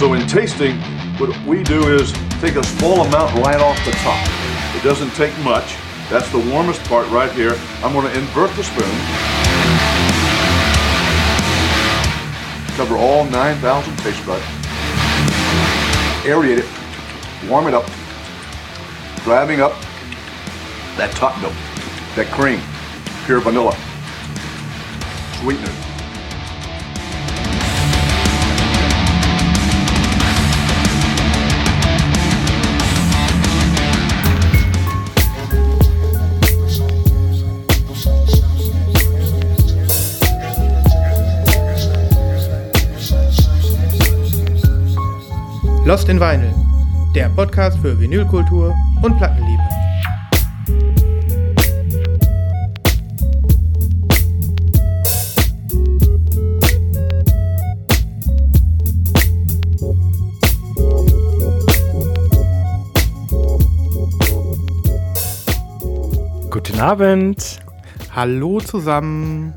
So in tasting, what we do is take a small amount right off the top. It doesn't take much. That's the warmest part right here. I'm going to invert the spoon. Cover all 9,000 taste buds. Aerate it. Warm it up. Driving up that top note, that cream, pure vanilla, sweetener. Lost in Vinyl, der Podcast für Vinylkultur und Plattenliebe. Guten Abend. Hallo zusammen.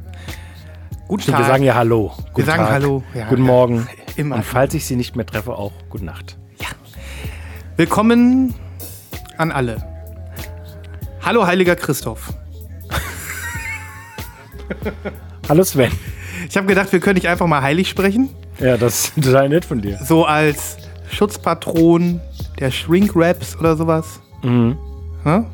Guten Stimmt, Tag. wir sagen ja Hallo. Wir Guten sagen Tag. Hallo. Ja, Guten ja. Morgen. Immer. Und falls ich Sie nicht mehr treffe, auch Gute Nacht. Willkommen an alle. Hallo, heiliger Christoph. Hallo Sven. Ich habe gedacht, wir können nicht einfach mal heilig sprechen. Ja, das ist total nett von dir. So als Schutzpatron der Shrink-Raps oder sowas. Mhm. Ja?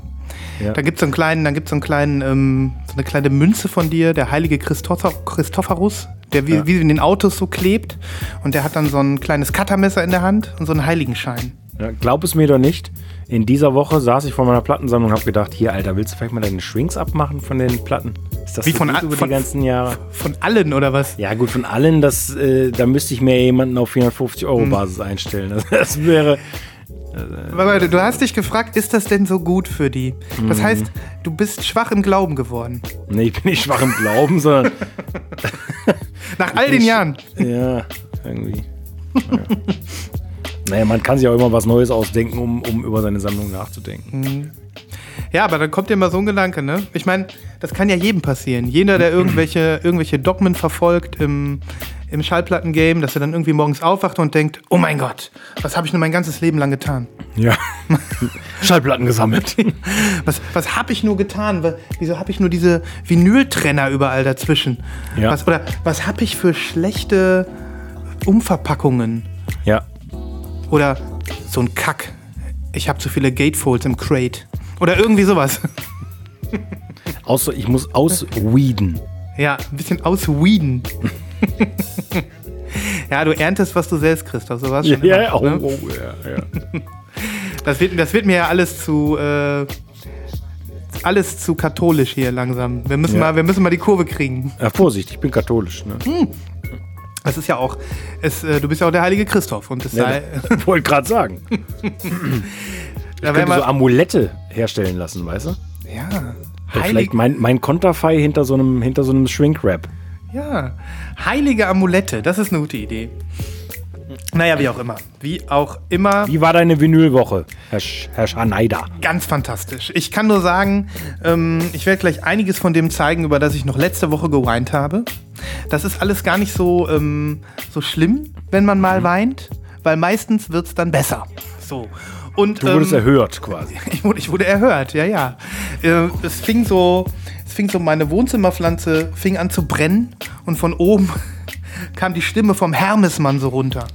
Ja. Da gibt es so einen kleinen, dann gibt's so einen kleinen, ähm, so eine kleine Münze von dir, der heilige Christopher, Christophorus, der wie, Ja. wie in den Autos so klebt. Und der hat dann so ein kleines Cuttermesser in der Hand und so einen Heiligenschein. Ja, glaub es mir doch nicht. In dieser Woche saß ich vor meiner Plattensammlung und habe gedacht, hier, Alter, willst du vielleicht mal deine Shrinks abmachen von den Platten? Ist das Wie so von über von- die ganzen Jahre? Von allen oder was? Ja, gut, von allen, das, äh, da müsste ich mir jemanden auf 450 Euro Hm. Basis einstellen. Das, das wäre, Aber du hast dich gefragt, ist das denn so gut für die? Mhm. Das heißt, du bist schwach im Glauben geworden. nee, ich bin nicht schwach im Glauben, sondern, Nach all den Jahren. ja, irgendwie. Ja. Naja, man kann sich auch immer was Neues ausdenken, um, um über seine Sammlung nachzudenken. Ja, aber dann kommt dir mal so ein Gedanke, ne? Ich meine, das kann ja jedem passieren. Jeder, der irgendwelche, irgendwelche Dogmen verfolgt im, im Schallplattengame, dass er dann irgendwie morgens aufwacht und denkt, oh mein Gott, was habe ich nur mein ganzes Leben lang getan? Ja. Schallplatten gesammelt. Was, was habe ich nur getan? Wieso habe ich nur diese Vinyltrenner überall dazwischen? Ja. Was, oder was habe ich für schlechte Umverpackungen? Ja. Oder so ein Kack. Ich habe zu viele Gatefolds im Crate. Oder irgendwie sowas. Außer ich muss ausweeden. Ja, ein bisschen ausweeden. ja, du erntest, was du selbst kriegst. Also was schon immer, oh, ne? oh, ja, ja. das, wird, das wird mir ja alles zu äh, alles zu katholisch hier langsam. Wir müssen, Ja. mal, wir müssen mal die Kurve kriegen. ja. Vorsicht, ich bin katholisch. Ne? Das ist ja auch, es, äh, du bist ja auch der heilige Christoph. Und es Ja, sei, da- Wollte gerade sagen. da Ich wär könnte mal, so Amulette herstellen lassen, weißt du? ja, heilig, Vielleicht mein, mein Konterfei hinter so einem, hinter so einem Shrink-Wrap. Ja, heilige Amulette, das ist eine gute Idee. Naja, wie auch immer. Wie auch immer. Wie war deine Vinylwoche, Herr, Sch Herr Schneider? Ganz fantastisch. Ich kann nur sagen, ähm, ich werde gleich einiges von dem zeigen, über das ich noch letzte Woche geweint habe. Das ist alles gar nicht so, ähm, so schlimm, wenn man mal weint, weil meistens wird es dann besser. So. Und, Du wurdest ähm, erhört quasi. ich, wurde, ich wurde erhört, ja, ja. Äh, es fing so, es fing so, meine Wohnzimmerpflanze fing an zu brennen und von oben kam die Stimme vom Hermesmann so runter.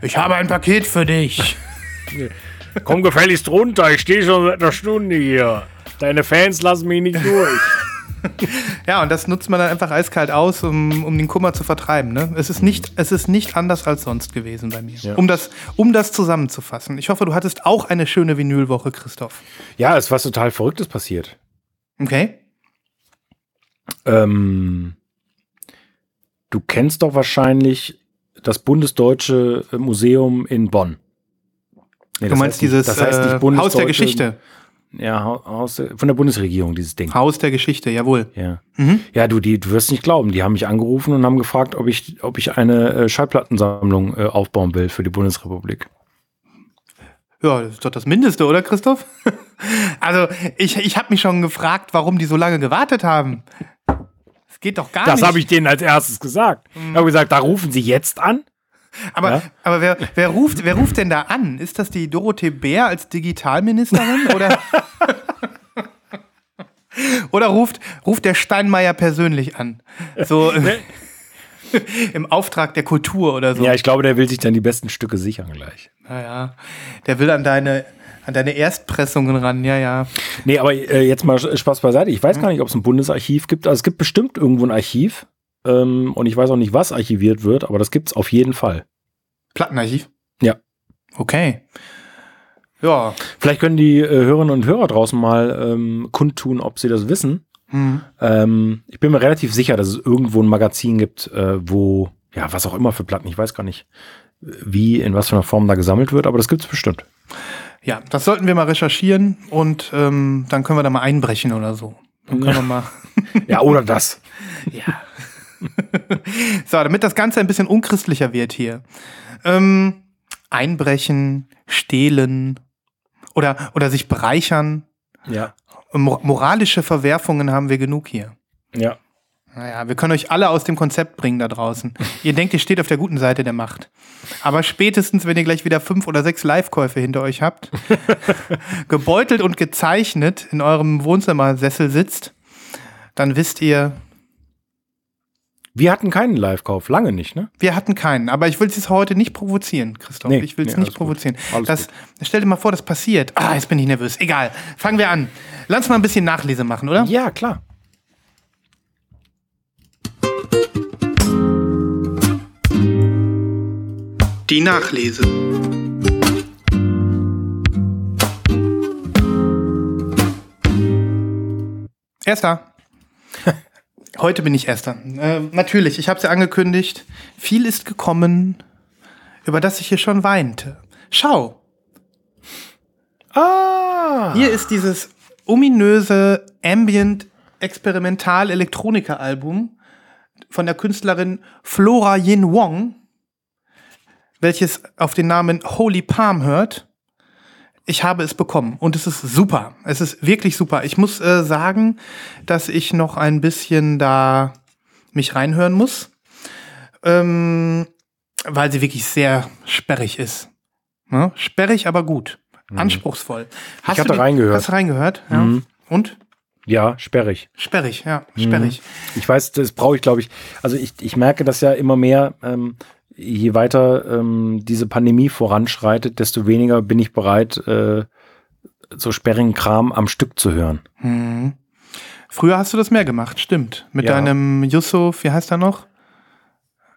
Ich habe ein Paket für dich. Komm gefälligst runter, ich stehe schon seit einer Stunde hier. Deine Fans lassen mich nicht durch. Ja, und das nutzt man dann einfach eiskalt aus, um, um den Kummer zu vertreiben. Ne? Es, ist nicht, es ist nicht anders als sonst gewesen bei mir. Ja. Um, das, um das zusammenzufassen. Ich hoffe, du hattest auch eine schöne Vinylwoche, Christoph. Ja, es ist was total Verrücktes passiert. Okay? Ähm, du kennst doch wahrscheinlich das Bundesdeutsche Museum in Bonn. Nee, Du meinst heißt dieses das heißt nicht äh, Haus der Geschichte. Ja, Hau- Haus von der Bundesregierung, dieses Ding. Haus der Geschichte, jawohl. Ja. Mhm. Ja, du, die, du wirst nicht glauben. Die haben mich angerufen und haben gefragt, ob ich, ob ich eine äh, Schallplattensammlung äh, aufbauen will für die Bundesrepublik. Ja, das ist doch das Mindeste, oder Christoph? also, ich, ich habe mich schon gefragt, warum die so lange gewartet haben. Das geht doch gar Das nicht. habe ich denen als erstes gesagt. Ich habe gesagt, da rufen sie jetzt an. Aber, Ja? aber wer, wer, ruft, wer ruft denn da an? Ist das die Dorothee Bär als Digitalministerin? oder, oder ruft, ruft der Steinmeier persönlich an? So im Auftrag der Kultur oder so. Ja, ich glaube, der will sich dann die besten Stücke sichern gleich. Naja, der will an deine, an deine Erstpressungen ran, ja, ja. Nee, aber äh, jetzt mal Spaß beiseite. Ich weiß gar nicht, ob es ein Bundesarchiv gibt. Also es gibt bestimmt irgendwo ein Archiv. Ähm, und ich weiß auch nicht, was archiviert wird, aber das gibt es auf jeden Fall. Plattenarchiv? Ja. Okay. Ja. Vielleicht können die äh, Hörerinnen und Hörer draußen mal ähm, kundtun, ob sie das wissen. Hm. Ähm, ich bin mir relativ sicher, dass es irgendwo ein Magazin gibt, äh, wo, ja, was auch immer für Platten, ich weiß gar nicht, wie, in was für einer Form da gesammelt wird, aber das gibt es bestimmt. Ja, das sollten wir mal recherchieren und ähm, dann können wir da mal einbrechen oder so. Dann können wir mal. Ja, oder das. Ja. so, damit das Ganze ein bisschen unchristlicher wird hier. Ähm, einbrechen, stehlen oder, oder sich bereichern. Ja. Mo moralische Verwerfungen haben wir genug hier. Ja. Naja, wir können euch alle aus dem Konzept bringen da draußen. ihr denkt, ihr steht auf der guten Seite der Macht. Aber spätestens, wenn ihr gleich wieder fünf oder sechs Live-Käufe hinter euch habt, gebeutelt und gezeichnet in eurem Wohnzimmersessel sitzt, dann wisst ihr, Wir hatten keinen Live-Kauf, lange nicht, ne? wir hatten keinen. Aber ich will es jetzt heute nicht provozieren, Christoph. Nee, ich will es nee, nicht alles gut. provozieren. Alles Das, stell dir mal vor, das passiert. Ah, jetzt bin ich nervös. Egal. Fangen wir an. Lass uns mal ein bisschen Nachlese machen, oder? Ja, klar. Die Nachlese. Erster. Heute bin ich Erster. Äh, natürlich, ich habe es ja angekündigt. Viel ist gekommen, über das ich hier schon weinte. Schau, Ah! hier ist dieses ominöse Ambient Experimental Elektronika Album von der Künstlerin Flora Yin Wong, welches auf den Namen Holy Palm hört. Ich habe es bekommen und es ist super. Es ist wirklich super. Ich muss äh, sagen, dass ich noch ein bisschen da mich reinhören muss, ähm, weil sie wirklich sehr sperrig ist. Ne? Sperrig, aber gut. Anspruchsvoll. Hast Mhm. hatte du die- reingehört. Hast du reingehört? Ja. Mhm. Und? Ja, sperrig. Sperrig, ja, Mhm. sperrig. Ich weiß, das brauche ich, glaube ich. Also ich, ich merke das ja immer mehr, ähm, je weiter ähm, diese Pandemie voranschreitet, desto weniger bin ich bereit, äh, so sperrigen Kram am Stück zu hören. Mhm. Früher hast du das mehr gemacht, stimmt. Mit Ja. deinem Yusuf, wie heißt er noch?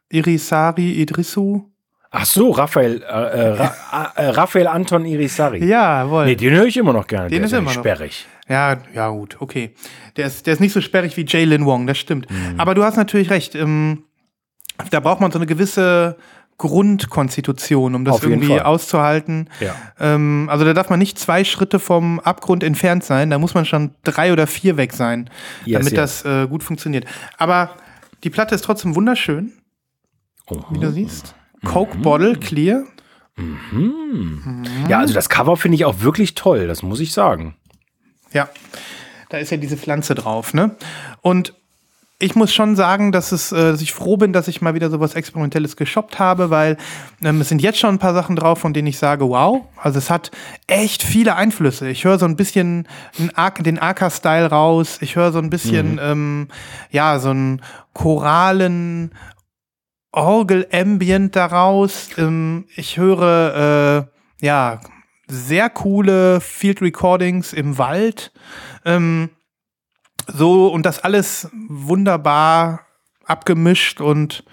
Irisari Idrisu? Ach so, Raphael, äh, äh, Ra äh, Raphael Anton Irisari. Jawohl. Nee, den höre ich immer noch gerne. Den Der ist ja immer noch. sperrig. Ja, ja, gut, okay. Der ist, der ist nicht so sperrig wie Jalen Wong, das stimmt. Mhm. Aber du hast natürlich recht. Ähm, da braucht man so eine gewisse Grundkonstitution, um das Auf irgendwie auszuhalten. Ja. Ähm, also da darf man nicht zwei Schritte vom Abgrund entfernt sein, da muss man schon drei oder vier weg sein, Yes, damit yes. das äh, gut funktioniert. Aber die Platte ist trotzdem wunderschön, Oh. wie du siehst. Coke Bottle Clear. Ja, also das Cover finde ich auch wirklich toll, das muss ich sagen. Ja, da ist ja diese Pflanze drauf, ne? Und ich muss schon sagen, dass, es, äh, dass ich froh bin, dass ich mal wieder sowas Experimentelles geshoppt habe, weil ähm, es sind jetzt schon ein paar Sachen drauf, von denen ich sage, wow. Also es hat echt viele Einflüsse. Ich höre so ein bisschen den Aka-Style raus. Ich höre so ein bisschen, ähm, ja, so einen choralen Orgel-Ambient daraus. Ähm, ich höre, äh, ja, sehr coole Field Recordings im Wald. Ähm, so, und das alles wunderbar abgemischt und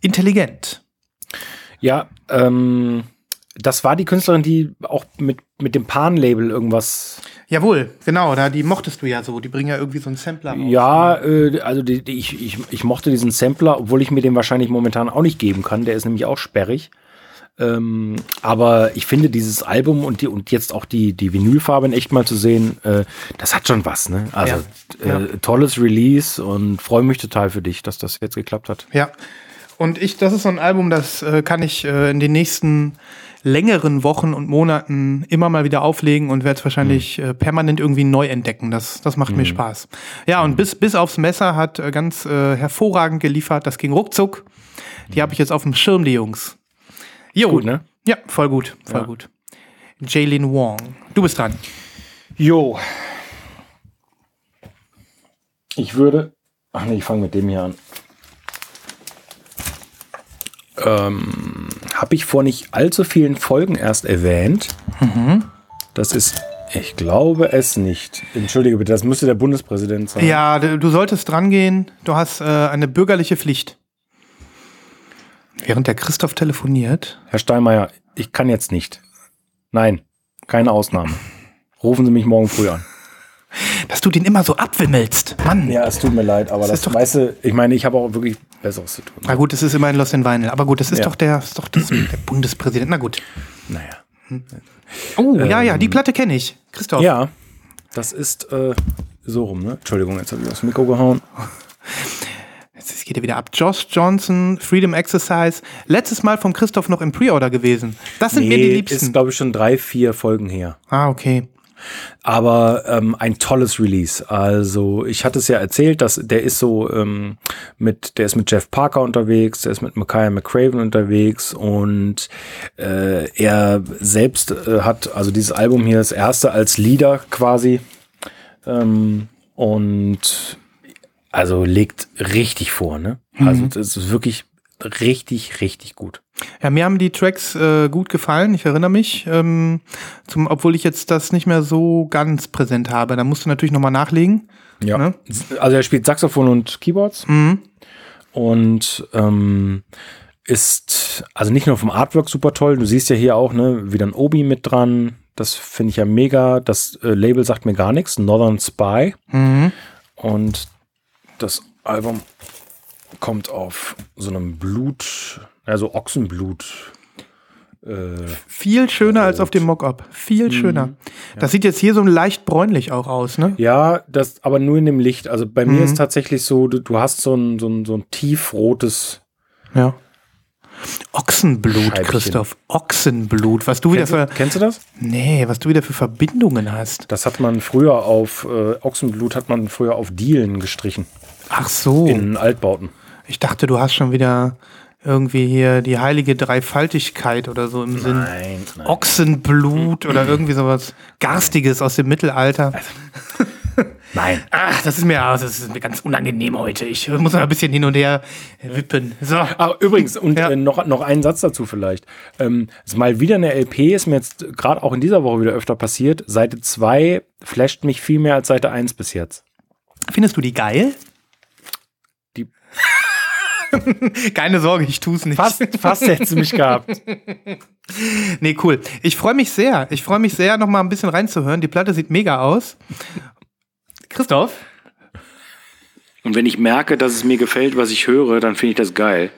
intelligent. Ja, ähm, das war die Künstlerin, die auch mit, mit dem Pan-Label irgendwas. Jawohl, genau, da, die mochtest du ja so. Die bringen ja irgendwie so einen Sampler raus. Ja, äh, also die, die, ich, ich, ich mochte diesen Sampler, obwohl ich mir den wahrscheinlich momentan auch nicht geben kann. Der ist nämlich auch sperrig. Ähm, aber ich finde dieses Album und, die, und jetzt auch die, die Vinylfarbe in echt mal zu sehen, äh, das hat schon was. Ne? Also Ja, Äh, tolles Release und freue mich total für dich, dass das jetzt geklappt hat. Ja. Und ich, das ist so ein Album, das äh, kann ich äh, in den nächsten längeren Wochen und Monaten immer mal wieder auflegen und werde es wahrscheinlich äh, permanent irgendwie neu entdecken. Das, das macht mir Spaß. Ja, und bis, bis aufs Messer hat äh, ganz äh, hervorragend geliefert. Das ging ruckzuck. Die habe ich jetzt auf dem Schirm, die Jungs. Jo. Gut, ne? Ja, voll gut, voll Ja. gut. Jaylin Wong. Du bist dran. Jo. Ich würde. Ach nee, ich fange mit dem hier an. Ähm, Habe ich vor nicht allzu vielen Folgen erst erwähnt. Das ist. Ich glaube es nicht. Entschuldige bitte, das müsste der Bundespräsident sein. Ja, du solltest dran gehen. Du hast äh, eine bürgerliche Pflicht. Während der Christoph telefoniert. Herr Steinmeier, ich kann jetzt nicht. Nein, keine Ausnahme. Rufen Sie mich morgen früh an. Dass du den immer so abwimmelst. Mann. Ja, es tut mir leid, aber Das das, ist doch- weißt du, ich meine, ich habe auch wirklich Besseres zu tun. Na gut, es ist immerhin Lost in Vinyl. Aber gut, das ist Ja. doch der, ist doch das, der Bundespräsident. Na gut. Naja. Oh, ja, ja, die Platte kenne ich. Christoph. Ja, das ist äh, so rum, ne? Entschuldigung, jetzt habe ich aufs Mikro gehauen. Jetzt geht er wieder ab. Josh Johnson, Freedom Exercise. Letztes Mal vom Christoph noch im Pre-Order gewesen. Das sind mir die ist, Liebsten. glaube ich, schon drei, vier Folgen her. Ah, okay. Aber ähm, ein tolles Release. Also ich hatte es ja erzählt, dass der ist so ähm, mit, der ist mit Jeff Parker unterwegs, der ist mit Micaiah McCraven unterwegs und äh, er selbst äh, hat also dieses Album hier das erste als Lieder quasi ähm, und also legt richtig vor, ne? Also das ist wirklich richtig, richtig gut. Ja, mir haben die Tracks äh, gut gefallen, ich erinnere mich. Ähm, zum, obwohl ich jetzt das nicht mehr so ganz präsent habe. Da musst du natürlich nochmal nachlegen. Ja. Ne? Also er spielt Saxophon und Keyboards. Und ähm, ist also nicht nur vom Artwork super toll, du siehst ja hier auch, ne, wieder ein Obi mit dran. Das finde ich ja mega. Das äh, Label sagt mir gar nichts. Northern Spy. Und das Album kommt auf so einem Blut, also Ochsenblut. Äh, Viel schöner als auf dem Mockup. Viel schöner. Das sieht jetzt hier so leicht bräunlich auch aus, ne? Ja, das aber nur in dem Licht. Also bei mir ist tatsächlich so, du, du hast so ein, so ein, so ein tiefrotes. Ja. Ochsenblut, Scheibchen. Christoph. Ochsenblut. Was du wieder Kennst du, für. kennst du das? Nee, was du wieder für Verbindungen hast. Das hat man früher auf, äh, Ochsenblut hat man früher auf Dielen gestrichen. Ach so. In Altbauten. Ich dachte, du hast schon wieder irgendwie hier die heilige Dreifaltigkeit oder so im Sinn. Nein, nein. Ochsenblut oder irgendwie sowas Garstiges aus dem Mittelalter. Nein. Ach, das ist mir, das ist mir ganz unangenehm heute. Ich muss mal ein bisschen hin und her wippen. So. Ah, übrigens, und Ja. äh, noch, noch einen Satz dazu vielleicht. Ähm, ist mal wieder eine LP, ist mir jetzt gerade auch in dieser Woche wieder öfter passiert. Seite 2 flasht mich viel mehr als Seite 1 bis jetzt. Findest du die geil? Keine Sorge, ich tu's nicht. fast, fast hätte mich gehabt. Nee, cool. Ich freue mich sehr. Ich freue mich sehr, noch mal ein bisschen reinzuhören. Die Platte sieht mega aus. Christoph? Und wenn ich merke, dass es mir gefällt, was ich höre, dann finde ich das geil.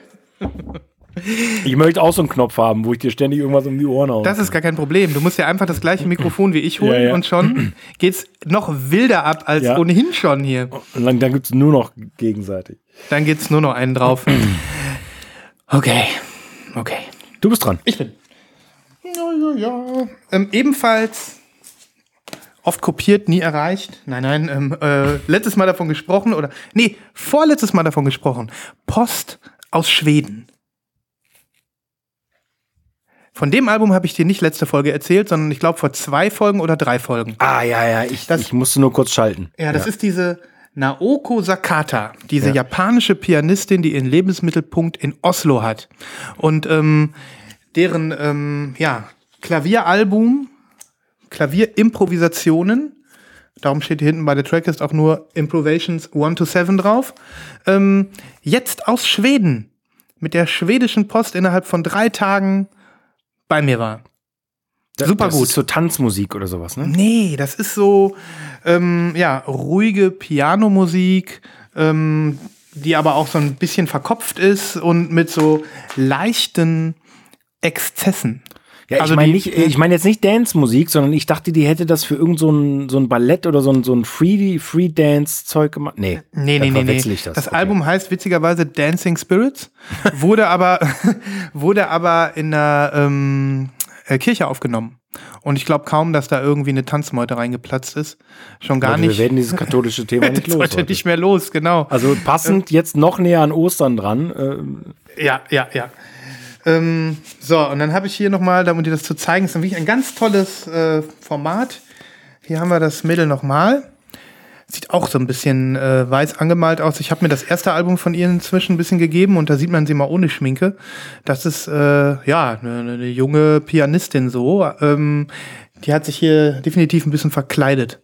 Ich möchte auch so einen Knopf haben, wo ich dir ständig irgendwas um die Ohren haue. Das ist gar kein Problem. Du musst ja einfach das gleiche Mikrofon wie ich holen Ja, ja. und schon geht's noch wilder ab als Ja. ohnehin schon hier. Und dann, dann gibt es nur noch gegenseitig. Dann geht's nur noch einen drauf. Okay. Okay. Du bist dran. Ich bin. Ja, ja, ja. Ähm, ebenfalls oft kopiert, nie erreicht. Nein, nein, ähm, äh, letztes Mal davon gesprochen oder. Nee, vorletztes Mal davon gesprochen. Post aus Schweden. Von dem Album habe ich dir nicht letzte Folge erzählt, sondern ich glaube vor zwei Folgen oder drei Folgen. Ah, ja, ja, ich, Das- ich musste nur kurz schalten. Ja, das ist diese Naoko Sakata, diese japanische Pianistin, die ihren Lebensmittelpunkt in Oslo hat. Und ähm, deren ähm, ja, Klavieralbum, Klavierimprovisationen, darum steht hier hinten bei der Tracklist auch nur Improvisations 1 to 7 drauf, ähm, jetzt aus Schweden mit der schwedischen Post innerhalb von drei Tagen bei mir war. Super das gut. Ist so Tanzmusik oder sowas, ne? Nee, das ist so, ähm, ja, ruhige Pianomusik, ähm, die aber auch so ein bisschen verkopft ist und mit so leichten Exzessen. Ja, ich Also meine die- nicht, ich meine jetzt nicht Dance-Musik, sondern ich dachte, die hätte das für irgend so ein, so ein Ballett oder so ein, so ein Free, Free gemacht. Nee, Nee, nee, nee, nee. Das, ich das. Okay. Album heißt witzigerweise Dancing Spirits, wurde aber, wurde aber in der ähm, äh, Kirche aufgenommen. Und ich glaube kaum, dass da irgendwie eine Tanzmeute reingeplatzt ist. Schon gar Leute, nicht. Wir werden dieses katholische Thema nicht Das los. heute nicht mehr los, genau. Also passend jetzt noch näher an Ostern dran. ähm, Ja, ja, ja. Ähm, so, und dann habe ich hier nochmal, um dir das zu zeigen, ist wirklich ein ganz tolles äh, Format. Hier haben wir das Mädel nochmal. Sieht auch so ein bisschen äh, weiß angemalt aus. Ich habe mir das erste Album von ihr inzwischen ein bisschen gegeben und da sieht man sie mal ohne Schminke. Das ist äh, ja eine, eine junge Pianistin so. Ähm, die hat sich hier definitiv ein bisschen verkleidet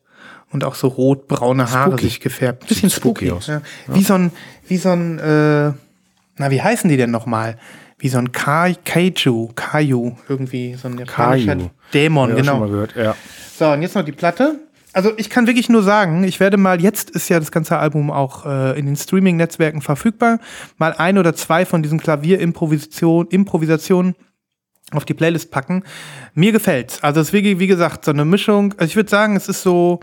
und auch so rot-braune Haare Spooky. sich gefärbt. Bisschen Sieht spooky spooky, aus. Ja. Wie so ein, wie so ein, äh, na, wie heißen die denn nochmal? Wie so ein Kai, Kaiju, Kaiju, irgendwie, so ein japanischer Kaiju. Dämon, Ja, genau. schon mal gehört, ja. So, und jetzt noch die Platte. Also ich kann wirklich nur sagen, ich werde mal, jetzt ist ja das ganze Album auch äh, in den Streaming-Netzwerken verfügbar, mal ein oder zwei von diesen Klavier-Improvisationen Improvisationen auf die Playlist packen. Mir gefällt's. Also es ist wie, wie gesagt so eine Mischung. Also ich würde sagen, es ist so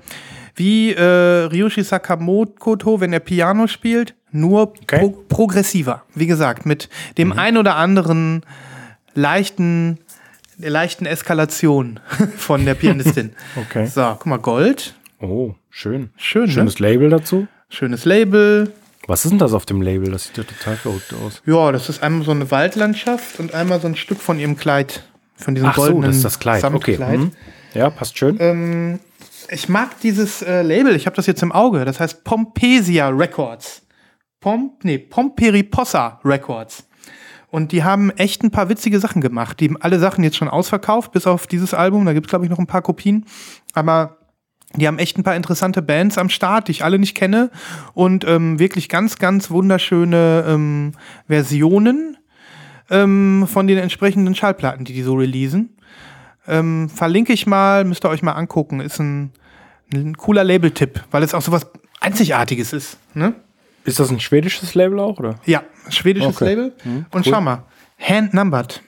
wie äh, Ryushi Sakamoto, wenn er Piano spielt, nur Okay. pro progressiver. Wie gesagt, mit dem ein oder anderen leichten, leichten Eskalation von der Pianistin. Okay. So, guck mal, Gold. Oh, schön. Schön, Schönes ne? Label dazu. Schönes Label. Was ist denn das auf dem Label? Das sieht ja total verrückt aus. Ja, das ist einmal so eine Waldlandschaft und einmal so ein Stück von ihrem Kleid. Von diesem Ach so, goldenen das ist das Kleid. Okay. Mhm. Ja, passt schön. Ähm, ich mag dieses äh, Label, ich habe das jetzt im Auge. Das heißt Pompesia Records. Pom, nee, Pomperipossa Records. Und die haben echt ein paar witzige Sachen gemacht. Die haben alle Sachen jetzt schon ausverkauft, bis auf dieses Album. Da gibt es, glaube ich, noch ein paar Kopien. Aber die haben echt ein paar interessante Bands am Start, die ich alle nicht kenne. Und ähm, wirklich ganz, ganz wunderschöne ähm, Versionen ähm, von den entsprechenden Schallplatten, die die so releasen. Ähm, verlinke ich mal, müsst ihr euch mal angucken. Ist ein, ein cooler Label-Tipp, weil es auch sowas Einzigartiges ist. Ne? Ist das ein schwedisches Label auch, oder? Ja, schwedisches Okay. Label. Mhm, Und cool. schau mal, hand-numbered.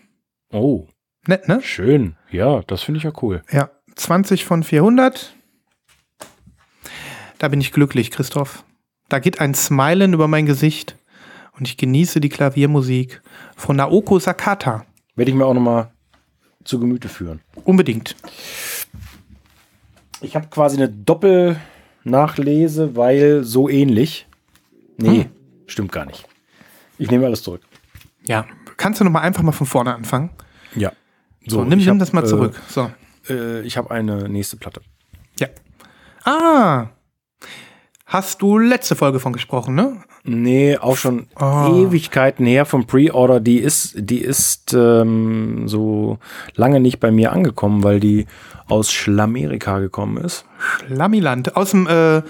Oh, Nett, ne? schön. Ja, das finde ich ja cool. Ja, 20 von 400. Da bin ich glücklich, Christoph. Da geht ein Smilen über mein Gesicht und ich genieße die Klaviermusik von Naoko Sakata. Werde ich mir auch nochmal zu Gemüte führen. Unbedingt. Ich habe quasi eine Doppelnachlese, weil so ähnlich. Nee, stimmt gar nicht. Ich nehme alles zurück. Ja. Kannst du noch mal einfach mal von vorne anfangen? Ja. So, nimm, ich nimm hab, das mal zurück. So. Äh, äh, ich habe eine nächste Platte. Ja. Ah. Hast du letzte Folge von gesprochen, ne? Nee, auch schon Ah. Ewigkeiten her vom Pre-Order. Die ist, die ist ähm, so lange nicht bei mir angekommen, weil die aus Schlamerika gekommen ist. Schlamiland. Aus dem, äh,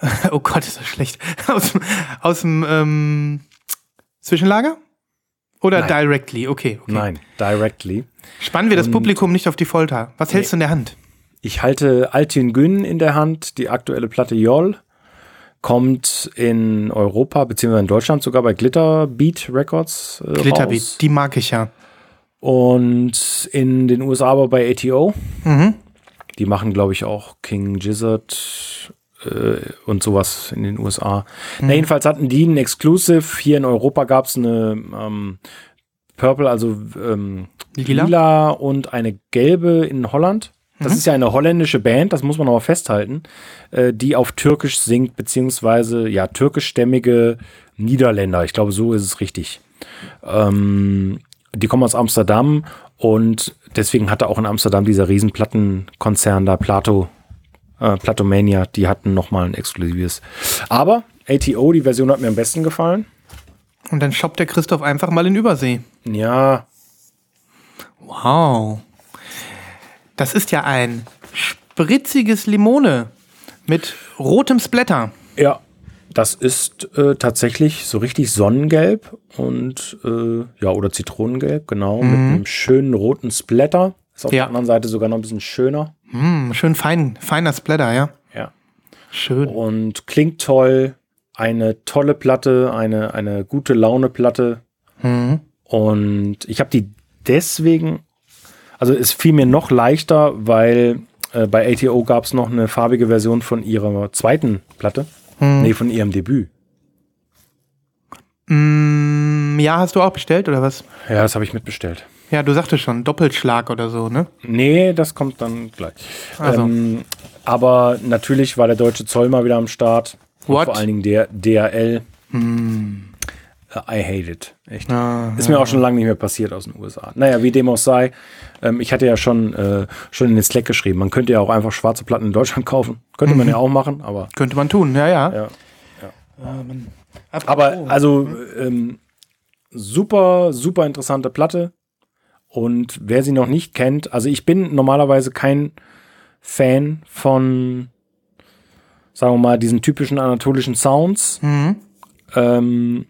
oh Gott, ist das schlecht. Aus dem, aus dem, ähm, Zwischenlager? Oder Nein. directly? Okay, okay. Nein, directly. Spannen wir das Publikum nicht auf die Folter. Was hältst du in der Hand? Ich halte Altin Gün in der Hand, die aktuelle Platte Jol. Kommt in Europa, beziehungsweise in Deutschland sogar bei Glitterbeat Records. Äh, Glitterbeat, raus. die mag ich ja. Und in den USA aber bei ATO. Mhm. Die machen, glaube ich, auch King Gizzard und sowas in den USA. Mhm. Na, jedenfalls hatten die einen Exclusive. Hier in Europa gab es eine ähm, Purple, also ähm, Lila? lila. und eine gelbe in Holland. Das ist ja eine holländische Band, das muss man aber festhalten, äh, die auf Türkisch singt, beziehungsweise ja, türkischstämmige Niederländer. Ich glaube, so ist es richtig. Ähm, die kommen aus Amsterdam und deswegen hatte auch in Amsterdam dieser riesen Plattenkonzern da, Plato, äh, Platomania, die hatten nochmal ein exklusives. Aber ATO, die Version hat mir am besten gefallen. Und dann shoppt der Christoph einfach mal in Übersee. Ja, Wow. Das ist ja ein spritziges Limone mit rotem Splatter. Ja, das ist äh, tatsächlich so richtig Sonnengelb und äh, ja, oder Zitronengelb, genau, mit einem schönen roten Splatter. Ist auf Ja. der anderen Seite sogar noch ein bisschen schöner. Hm, schön fein, feiner Splatter, ja. Ja. Schön. Und klingt toll. Eine tolle Platte, eine, eine gute Laune-Platte. Mhm. Und ich habe die deswegen, also es fiel mir noch leichter, weil äh, bei ATO gab es noch eine farbige Version von ihrer zweiten Platte. Nee, von ihrem Debüt. Mm, ja, hast du auch bestellt oder was? Ja, das habe ich mitbestellt. Ja, du sagtest schon, Doppelschlag oder so, ne? Nee, das kommt dann gleich. Also. Ähm, aber natürlich war der deutsche Zoll mal wieder am Start. Und What? vor allen Dingen der DRL. I hate it. Echt. Ah, ist mir auch schon lange nicht mehr passiert aus den USA. Naja, wie dem auch sei. Ähm, ich hatte ja schon, äh, schon in den Slack geschrieben, man könnte ja auch einfach schwarze Platten in Deutschland kaufen. Könnte man ja auch machen, aber. Könnte man tun, ja, ja. ja, ja. aber also ähm, super, super interessante Platte. Und wer sie noch nicht kennt, also ich bin normalerweise kein Fan von, sagen wir mal, diesen typischen anatolischen Sounds. Mhm. Ähm,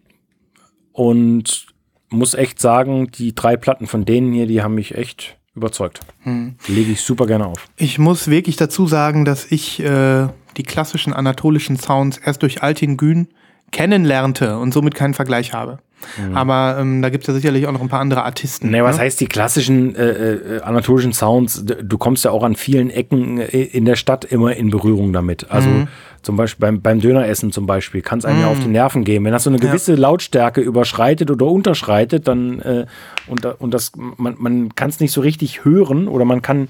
und muss echt sagen, die drei Platten von denen hier, die haben mich echt überzeugt. Hm. Die lege ich super gerne auf. Ich muss wirklich dazu sagen, dass ich äh, die klassischen anatolischen Sounds erst durch Altin Gün kennenlernte und somit keinen Vergleich habe. Mhm. Aber ähm, da gibt es ja sicherlich auch noch ein paar andere Artisten. Was ne? heißt die klassischen äh, äh, anatolischen Sounds? Du kommst ja auch an vielen Ecken äh, in der Stadt immer in Berührung damit. Also mhm. zum Beispiel beim, beim Döneressen zum Beispiel kann es einem mhm. ja auf die Nerven gehen. Wenn das so eine gewisse ja. Lautstärke überschreitet oder unterschreitet, dann äh, und, und das, man, man kann es nicht so richtig hören oder man kann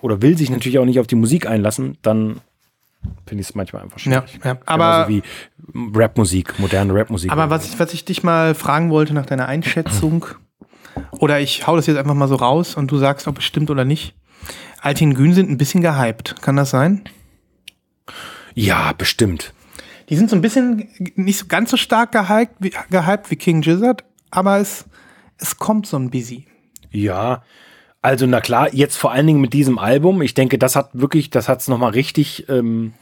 oder will sich natürlich auch nicht auf die Musik einlassen, dann finde ich es manchmal einfach schwierig. Ja, ja. aber wie Rapmusik, moderne Rapmusik. Aber was ich, was ich dich mal fragen wollte nach deiner Einschätzung, oder ich hau das jetzt einfach mal so raus und du sagst, ob es stimmt oder nicht. Altin Gün sind ein bisschen gehypt. Kann das sein? Ja, bestimmt. Die sind so ein bisschen nicht so ganz so stark gehypt wie, gehypt wie King Gizzard, aber es, es kommt so ein busy. Ja, also na klar, jetzt vor allen Dingen mit diesem Album. Ich denke, das hat wirklich, das hat es nochmal richtig ähm,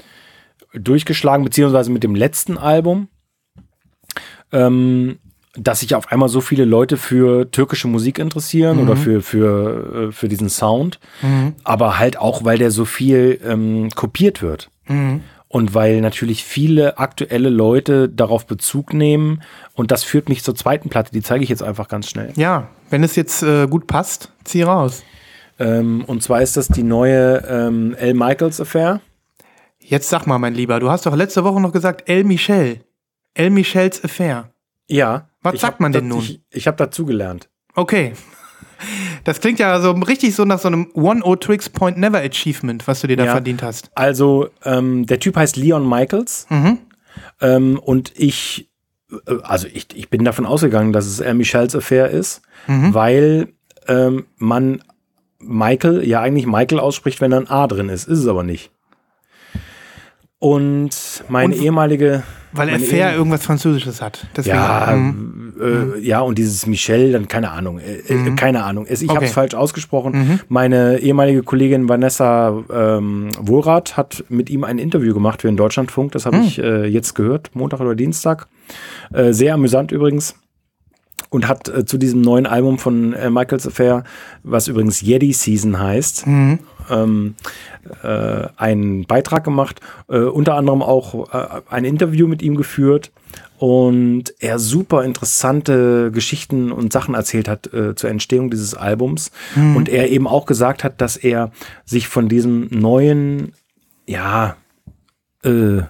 durchgeschlagen, beziehungsweise mit dem letzten Album, ähm, dass sich auf einmal so viele Leute für türkische Musik interessieren mhm. oder für, für, äh, für diesen Sound. Mhm. Aber halt auch, weil der so viel ähm, kopiert wird. Mhm. Und weil natürlich viele aktuelle Leute darauf Bezug nehmen. Und das führt mich zur zweiten Platte, die zeige ich jetzt einfach ganz schnell. Ja, wenn es jetzt äh, gut passt, zieh raus. Ähm, und zwar ist das die neue ähm, L. Michaels Affair. Jetzt sag mal, mein Lieber, du hast doch letzte Woche noch gesagt El Michel. El Michels Affair. Ja. Was sagt man denn nun? Ich, ich habe dazugelernt. Okay. Das klingt ja so richtig so nach so einem One-O-Tricks Point Never Achievement, was du dir da ja, verdient hast. Also, ähm, der Typ heißt Leon Michaels. Mhm. Ähm, und ich, also ich, ich bin davon ausgegangen, dass es El Michels Affair ist, mhm. weil ähm, man Michael ja eigentlich Michael ausspricht, wenn da ein A drin ist. Ist es aber nicht. Und meine und, ehemalige. Weil er fair irgendwas Französisches hat. Deswegen, ja, mhm. äh, ja, und dieses Michel, dann keine Ahnung. Äh, äh mhm. Keine Ahnung. Ich okay. habe es falsch ausgesprochen. Mhm. Meine ehemalige Kollegin Vanessa ähm, Wohlrath hat mit ihm ein Interview gemacht für den Deutschlandfunk. Das habe mhm. ich äh, jetzt gehört, Montag oder Dienstag. Äh, sehr amüsant übrigens und hat äh, zu diesem neuen Album von äh, Michael's Affair, was übrigens Yeti Season heißt, mhm. Ähm, äh, einen Beitrag gemacht, äh, unter anderem auch äh, ein Interview mit ihm geführt und er super interessante Geschichten und Sachen erzählt hat äh, zur Entstehung dieses Albums mhm. und er eben auch gesagt hat, dass er sich von diesem neuen, ja, äh,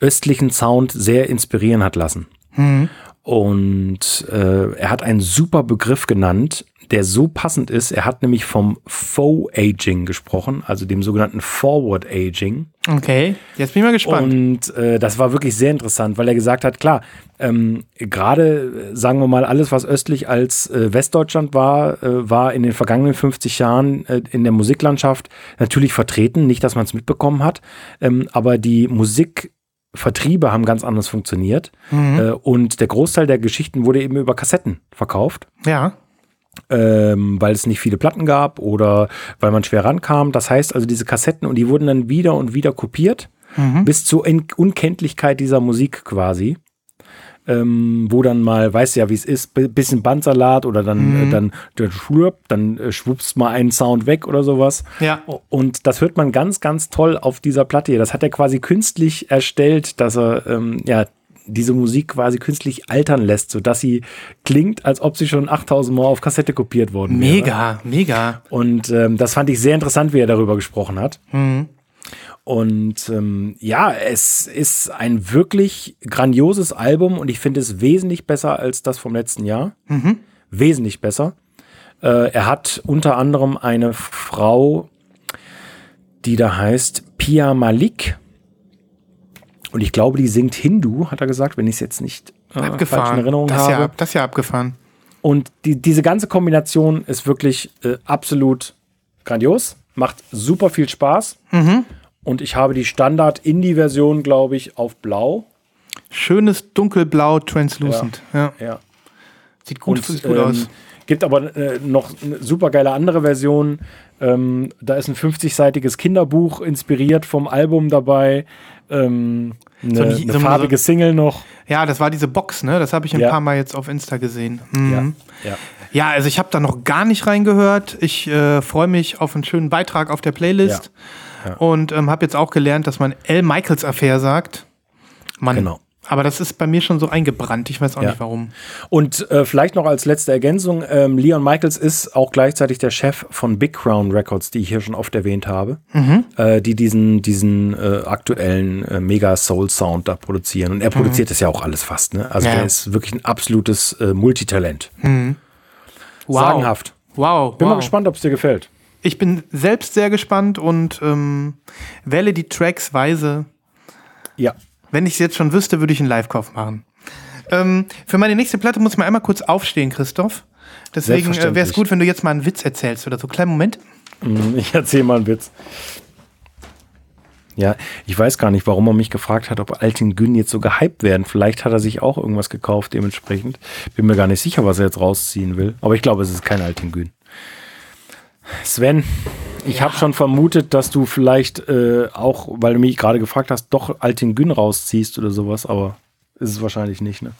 östlichen Sound sehr inspirieren hat lassen. Mhm. Und äh, er hat einen super Begriff genannt, der so passend ist. Er hat nämlich vom Faux Aging gesprochen, also dem sogenannten Forward Aging. Okay, jetzt bin ich mal gespannt. Und äh, das war wirklich sehr interessant, weil er gesagt hat, klar, ähm, gerade, sagen wir mal, alles, was östlich als äh, Westdeutschland war, äh, war in den vergangenen 50 Jahren äh, in der Musiklandschaft natürlich vertreten. Nicht, dass man es mitbekommen hat, ähm, aber die Musik Vertriebe haben ganz anders funktioniert. Mhm. Äh, und der Großteil der Geschichten wurde eben über Kassetten verkauft. Ja. Ähm, weil es nicht viele Platten gab oder weil man schwer rankam. Das heißt also, diese Kassetten und die wurden dann wieder und wieder kopiert, mhm. bis zur Unkenntlichkeit dieser Musik quasi ähm, wo dann mal, weißt ja, wie es ist, bisschen Bandsalat oder dann, mhm. äh, dann, dann, schwupp, dann äh, schwuppst mal einen Sound weg oder sowas. Ja. Und das hört man ganz, ganz toll auf dieser Platte hier. Das hat er quasi künstlich erstellt, dass er, ähm, ja, diese Musik quasi künstlich altern lässt, sodass sie klingt, als ob sie schon 8000 Mal auf Kassette kopiert worden wäre. Mega, mega. Und ähm, das fand ich sehr interessant, wie er darüber gesprochen hat. Mhm. Und ähm, ja, es ist ein wirklich grandioses Album und ich finde es wesentlich besser als das vom letzten Jahr. Mhm. Wesentlich besser. Äh, er hat unter anderem eine Frau, die da heißt Pia Malik. Und ich glaube, die singt Hindu, hat er gesagt, wenn ich es jetzt nicht äh, falsch in Abgefahren. Erinnerung das, habe. ja, das ist ja abgefahren. Und die, diese ganze Kombination ist wirklich äh, absolut grandios, macht super viel Spaß. Mhm. Und ich habe die Standard-Indie-Version, glaube ich, auf Blau. Schönes dunkelblau, translucent. Ja. Ja. Sieht gut, Und, sieht gut ähm, aus. Gibt aber äh, noch eine super geile andere Version. Ähm, da ist ein 50-seitiges Kinderbuch inspiriert vom Album dabei. Ähm, eine, So ein- eine so ein- farbige Single noch. Ja, das war diese Box, ne? Das habe ich ein Ja. paar Mal jetzt auf Insta gesehen. Mhm. Ja. Ja, also ich habe da noch gar nicht reingehört. Ich äh, freue mich auf einen schönen Beitrag auf der Playlist. Ja. Ja. Und ähm, habe jetzt auch gelernt, dass man L. Michaels Affair sagt. Mann. Genau. Aber das ist bei mir schon so eingebrannt. Ich weiß auch Ja. nicht warum. Und äh, vielleicht noch als letzte Ergänzung, ähm, Leon Michaels ist auch gleichzeitig der Chef von Big Crown Records, die ich hier schon oft erwähnt habe, äh, die diesen, diesen äh, aktuellen äh, Mega Soul Sound da produzieren. Und er produziert das ja auch alles fast. Ne? Also Ja. der ist wirklich ein absolutes äh, Multitalent. Wow. Sagenhaft. Wow. Bin wow. mal gespannt, ob es dir gefällt. Ich bin selbst sehr gespannt und ähm, wähle die Tracks weise. Ja. Wenn ich es jetzt schon wüsste, würde ich einen Live-Kauf machen. Ähm, für meine nächste Platte muss ich mal einmal kurz aufstehen, Christoph. Deswegen äh, wäre es gut, wenn du jetzt mal einen Witz erzählst oder so. Kleinen Moment. Ich erzähle mal einen Witz. Ja, ich weiß gar nicht, warum er mich gefragt hat, ob Altin Gün jetzt so gehypt werden. Vielleicht hat er sich auch irgendwas gekauft dementsprechend. Bin mir gar nicht sicher, was er jetzt rausziehen will. Aber ich glaube, es ist kein Altin Gün. Sven, ich habe schon vermutet, dass du vielleicht äh, auch, weil du mich gerade gefragt hast, doch Altin Gün rausziehst oder sowas, aber ist es wahrscheinlich nicht, ne?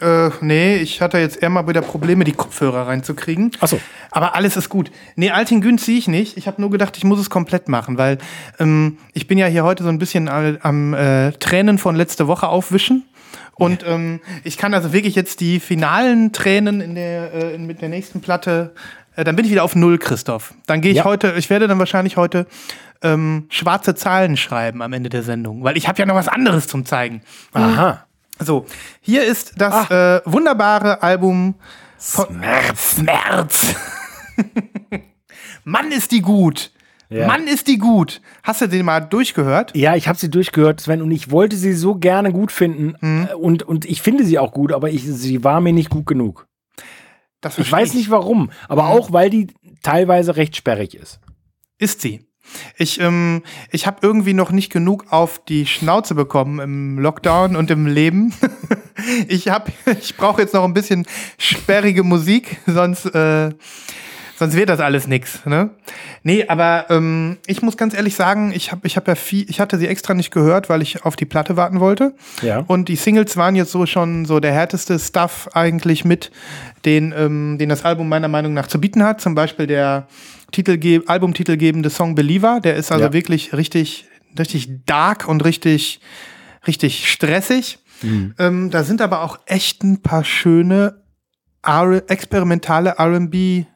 Äh, nee, ich hatte jetzt eher mal wieder Probleme, die Kopfhörer reinzukriegen. Ach so. Aber alles ist gut. Nee, Altingün ziehe ich nicht. Ich habe nur gedacht, ich muss es komplett machen, weil ähm, ich bin ja hier heute so ein bisschen am äh, Tränen von letzte Woche aufwischen. Und ähm, ich kann also wirklich jetzt die finalen Tränen in der, äh, mit der nächsten Platte, dann bin ich wieder auf Null, Christoph. Dann gehe ich Ja. heute, ich werde dann wahrscheinlich heute ähm, schwarze Zahlen schreiben am Ende der Sendung, weil ich habe ja noch was anderes zum Zeigen. Aha. So, hier ist das Ah. äh, wunderbare Album Schmerz. Schmerz. Mann, ist die gut. Ja. Mann, ist die gut. Hast du den mal durchgehört? Ja, ich habe sie durchgehört, Sven, und ich wollte sie so gerne gut finden. Mhm. Äh, Und, und ich finde sie auch gut, aber ich, sie war mir nicht gut genug. Das Ich weiß nicht warum, aber auch, weil die teilweise recht sperrig ist. Ist sie. Ich, ähm, ich habe irgendwie noch nicht genug auf die Schnauze bekommen im Lockdown und im Leben. ich hab, ich brauche jetzt noch ein bisschen sperrige Musik, sonst, äh, sonst wird das alles nix. Ne? Nee, aber ähm, ich muss ganz ehrlich sagen, ich habe ich hab ja viel, ich hatte sie extra nicht gehört, weil ich auf die Platte warten wollte. Ja. Und die Singles waren jetzt so schon so der härteste Stuff eigentlich mit, den, ähm, den das Album meiner Meinung nach zu bieten hat. Zum Beispiel der Titelge albumtitelgebende Song Believer. Der ist also Ja. wirklich richtig, richtig dark und richtig, richtig stressig. Ähm, da sind aber auch echt ein paar schöne R experimentale R&B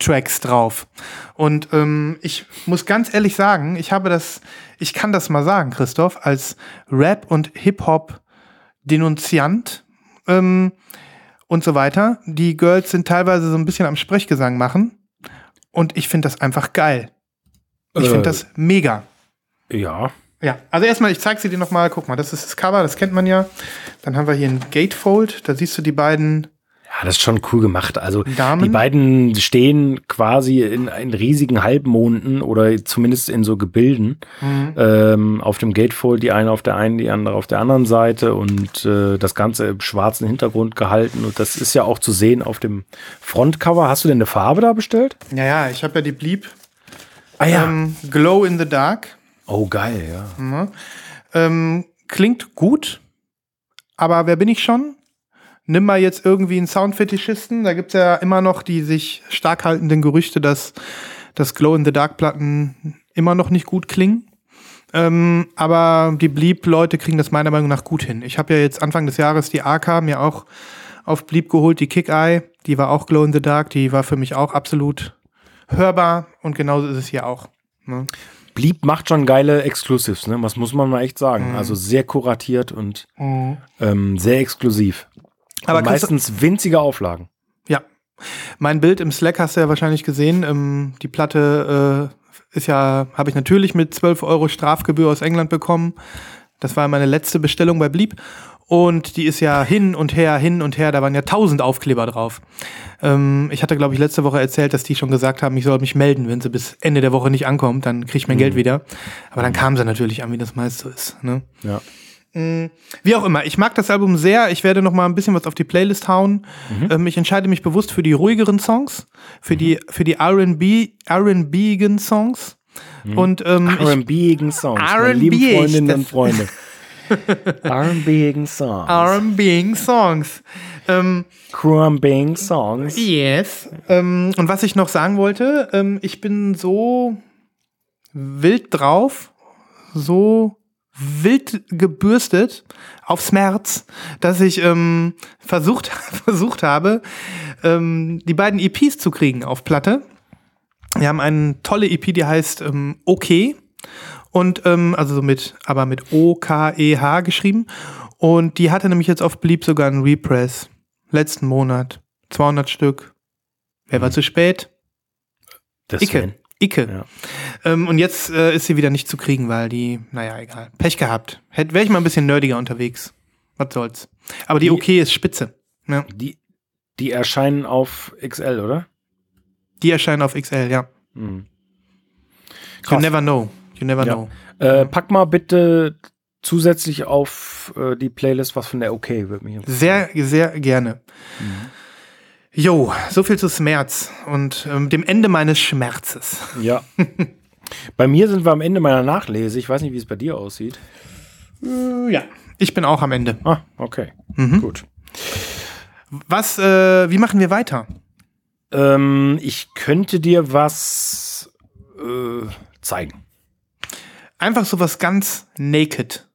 Tracks drauf. Und ähm, ich muss ganz ehrlich sagen, ich habe das, ich kann das mal sagen, Christoph, als Rap und Hip-Hop Denunziant ähm, und so weiter. Die Girls sind teilweise so ein bisschen am Sprechgesang machen. Und ich finde das einfach geil. Ich Äh. finde das mega. Ja. Ja, also erstmal, ich zeige sie dir nochmal. Guck mal, das ist das Cover, das kennt man ja. Dann haben wir hier ein Gatefold. Da siehst du die beiden Ja, das ist schon cool gemacht. Also Damen? die beiden stehen quasi in, in riesigen Halbmonden oder zumindest in so Gebilden Mhm. ähm, auf dem Gatefold, die eine auf der einen, die andere auf der anderen Seite und äh, das Ganze im schwarzen Hintergrund gehalten. Und das ist ja auch zu sehen auf dem Frontcover. Hast du denn eine Farbe da bestellt? Ja, ja, ich habe ja die Bleep Ah ähm, Glow in the Dark. Oh, geil, ja. Ähm, klingt gut, aber wer bin ich schon? Nimm mal jetzt irgendwie einen Soundfetischisten. Da gibt's ja immer noch die sich stark haltenden Gerüchte, dass, dass Glow in the Dark Platten immer noch nicht gut klingen. Ähm, aber die Bleep-Leute kriegen das meiner Meinung nach gut hin. Ich habe ja jetzt Anfang des Jahres die AK mir auch auf Bleep geholt, die Kick-Eye. Die war auch Glow in the Dark. Die war für mich auch absolut hörbar. Und genauso ist es hier auch. Ne? Blieb macht schon geile Exclusives, ne? Das muss man mal echt sagen. Also sehr kuratiert und ähm, sehr exklusiv. Aber meistens winzige Auflagen. Ja. Mein Bild im Slack hast du ja wahrscheinlich gesehen. Ähm, die Platte äh, ist ja, habe ich natürlich mit 12 Euro Strafgebühr aus England bekommen. Das war meine letzte Bestellung bei Bleep. Und die ist ja hin und her, hin und her. Da waren ja tausend Aufkleber drauf. Ähm, ich hatte, glaube ich, letzte Woche erzählt, dass die schon gesagt haben, ich soll mich melden, wenn sie bis Ende der Woche nicht ankommt, dann kriege ich mein Geld wieder. Aber dann kam sie natürlich an, wie das meist so ist. Ne? Ja. Wie auch immer, ich mag das Album sehr. Ich werde noch mal ein bisschen was auf die Playlist hauen. Ähm, ich entscheide mich bewusst für die ruhigeren Songs, für die für die R&B R&Bigen Songs. Und ähm, R&B-igen Songs. meine R&B, lieben Freundinnen und Freunde. R&B-igen Songs. R&B Songs. Ähm, Songs. yes. Ähm, und was ich noch sagen wollte, ähm, ich bin so wild drauf, so wild gebürstet auf Schmerz, dass ich ähm, versucht, versucht habe, ähm, die beiden EPs zu kriegen auf Platte. Wir haben eine tolle EP, die heißt ähm, Okay. Und ähm, also so mit, aber mit O-K-E-H geschrieben. Und die hatte nämlich jetzt auf Bleep sogar einen Repress. Letzten Monat. 200 Stück. Wer war zu spät? Das Icke. Icke. Ja. Ähm, und jetzt äh, ist sie wieder nicht zu kriegen, weil die, naja, egal. Pech gehabt. Wäre ich mal ein bisschen nerdiger unterwegs. Was soll's. Aber die, Die- Okay ist spitze. Ja. Die, die erscheinen auf XL, oder? Die erscheinen auf XL, ja. Mhm. You never know. You never Ja. know. Äh, pack mal bitte zusätzlich auf äh, die Playlist was von der OK, würde mich interessieren. Sehr, sehr gerne. Jo, so viel zu Schmerz und ähm, dem Ende meines Schmerzes. Ja. bei mir sind wir am Ende meiner Nachlese. Ich weiß nicht, wie es bei dir aussieht. Ja. Ich bin auch am Ende. Ah, okay. Mhm. Gut. Was, äh, wie machen wir weiter? Ähm, ich könnte dir was äh, zeigen. Einfach so was ganz naked.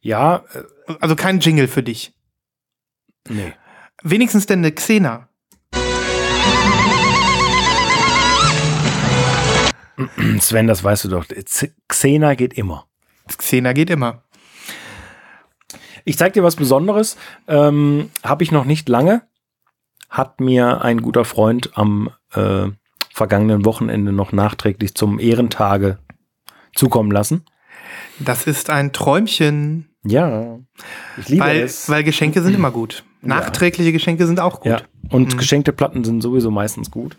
Ja, äh, Also kein Jingle für dich. nee. Wenigstens denn eine Xena. Sven, das weißt du doch. Xena geht immer. Xena geht immer. Ich zeig dir was Besonderes. Ähm, Habe ich noch nicht lange. Hat mir ein guter Freund am äh, vergangenen Wochenende noch nachträglich zum Ehrentage zukommen lassen. Das ist ein Träumchen. Ja, ich liebe Weil, es. weil Geschenke sind immer gut. Nachträgliche Geschenke sind auch gut. ja, und geschenkte Platten sind sowieso meistens gut.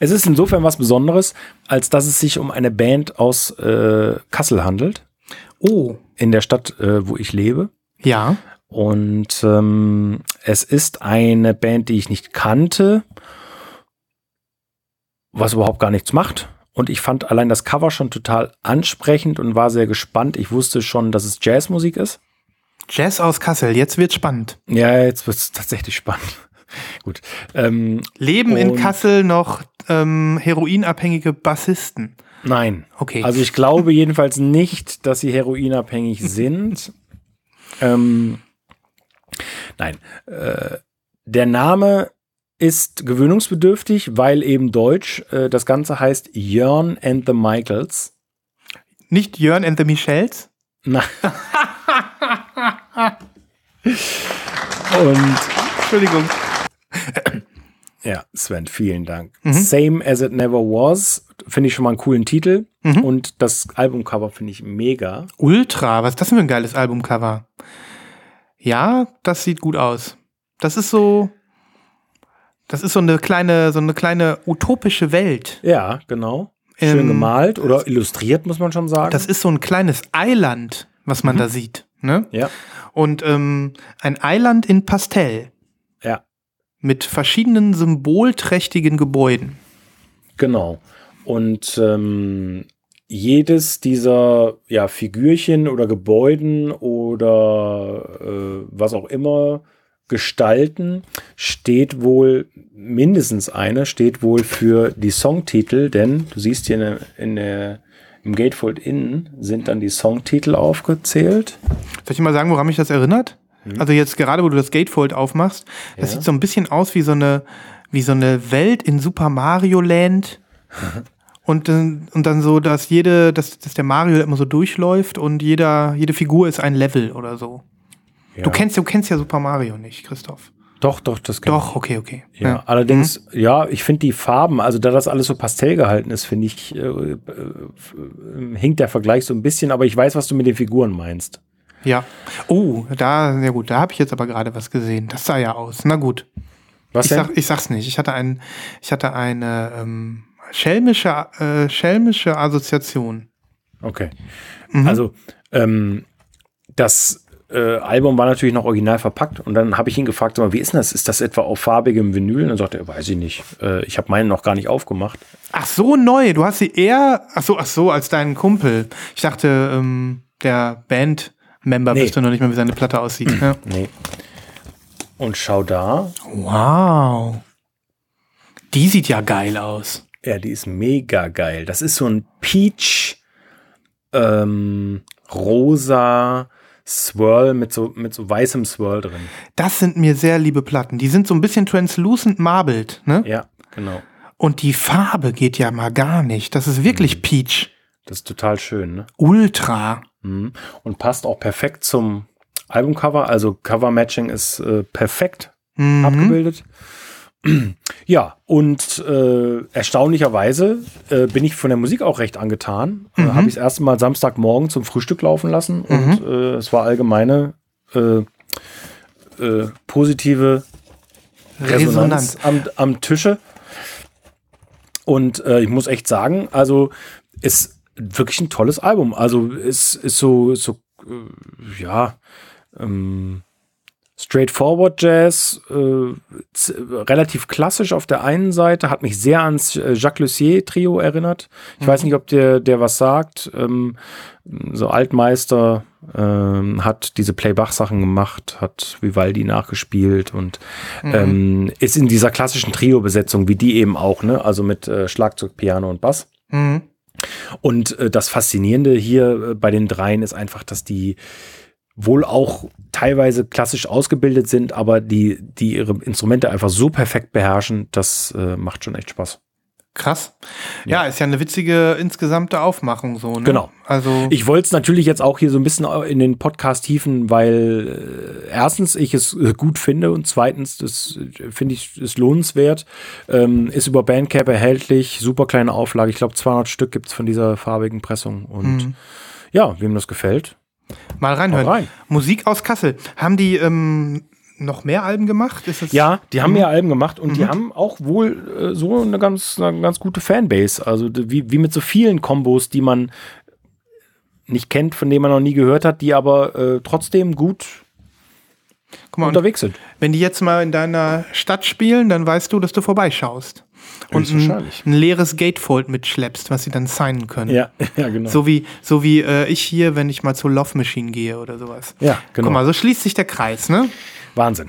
Es ist insofern was Besonderes, als dass es sich um eine Band aus äh, Kassel handelt, Oh, in der Stadt, äh, wo ich lebe. ja. Und ähm, es ist eine Band, die ich nicht kannte, was überhaupt gar nichts macht. Und ich fand allein das Cover schon total ansprechend und war sehr gespannt. Ich wusste schon, dass es Jazzmusik ist. Jazz aus Kassel, jetzt wird's spannend. Ja, jetzt wird es tatsächlich spannend. Gut. Ähm, Leben in Kassel noch ähm, heroinabhängige Bassisten. nein. Okay. Also ich glaube jedenfalls nicht, dass sie heroinabhängig sind. ähm, nein. Äh, der Name ist gewöhnungsbedürftig, weil eben deutsch. Äh, das Ganze heißt Jörn and the Michaels. Nicht Jörn and the Michels? Na. Und Entschuldigung. ja, Sven, vielen Dank. Same as it never was. Finde ich schon mal einen coolen Titel. Und das Albumcover finde ich mega. Ultra, was ist das für ein geiles Albumcover? Ja, das sieht gut aus. Das ist so. Das ist so eine kleine, so eine kleine utopische Welt. Ja, genau. Schön Ähm, gemalt oder illustriert, muss man schon sagen. Das ist so ein kleines Eiland, was man da sieht. Ne? ja, Und ähm, ein Eiland in Pastell ja, mit verschiedenen symbolträchtigen Gebäuden. genau. Und ähm, jedes dieser ja, Figürchen oder Gebäuden oder äh, was auch immer Gestalten steht wohl, mindestens eine, steht wohl für die Songtitel, denn du siehst hier in der, in der, im Gatefold Inn sind dann die Songtitel aufgezählt. Soll ich mal sagen, woran mich das erinnert? Also jetzt gerade, wo du das Gatefold aufmachst, das Ja. sieht so ein bisschen aus wie so eine, wie so eine Welt in Super Mario Land. und, dann- und dann so, dass jede, dass, dass der Mario immer so durchläuft und jeder, jede Figur ist ein Level oder so. Ja. Du kennst, du kennst ja Super Mario nicht, Christoph. Doch, doch, das ich. Doch, okay, okay. Ja, allerdings, ja, ich finde die Farben, also da das alles so pastell gehalten ist, finde ich, äh, äh, hinkt der Vergleich so ein bisschen, aber ich weiß, was du mit den Figuren meinst. Ja. Oh, da, ja gut, da habe ich jetzt aber gerade was gesehen. Das sah ja aus. Na gut. Was Ich, denn? sag, ich sag's nicht. Ich hatte, ein, ich hatte eine ähm, schelmische, äh, schelmische Assoziation. Okay. Also, ähm, das äh, Album war natürlich noch original verpackt und dann habe ich ihn gefragt, mal, wie ist denn das? Ist das etwa auf farbigem Vinyl? Und dann sagte er, weiß ich nicht. Äh, ich habe meinen noch gar nicht aufgemacht. Ach so, neu. Du hast sie eher, ach so, ach so, als deinen Kumpel. Ich dachte, ähm, der Band-Member Nee. wüsste noch nicht mal, wie seine Platte aussieht. ja. Nee. Und schau da. Wow. Die sieht ja geil aus. Ja, die ist mega geil. Das ist so ein Peach ähm, rosa Swirl mit so, mit so weißem Swirl drin. Das sind mir sehr liebe Platten. Die sind so ein bisschen translucent marbled, ne? Ja, genau. Und die Farbe geht ja mal gar nicht. Das ist wirklich Peach. Das ist total schön, ne? Ultra. Mhm. Und passt auch perfekt zum Albumcover. Also Cover-Matching ist äh, perfekt Mhm. abgebildet. Ja, und äh, erstaunlicherweise äh, bin ich von der Musik auch recht angetan. Äh, Habe ich das erste Mal Samstagmorgen zum Frühstück laufen lassen und äh, es war allgemeine äh, äh, positive Resonanz, Resonanz. am, am Tische. Und äh, ich muss echt sagen, also ist wirklich ein tolles Album. Also es ist so, so äh, ja, ähm, straightforward Jazz, äh, relativ klassisch auf der einen Seite, hat mich sehr ans äh, Jacques Lussier Trio erinnert. Ich weiß nicht, ob der, der was sagt. Ähm, so Altmeister ähm, hat diese Playbach-Sachen gemacht, hat Vivaldi nachgespielt und ähm, ist in dieser klassischen Trio-Besetzung, wie die eben auch, ne? Also mit äh, Schlagzeug, Piano und Bass. Mhm. Und äh, das Faszinierende hier äh, bei den dreien ist einfach, dass die wohl auch teilweise klassisch ausgebildet sind, aber die, die ihre Instrumente einfach so perfekt beherrschen, das äh, macht schon echt Spaß. Krass. Ja. ist ja eine witzige insgesamte Aufmachung so, ne? Genau. Also Ich wollte es natürlich jetzt auch hier so ein bisschen in den Podcast tiefen, weil äh, erstens ich es äh, gut finde und zweitens, das äh, finde ich ist lohnenswert. Ähm, ist über Bandcamp erhältlich, super kleine Auflage. Ich glaube 200 Stück gibt es von dieser farbigen Pressung. Und ja, wem das gefällt, mal reinhören. Rein. Musik aus Kassel. Haben die ähm, noch mehr Alben gemacht? Ja, die haben ja Alben gemacht und die haben auch wohl äh, so eine ganz, eine ganz gute Fanbase. Also wie, wie mit so vielen Kombos, die man nicht kennt, von denen man noch nie gehört hat, die aber äh, trotzdem gut mal, unterwegs sind. wenn die jetzt mal in deiner Stadt spielen, dann weißt du, dass du vorbeischaust. Und ein, ein leeres Gatefold mitschleppst, was sie dann signen können. Ja, ja, genau. So wie, so wie äh, ich hier, wenn ich mal zur Love Machine gehe oder sowas. Ja, genau. Guck mal, so schließt sich der Kreis, ne? Wahnsinn.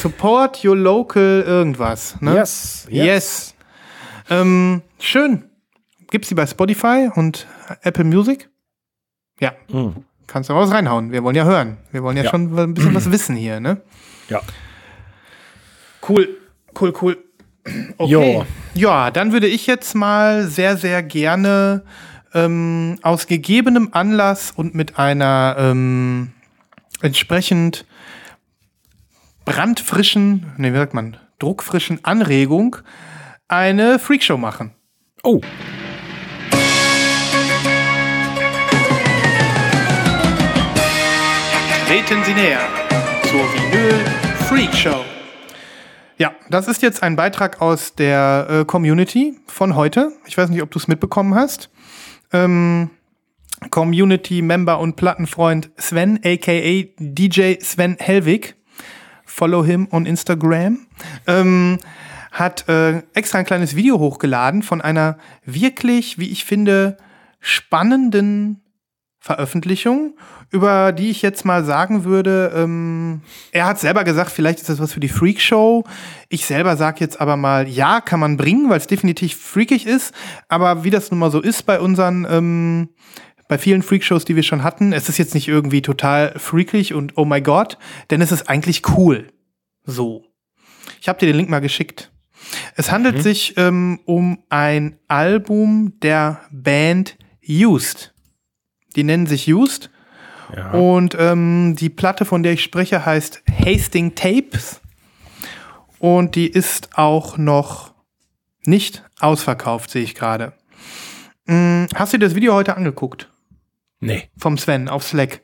Support your local irgendwas, ne? Yes, yes. Yes. Ähm, schön. Gibt's die bei Spotify und Apple Music? Ja. Mhm. Kannst du aber was reinhauen. Wir wollen ja hören. Wir wollen ja, Ja. schon ein bisschen was wissen hier, ne? Ja. Cool, cool, cool. Okay. Jo. Ja, dann würde ich jetzt mal sehr, sehr gerne ähm, aus gegebenem Anlass und mit einer ähm, entsprechend brandfrischen, nee, wie sagt man, druckfrischen Anregung eine Freakshow machen. Oh, Treten Sie näher zur Vinyl Freak Show. Ja, das ist jetzt ein Beitrag aus der äh, Community von heute. Ich weiß nicht, ob du es mitbekommen hast. Ähm, Community-Member und Plattenfreund Sven, aka DJ Sven Hellwig, follow him on Instagram, ähm, hat äh, extra ein kleines Video hochgeladen von einer wirklich, wie ich finde, spannenden Veröffentlichung, über die ich jetzt mal sagen würde, ähm, er hat selber gesagt, vielleicht ist das was für die Freak Show. Ich selber sage jetzt aber mal, ja, kann man bringen, weil es definitiv freakig ist. Aber wie das nun mal so ist bei unseren, ähm, bei vielen Freak-Shows, die wir schon hatten, es ist jetzt nicht irgendwie total freakig und oh my God, denn es ist eigentlich cool. So. Ich habe dir den Link mal geschickt. Es handelt sich ähm, um ein Album der Band Used. Die nennen sich Used. ja. Und ähm, die Platte, von der ich spreche, heißt Hasting Tapes. Und die ist auch noch nicht ausverkauft, sehe ich gerade. Hm, hast du dir das Video heute angeguckt? Nee. vom Sven auf Slack.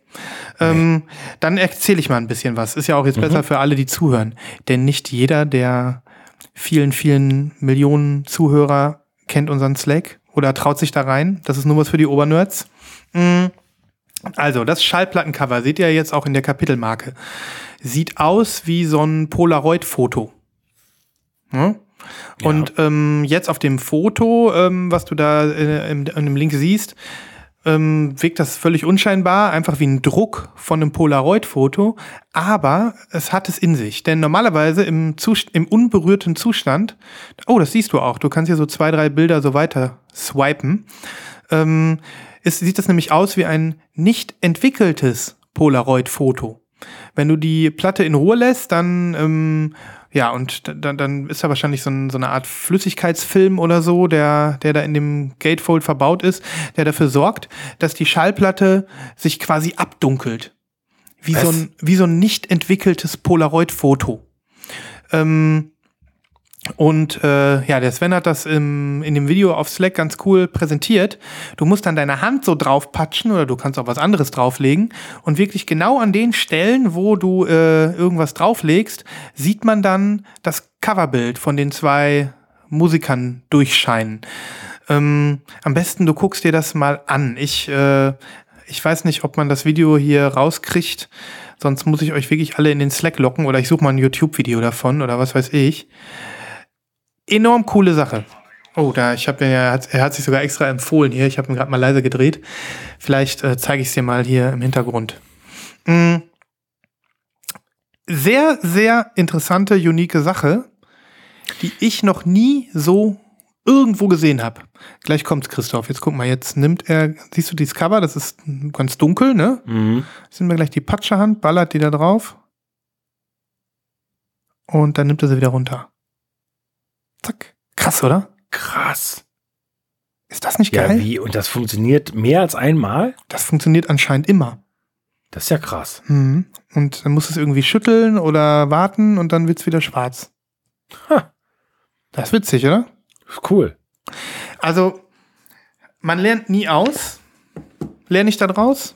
Ähm, dann erzähle ich mal ein bisschen was. Ist ja auch jetzt besser für alle, die zuhören. Denn nicht jeder der vielen, vielen Millionen Zuhörer kennt unseren Slack oder traut sich da rein. Das ist nur was für die Obernerds. Mm. Also, das Schallplattencover seht ihr jetzt auch in der Kapitelmarke. Sieht aus wie so ein Polaroid-Foto. Ja? Und ähm, jetzt auf dem Foto, ähm, was du da äh, im, in dem Link siehst, ähm, wirkt das völlig unscheinbar, einfach wie ein Druck von einem Polaroid-Foto, aber es hat es in sich. Denn normalerweise im, Zust im unberührten Zustand, oh, das siehst du auch, du kannst hier so zwei, drei Bilder so weiter swipen, ähm, ist, sieht das nämlich aus wie ein nicht entwickeltes Polaroid-Foto. Wenn du die Platte in Ruhe lässt, dann ähm, ja, und dann, dann ist da wahrscheinlich so, ein, so eine Art Flüssigkeitsfilm oder so, der, der da in dem Gatefold verbaut ist, der dafür sorgt, dass die Schallplatte sich quasi abdunkelt. Wie, so ein, wie so ein nicht entwickeltes Polaroid-Foto. Ähm, und äh, ja, der Sven hat das im, in dem Video auf Slack ganz cool präsentiert. Du musst dann deine Hand so drauf patschen oder du kannst auch was anderes drauflegen. Und wirklich genau an den Stellen, wo du äh, irgendwas drauflegst, sieht man dann das Coverbild von den zwei Musikern durchscheinen. Ähm, am besten du guckst dir das mal an. Ich, äh, ich weiß nicht, ob man das Video hier rauskriegt. Sonst muss ich euch wirklich alle in den Slack locken oder ich suche mal ein YouTube-Video davon oder was weiß ich enorm coole Sache. Oh, da, ich habe hat, er hat sich sogar extra empfohlen hier. Ich habe ihn gerade mal leise gedreht. Vielleicht äh, zeige ich es dir mal hier im Hintergrund. Mm. Sehr, sehr interessante, unique Sache, die ich noch nie so irgendwo gesehen habe. Gleich kommt's, Christoph. Jetzt guck mal, jetzt nimmt er, siehst du dieses Cover? Das ist ganz dunkel, ne? Mhm. Jetzt nimmt er gleich die Patschehand, ballert die da drauf. Und dann nimmt er sie wieder runter. Zack. Krass, oder? Krass. Ist das nicht Ja, geil? wie? Und das funktioniert mehr als einmal? Das funktioniert anscheinend immer. Das ist ja krass. Mhm. Und dann musst du es irgendwie schütteln oder warten und dann wird's wieder schwarz. Ha. Das ist witzig, oder? Cool. Also, man lernt nie aus. Lerne ich da draus?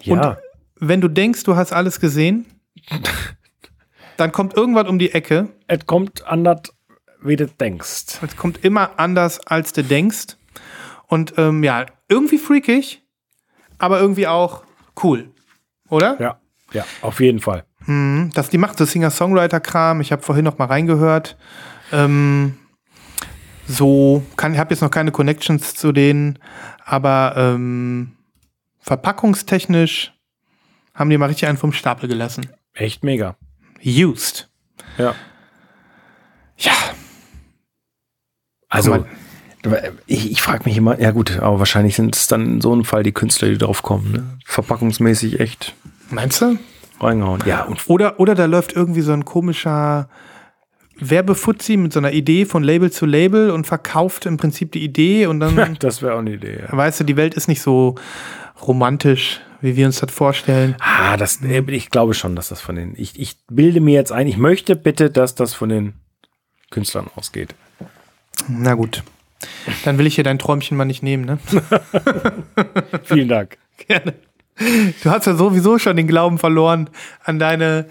Ja. Wenn du denkst, du hast alles gesehen, dann kommt irgendwas um die Ecke. es kommt anders, wie du denkst. Es kommt immer anders, als du denkst. Und ähm, ja, irgendwie freakig, aber irgendwie auch cool. Oder? Ja. Ja, auf jeden Fall. Mhm. Das, die macht so Singer-Songwriter-Kram. Ich habe vorhin noch mal reingehört. Ähm, so, kann, habe jetzt noch keine Connections zu denen, aber ähm, verpackungstechnisch haben die mal richtig einen vom Stapel gelassen. Echt mega. Used. Ja. Ja, Also, mal. ich, ich frage mich immer, ja gut, aber wahrscheinlich sind es dann in so einem Fall die Künstler, die drauf kommen. Ne? Verpackungsmäßig echt meinst du? reingehauen. Ja, Oder, oder da läuft irgendwie so ein komischer Werbefuzzi mit so einer Idee von Label zu Label und verkauft im Prinzip die Idee und dann, das wäre auch eine Idee. Ja. weißt du, die Welt ist nicht so romantisch, wie wir uns das vorstellen. Ah, das, äh, ich glaube schon, dass das von den. Ich, ich bilde mir jetzt ein, ich möchte bitte, dass das von den Künstlern ausgeht. Na gut. Dann will ich hier dein Träumchen mal nicht nehmen, ne? Vielen Dank. Gerne. Du hast ja sowieso schon den Glauben verloren an deine,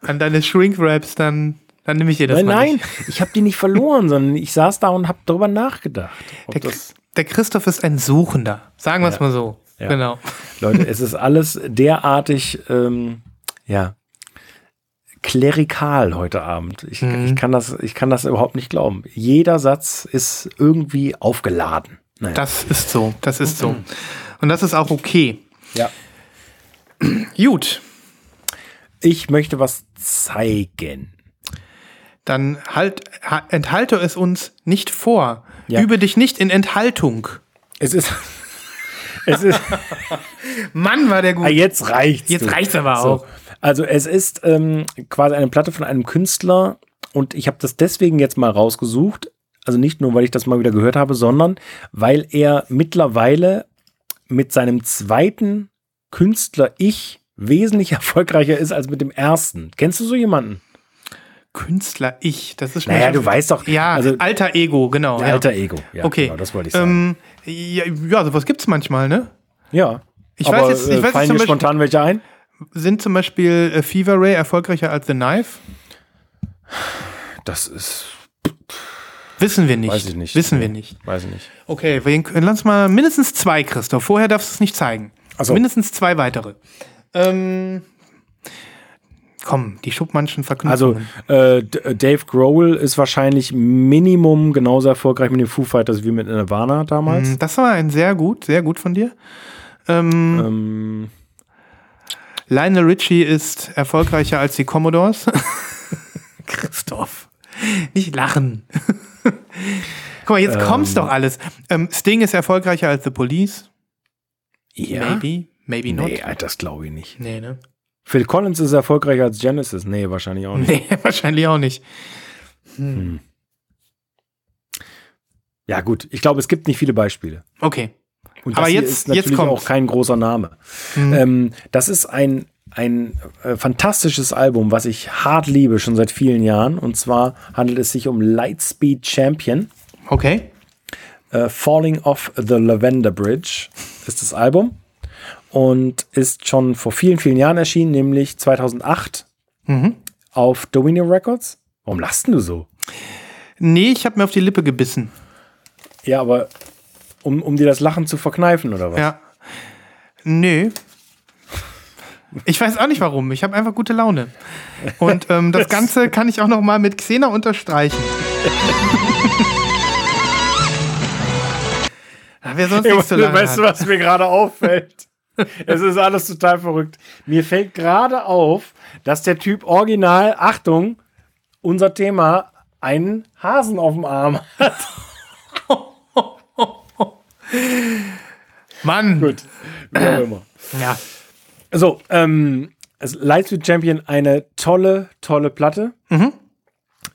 an deine Shrink-Wraps, dann, dann nehme ich dir das Nein, mal nein, nicht. ich habe die nicht verloren, sondern ich saß da und habe darüber nachgedacht. Der, der Christoph ist ein Suchender. Sagen wir es Ja. mal so. Ja. Genau. Leute, es ist alles derartig, ähm, ja, klerikal heute Abend. Ich, Mhm. ich, kann das, ich kann das überhaupt nicht glauben. Jeder Satz ist irgendwie aufgeladen. Naja. Das ist so. Das ist so. Und das ist auch okay. ja. Gut. Ich möchte was zeigen. Dann halt, ha- enthalte es uns nicht vor. Ja. Übe dich nicht in Enthaltung. Es ist. es ist. Mann, war der gut. Ah, jetzt reicht's. Jetzt reicht's aber auch. Also es ist ähm, quasi eine Platte von einem Künstler und ich habe das deswegen jetzt mal rausgesucht. Also nicht nur, weil ich das mal wieder gehört habe, sondern weil er mittlerweile mit seinem zweiten Künstler Ich wesentlich erfolgreicher ist als mit dem ersten. Kennst du so jemanden? Künstler ich. Das ist Naja, du weißt doch. Ja, also alter Ego, genau. ja. alter Ego. Ja, okay. Genau, das wollte ich sagen. Ähm, ja, ja, sowas gibt's manchmal, ne? ja. Ich Aber weiß jetzt, ich äh, weiß fallen jetzt dir zum Beispiel, spontan welche ein? Sind zum Beispiel äh, Fever Ray erfolgreicher als The Knife? Das ist, Wissen wir nicht. weiß ich nicht. Wissen wir nicht. Weiß ich nicht. Okay, wen, lass mal mindestens zwei, Christoph. Vorher darfst du es nicht zeigen. Ach so. Mindestens zwei weitere. Ähm, komm, die Schubmannschen Also Verknüpfungen. äh, äh, Dave Grohl ist wahrscheinlich Minimum genauso erfolgreich mit den Foo Fighters wie mit Nirvana damals. Mm, das war ein sehr gut, sehr gut von dir. Ähm, Ähm, Lionel Richie ist erfolgreicher als die Commodores. Christoph, nicht lachen. Guck mal, jetzt kommt's doch alles. Ähm, Sting ist erfolgreicher als The Police. ja? Maybe, maybe not. Nee, das glaube ich nicht. Nee, ne? Phil Collins ist erfolgreicher als Genesis. Nee, wahrscheinlich auch nicht. Nee, wahrscheinlich auch nicht. Ja, gut. Ich glaube, es gibt nicht viele Beispiele. Okay. Und Aber jetzt- ist jetzt natürlich kommt's. auch kein großer Name. Ähm, das ist ein, ein äh, fantastisches Album, was ich hart liebe, schon seit vielen Jahren. Und zwar handelt es sich um Lightspeed Champion. Okay. Äh, Falling Off the Lavender Bridge ist das Album. Und ist schon vor vielen, vielen Jahren erschienen, nämlich 2008 Mhm. auf Domino Records. Warum lachst denn du so? Nee, ich habe mir auf die Lippe gebissen. Ja, aber um, um dir das Lachen zu verkneifen, oder was? Ja. Nö. Ich weiß auch nicht warum. Ich habe einfach gute Laune. Und ähm, das Ganze kann ich auch noch mal mit Xena unterstreichen. Wer sonst nichts zu lachen weißt du, was mir gerade auffällt? Es ist alles total verrückt. Mir fällt gerade auf, dass der Typ original, Achtung, unser Thema, einen Hasen auf dem Arm hat. Mann. Gut, wie auch immer. Ja. So, ähm, Lightspeed Champion, eine tolle, tolle Platte,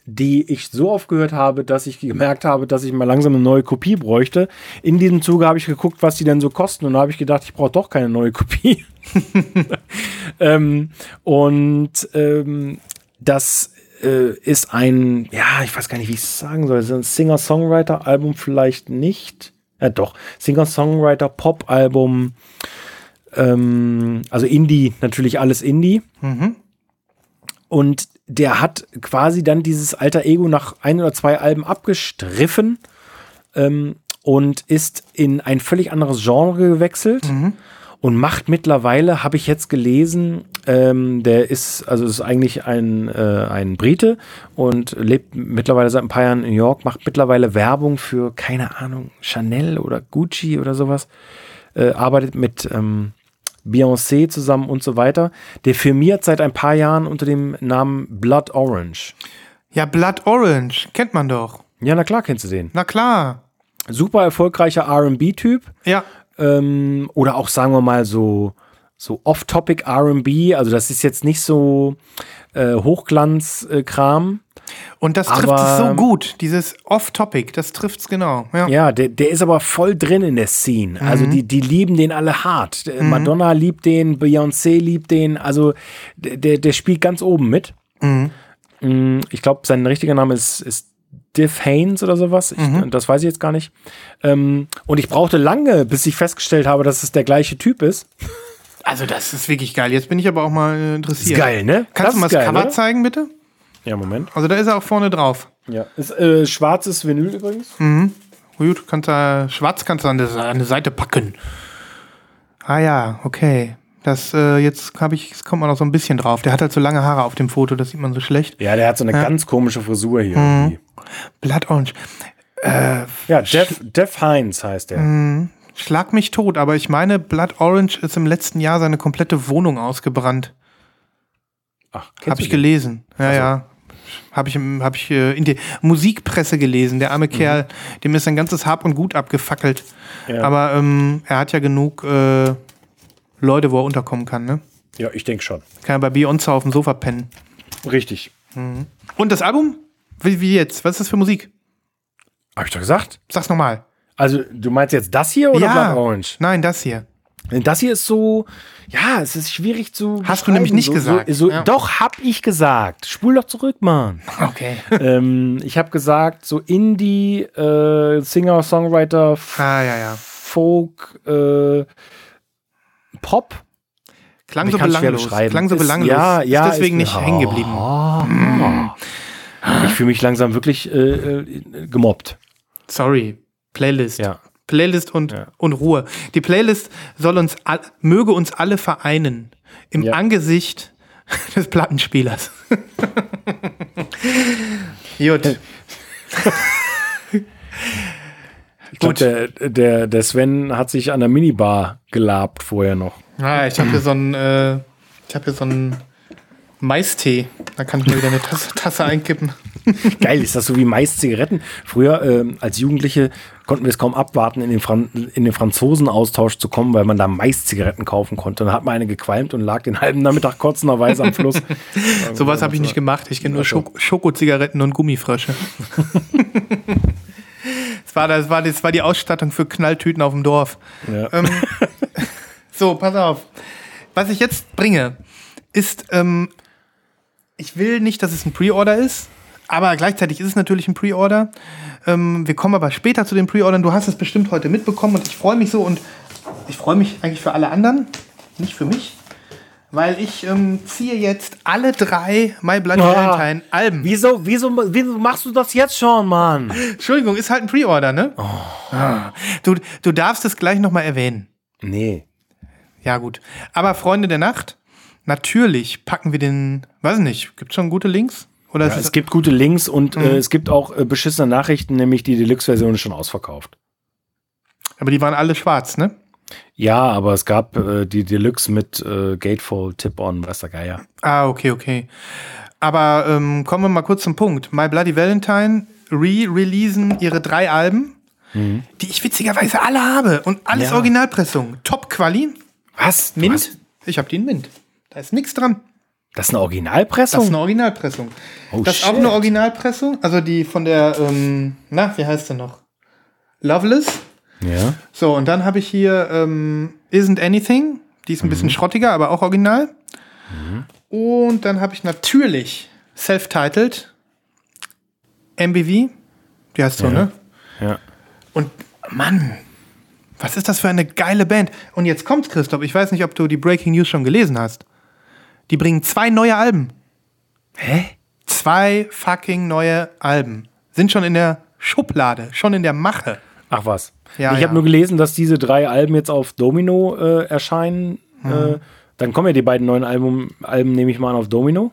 die ich so oft gehört habe, dass ich gemerkt habe, dass ich mal langsam eine neue Kopie bräuchte. In diesem Zuge habe ich geguckt, was die denn so kosten und da habe ich gedacht, ich brauche doch keine neue Kopie. ähm, und ähm, das äh, ist ein, ja, ich weiß gar nicht, wie ich es sagen soll, so ein Singer-Songwriter-Album vielleicht nicht. Ja, doch, Singer-Songwriter, Pop-Album, ähm, also Indie, natürlich alles Indie. Und der hat quasi dann dieses alter Ego nach ein oder zwei Alben abgestriffen ähm, und ist in ein völlig anderes Genre gewechselt und macht mittlerweile, habe ich jetzt gelesen, ähm, der ist, also ist eigentlich ein, äh, ein Brite und lebt mittlerweile seit ein paar Jahren in New York, macht mittlerweile Werbung für, keine Ahnung, Chanel oder Gucci oder sowas, äh, arbeitet mit ähm, Beyoncé zusammen und so weiter. Der firmiert seit ein paar Jahren unter dem Namen Blood Orange. Ja, Blood Orange. Kennt man doch. Ja, na klar, kennst du den. Na klar. Super erfolgreicher RB-Typ. Ja. Ähm, oder auch sagen wir mal so, so off-topic RB, also das ist jetzt nicht so äh, Hochglanz-Kram. Und das trifft Aber- es so gut. Dieses Off-Topic, das trifft's genau. Ja. ja, der, der ist aber voll drin in der Scene. Also die, die lieben den alle hart. Der Madonna liebt den, Beyoncé liebt den, also der, der, spielt ganz oben mit. Mm, Ich glaube, sein richtiger Name ist, ist Diff Haynes oder sowas. Ich, Das weiß ich jetzt gar nicht. Ähm, und ich brauchte lange, bis ich festgestellt habe, dass es der gleiche Typ ist. Also, das ist wirklich geil. Jetzt bin ich aber auch mal äh, interessiert. Ist geil, ne? Kannst Das du mal das geil, Cover oder? zeigen, bitte? Ja, Moment. Also, da ist er auch vorne drauf. Ja. Ist äh, schwarzes Vinyl übrigens. Gut, kannst du, schwarz kannst du an, der, an die Seite packen. Ah ja, okay. Das, äh, jetzt habe ich, jetzt kommt man noch so ein bisschen drauf. Der hat halt so lange Haare auf dem Foto, das sieht man so schlecht. Ja, der hat so eine ganz komische Frisur hier. irgendwie. Blood Orange. Ja, Jeff, Jeff Hines heißt der. Schlag mich tot, aber ich meine, Blood Orange ist im letzten Jahr seine komplette Wohnung ausgebrannt. Ach, Habe ich gelesen. Ja, ja. Habe ich, hab ich äh, in der Musikpresse gelesen. Der arme Kerl, dem ist sein ganzes Hab und Gut abgefackelt. Ja. Aber ähm, er hat ja genug äh, Leute, wo er unterkommen kann. Ne? Ja, ich denke schon. Kann er bei Beyoncé auf dem Sofa pennen. Richtig. Und das Album? Wie, wie jetzt? Was ist das für Musik? Hab ich doch gesagt. Sag's nochmal. Also, du meinst jetzt das hier oder Blood Orange? Nein, das hier. Das hier ist so, ja, es ist schwierig zu. Hast du nämlich nicht beschreiben. gesagt. So, so, Ja. Doch, hab ich gesagt. Spul doch zurück, Mann. Okay. ähm, ich habe gesagt, so Indie, äh, Singer, Songwriter, ah, ja, ja. Folk, äh, Pop. Klang so belanglos. beschreiben. Klang so belanglos. ja, ja, Ist deswegen ist- nicht hängen geblieben. Ich fühle mich langsam wirklich äh, äh, gemobbt. Sorry. Playlist. Ja. Playlist und, Ja. und Ruhe. Die Playlist soll uns all, möge uns alle vereinen im Ja. Angesicht des Plattenspielers. Gut. Ich glaube, der, der, der Sven hat sich an der Minibar gelabt vorher noch. Ah, ich habe hier so einen, äh, ich habe hier so einen Maistee. Da kann ich mir wieder eine Tasse, Tasse einkippen. Geil, ist das so wie Mais-Zigaretten? Früher ähm, als Jugendliche konnten wir es kaum abwarten, in den, Fran in den Franzosen-Austausch zu kommen, weil man da Mais-Zigaretten kaufen konnte. Dann hat man eine gequalmt und lag den halben Nachmittag kotzenderweise am Fluss. Sowas habe ich nicht gemacht. Ich kenne nur Schoko Schokozigaretten und Gummifrösche. das, war, das, war, das war die Ausstattung für Knalltüten auf dem Dorf. Ja. Ähm, so, pass auf. Was ich jetzt bringe, ist, ähm, ich will nicht, dass es ein Pre-Order ist, aber gleichzeitig ist es natürlich ein Pre-Order. Ähm, wir kommen aber später zu den Pre-Ordern. Du hast es bestimmt heute mitbekommen und ich freue mich so und ich freue mich eigentlich für alle anderen, nicht für mich. Weil ich ähm, ziehe jetzt alle drei My Bloody Ah. Valentine Alben. Wieso, wieso, wieso machst du das jetzt schon, Mann? Entschuldigung, ist halt ein Pre-Order, ne? Ah. Du, du darfst es gleich nochmal erwähnen. Nee. Ja, gut. Aber Freunde der Nacht, natürlich packen wir den, weiß nicht, gibt schon gute Links? Oder Ja, es gibt gute Links und äh, es gibt auch äh, beschissene Nachrichten, nämlich die Deluxe-Version ist schon ausverkauft. aber die waren alle schwarz, ne? Ja, aber es gab äh, die Deluxe mit äh, Gatefall, Tip-On, was der Geier. Ah, okay, okay. Aber ähm, kommen wir mal kurz zum Punkt. My Bloody Valentine re-releasen ihre drei Alben, die ich witzigerweise alle habe. Und alles Ja. Originalpressung. Top-Quali. Was? Mint. Was? Ich habe die in Mint. Da ist nichts dran. Das ist eine Das Originalpressung? ist eine Originalpressung. Oh, das ist auch shit. eine Originalpressung. Also die von der, ähm, na, wie heißt sie noch? Loveless. ja. So, und dann habe ich hier ähm, Isn't Anything. Die ist ein bisschen schrottiger, aber auch original. Und dann habe ich natürlich Self-Titled MBV. Die heißt so, ne? Ja. Und Mann, was ist das für eine geile Band? Und jetzt kommt's, Christoph. Ich weiß nicht, ob du die Breaking News schon gelesen hast. Die bringen zwei neue Alben. Hä? Zwei fucking neue Alben. Sind schon in der Schublade, schon in der Mache. Ach was. Ja, ich ja. habe nur gelesen, dass diese drei Alben jetzt auf Domino äh, erscheinen. Mhm. Äh, dann kommen ja die beiden neuen Album, Alben, nehme ich mal an, auf Domino.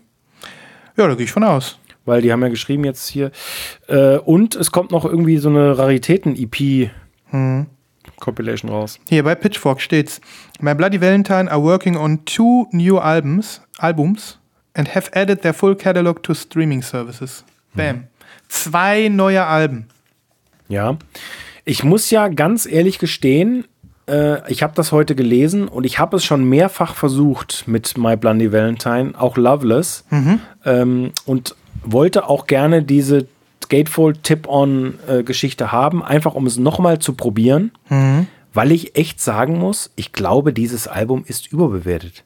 Ja, da gehe ich von aus. Weil die haben ja geschrieben jetzt hier. Äh, und es kommt noch irgendwie so eine Raritäten-EP Mhm. Compilation raus. Hier bei Pitchfork steht's. My Bloody Valentine are working on two new albums, albums and have added their full catalog to streaming services. Bam. Zwei neue Alben. Ja. Ich muss ja ganz ehrlich gestehen, äh, ich habe das heute gelesen und ich habe es schon mehrfach versucht mit My Blondie Valentine, auch Loveless. Ähm, und wollte auch gerne diese Gatefold Tip-On-Geschichte haben, einfach um es nochmal zu probieren, weil ich echt sagen muss, ich glaube, dieses Album ist überbewertet.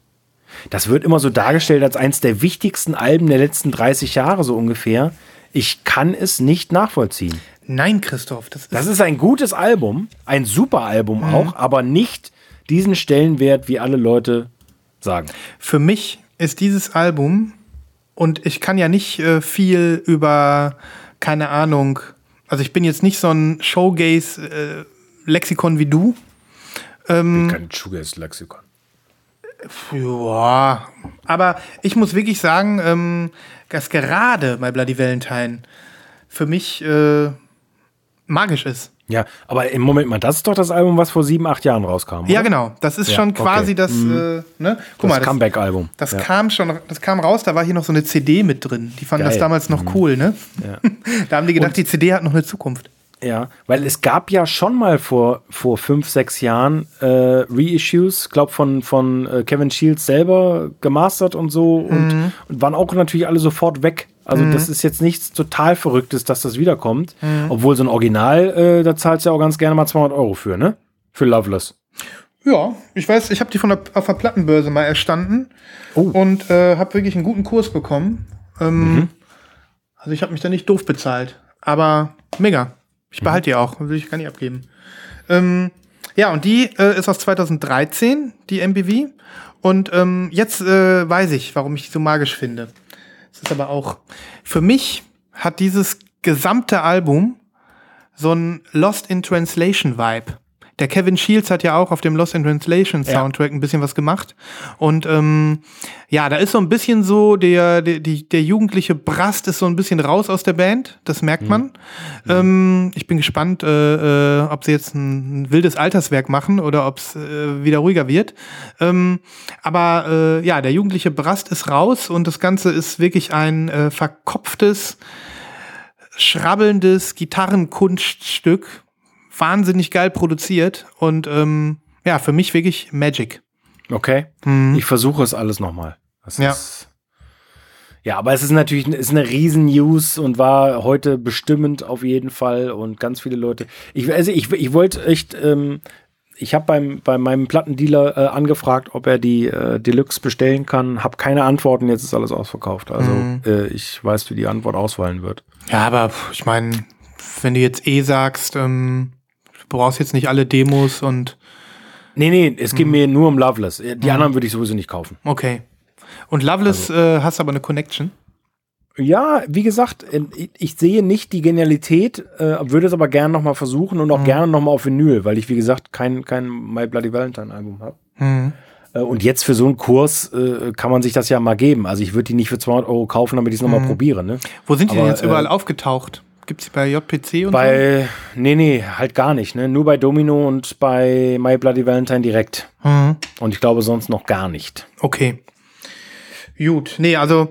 Das wird immer so dargestellt als eins der wichtigsten Alben der letzten 30 Jahre, so ungefähr. Ich kann es nicht nachvollziehen. Nein, Christoph, das ist, Das ist ein gutes Album, ein super Album auch, aber nicht diesen Stellenwert, wie alle Leute sagen. für mich ist dieses Album und ich kann ja nicht äh, viel über keine Ahnung. Also ich bin jetzt nicht so ein Showgaze äh, wie du. Kein Shoegaze-Lexikon. Ja, aber ich muss wirklich sagen, ähm, dass gerade My Bloody Valentine für mich äh, magisch ist. Ja, aber im Moment mal, das ist doch das Album, was vor sieben, acht Jahren rauskam. Ja, oder? genau. Das ist Ja, schon quasi okay. das, äh, ne? Guck Das mal, das, Comeback-Album. das ja. kam schon, das kam raus, da war hier noch so eine CD mit drin. Die fanden das Geil. damals noch cool, ne? Ja. Da haben die gedacht, die CD hat noch eine Zukunft. Ja, weil es gab ja schon mal vor, vor fünf, sechs Jahren äh, Reissues, glaub von, von äh, Kevin Shields selber gemastert und so und, und waren auch natürlich alle sofort weg. Also das ist jetzt nichts total Verrücktes, dass das wiederkommt. Obwohl so ein Original, äh, da zahlst du ja auch ganz gerne mal 200 Euro für, ne? Für Loveless. Ja, ich weiß, ich habe die von der, auf der Plattenbörse mal erstanden Oh. und äh, habe wirklich einen guten Kurs bekommen. Ähm, Also ich habe mich da nicht doof bezahlt, aber mega. Ich behalte die auch, will ich gar nicht abgeben. Ähm, Ja, und die äh, ist aus 2013, die MBV. Und ähm, jetzt äh, weiß ich, warum ich die so magisch finde. Es ist aber auch, für mich hat dieses gesamte Album so ein Lost in Translation Vibe. Der Kevin Shields hat ja auch auf dem Lost in Translation Soundtrack ein bisschen was gemacht. Und ähm, ja, da ist so ein bisschen so, der, der, der jugendliche Brast ist so ein bisschen raus aus der Band. Das merkt man. Ähm, ich bin gespannt, äh, äh, ob sie jetzt ein, ein wildes Alterswerk machen oder ob es äh, wieder ruhiger wird. Ähm, aber äh, ja, der jugendliche Brast ist raus und das Ganze ist wirklich ein äh, verkopftes, schrabbelndes Gitarrenkunststück. Wahnsinnig geil produziert und ähm, ja, für mich wirklich Magic. Okay. Ich versuche es alles nochmal. Ja. Ist, ja, aber es ist natürlich ist eine riesen News und war heute bestimmend auf jeden Fall und ganz viele Leute. Ich, also ich, ich wollte echt, ähm, ich habe beim bei meinem Plattendealer äh, angefragt, ob er die äh, Deluxe bestellen kann. Habe keine Antworten. Jetzt ist alles ausverkauft. Also äh, ich weiß, wie die Antwort ausfallen wird. Ja, aber ich meine, wenn du jetzt eh sagst, ähm, brauchst jetzt nicht alle Demos und Nee, nee, es geht mir nur um Loveless. Die anderen würde ich sowieso nicht kaufen. okay. Und Loveless äh, hast aber eine Connection. Ja, wie gesagt, äh, ich- sehe nicht die Genialität, äh, würde es aber gerne nochmal versuchen und auch gerne nochmal auf Vinyl, weil ich, wie gesagt, kein, kein My Bloody Valentine Album habe. Mhm. Äh, und jetzt für so einen Kurs äh, kann man sich das ja mal geben. Also ich würde die nicht für 200 Euro kaufen, damit ich es nochmal probiere. Ne? Wo sind die Aber, denn jetzt überall aufgetaucht? Gibt's die bei JPC und Bei, nee, nee, halt gar nicht. Ne? Nur bei Domino und bei My Bloody Valentine direkt. so? Mhm. Und ich glaube sonst noch gar nicht. Okay. Gut. Nee, also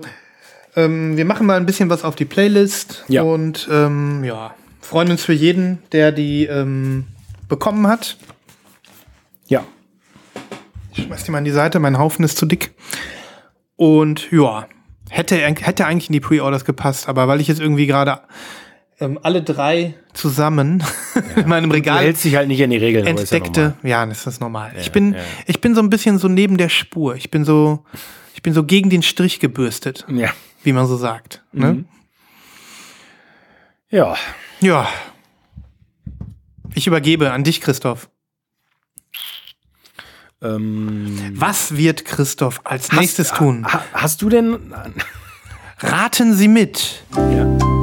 ähm, wir machen mal ein bisschen was auf die Playlist Ja. und ähm, ja, freuen uns für jeden, der die ähm, bekommen hat. Ja. Ich schmeiß die mal an die Seite, mein Haufen ist zu dick. Und ja, hätte, hätte eigentlich in die Pre-Orders gepasst, aber weil ich jetzt irgendwie gerade ähm, alle drei zusammen in meinem Du Regal hältst dich halt nicht an die Regeln. ja entdeckte. normal. Ja, das ist normal. ich bin, ja. ich bin so ein bisschen so neben der Spur. Ich bin so, ich bin so gegen den Strich gebürstet, Ja. wie man so sagt. Mhm. Ne? Ja. Ja. Ich übergebe an dich, Christoph. Ähm, Was wird Christoph als nächstes tun? ha, hast du denn. Raten Sie mit. Ja.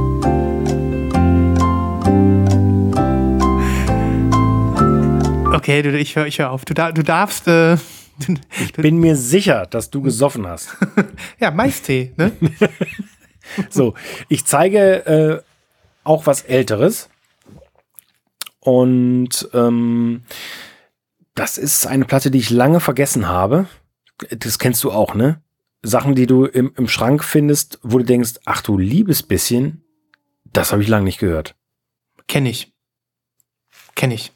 Okay, du, ich höre ich hör auf. Du, du darfst. Äh, du, Bin mir sicher, dass du gesoffen hast. ja, Maistee, ne? So, ich zeige äh, auch was Älteres. Und ähm, das ist eine Platte, die ich lange vergessen habe. Das kennst du auch, ne? Sachen, die du im, im Schrank findest, wo du denkst, ach du liebes bisschen, das habe ich lange nicht gehört. Kenn ich. Kenn ich.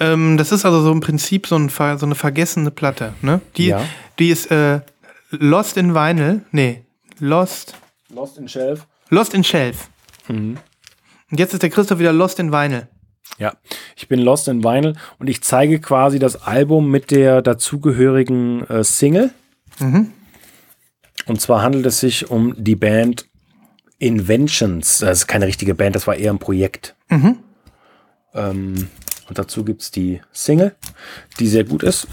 Ähm, das ist also so im Prinzip so, ein, so eine vergessene Platte, ne? Die, Ja. die ist äh, Lost in Vinyl. Nee, Lost. Lost in Shelf. Lost in Shelf. Mhm. Und jetzt ist der Christoph wieder Lost in Vinyl. Ja, ich bin Lost in Vinyl und ich zeige quasi das Album mit der dazugehörigen äh, Single. Und zwar handelt es sich um die Band Inventions. Das ist keine richtige Band, das war eher ein Projekt. Ähm, und dazu gibt es die Single, die sehr gut ist.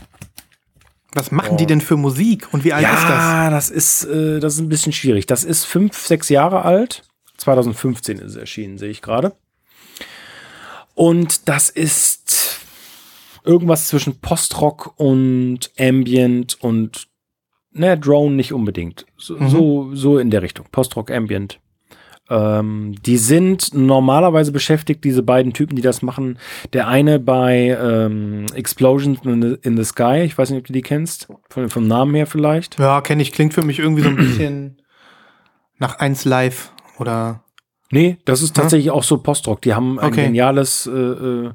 Was machen die denn für Musik und wie alt ist das? Ja, das ist, äh, das ist ein bisschen schwierig. Das ist fünf, sechs Jahre alt. 2015 ist es erschienen, sehe ich gerade. Und das ist irgendwas zwischen Postrock und Ambient und ne, Drone nicht unbedingt. So, so, so in der Richtung. Postrock, Ambient. Ähm, die sind normalerweise beschäftigt, diese beiden Typen, die das machen. Der eine bei ähm, Explosions in the, Sky, ich weiß nicht, ob du die kennst, von, vom Namen her vielleicht. Ja, kenne ich. Klingt für mich irgendwie so ein bisschen nach 1 Live oder. Nee, das ist tatsächlich auch so Postrock. Die haben ein Okay. geniales äh, äh,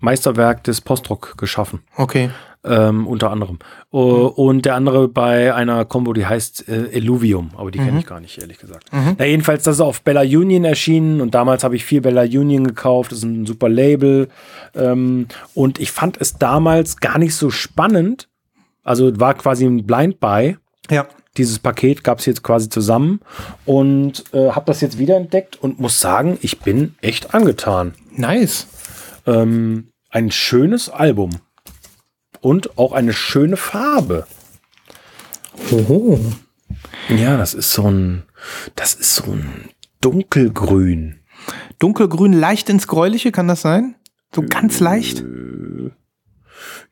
Meisterwerk des Postrock geschaffen, Okay. Ähm, unter anderem. Uh, Und der andere bei einer Combo, die heißt äh, Illuvium, aber die kenne ich gar nicht, ehrlich gesagt. Na, jedenfalls, das ist auf Bella Union erschienen und damals habe ich viel Bella Union gekauft. Das ist ein super Label. Ähm, und ich fand es damals gar nicht so spannend. Also war quasi ein Blind Buy Ja. dieses Paket gab es jetzt quasi zusammen und äh, habe das jetzt wiederentdeckt und muss sagen, ich bin echt angetan. Nice. Ähm, ein schönes Album. Und auch eine schöne Farbe. Oho. Ja, das ist so ein, das ist so ein dunkelgrün. Dunkelgrün, leicht ins Gräuliche, kann das sein? So ganz leicht?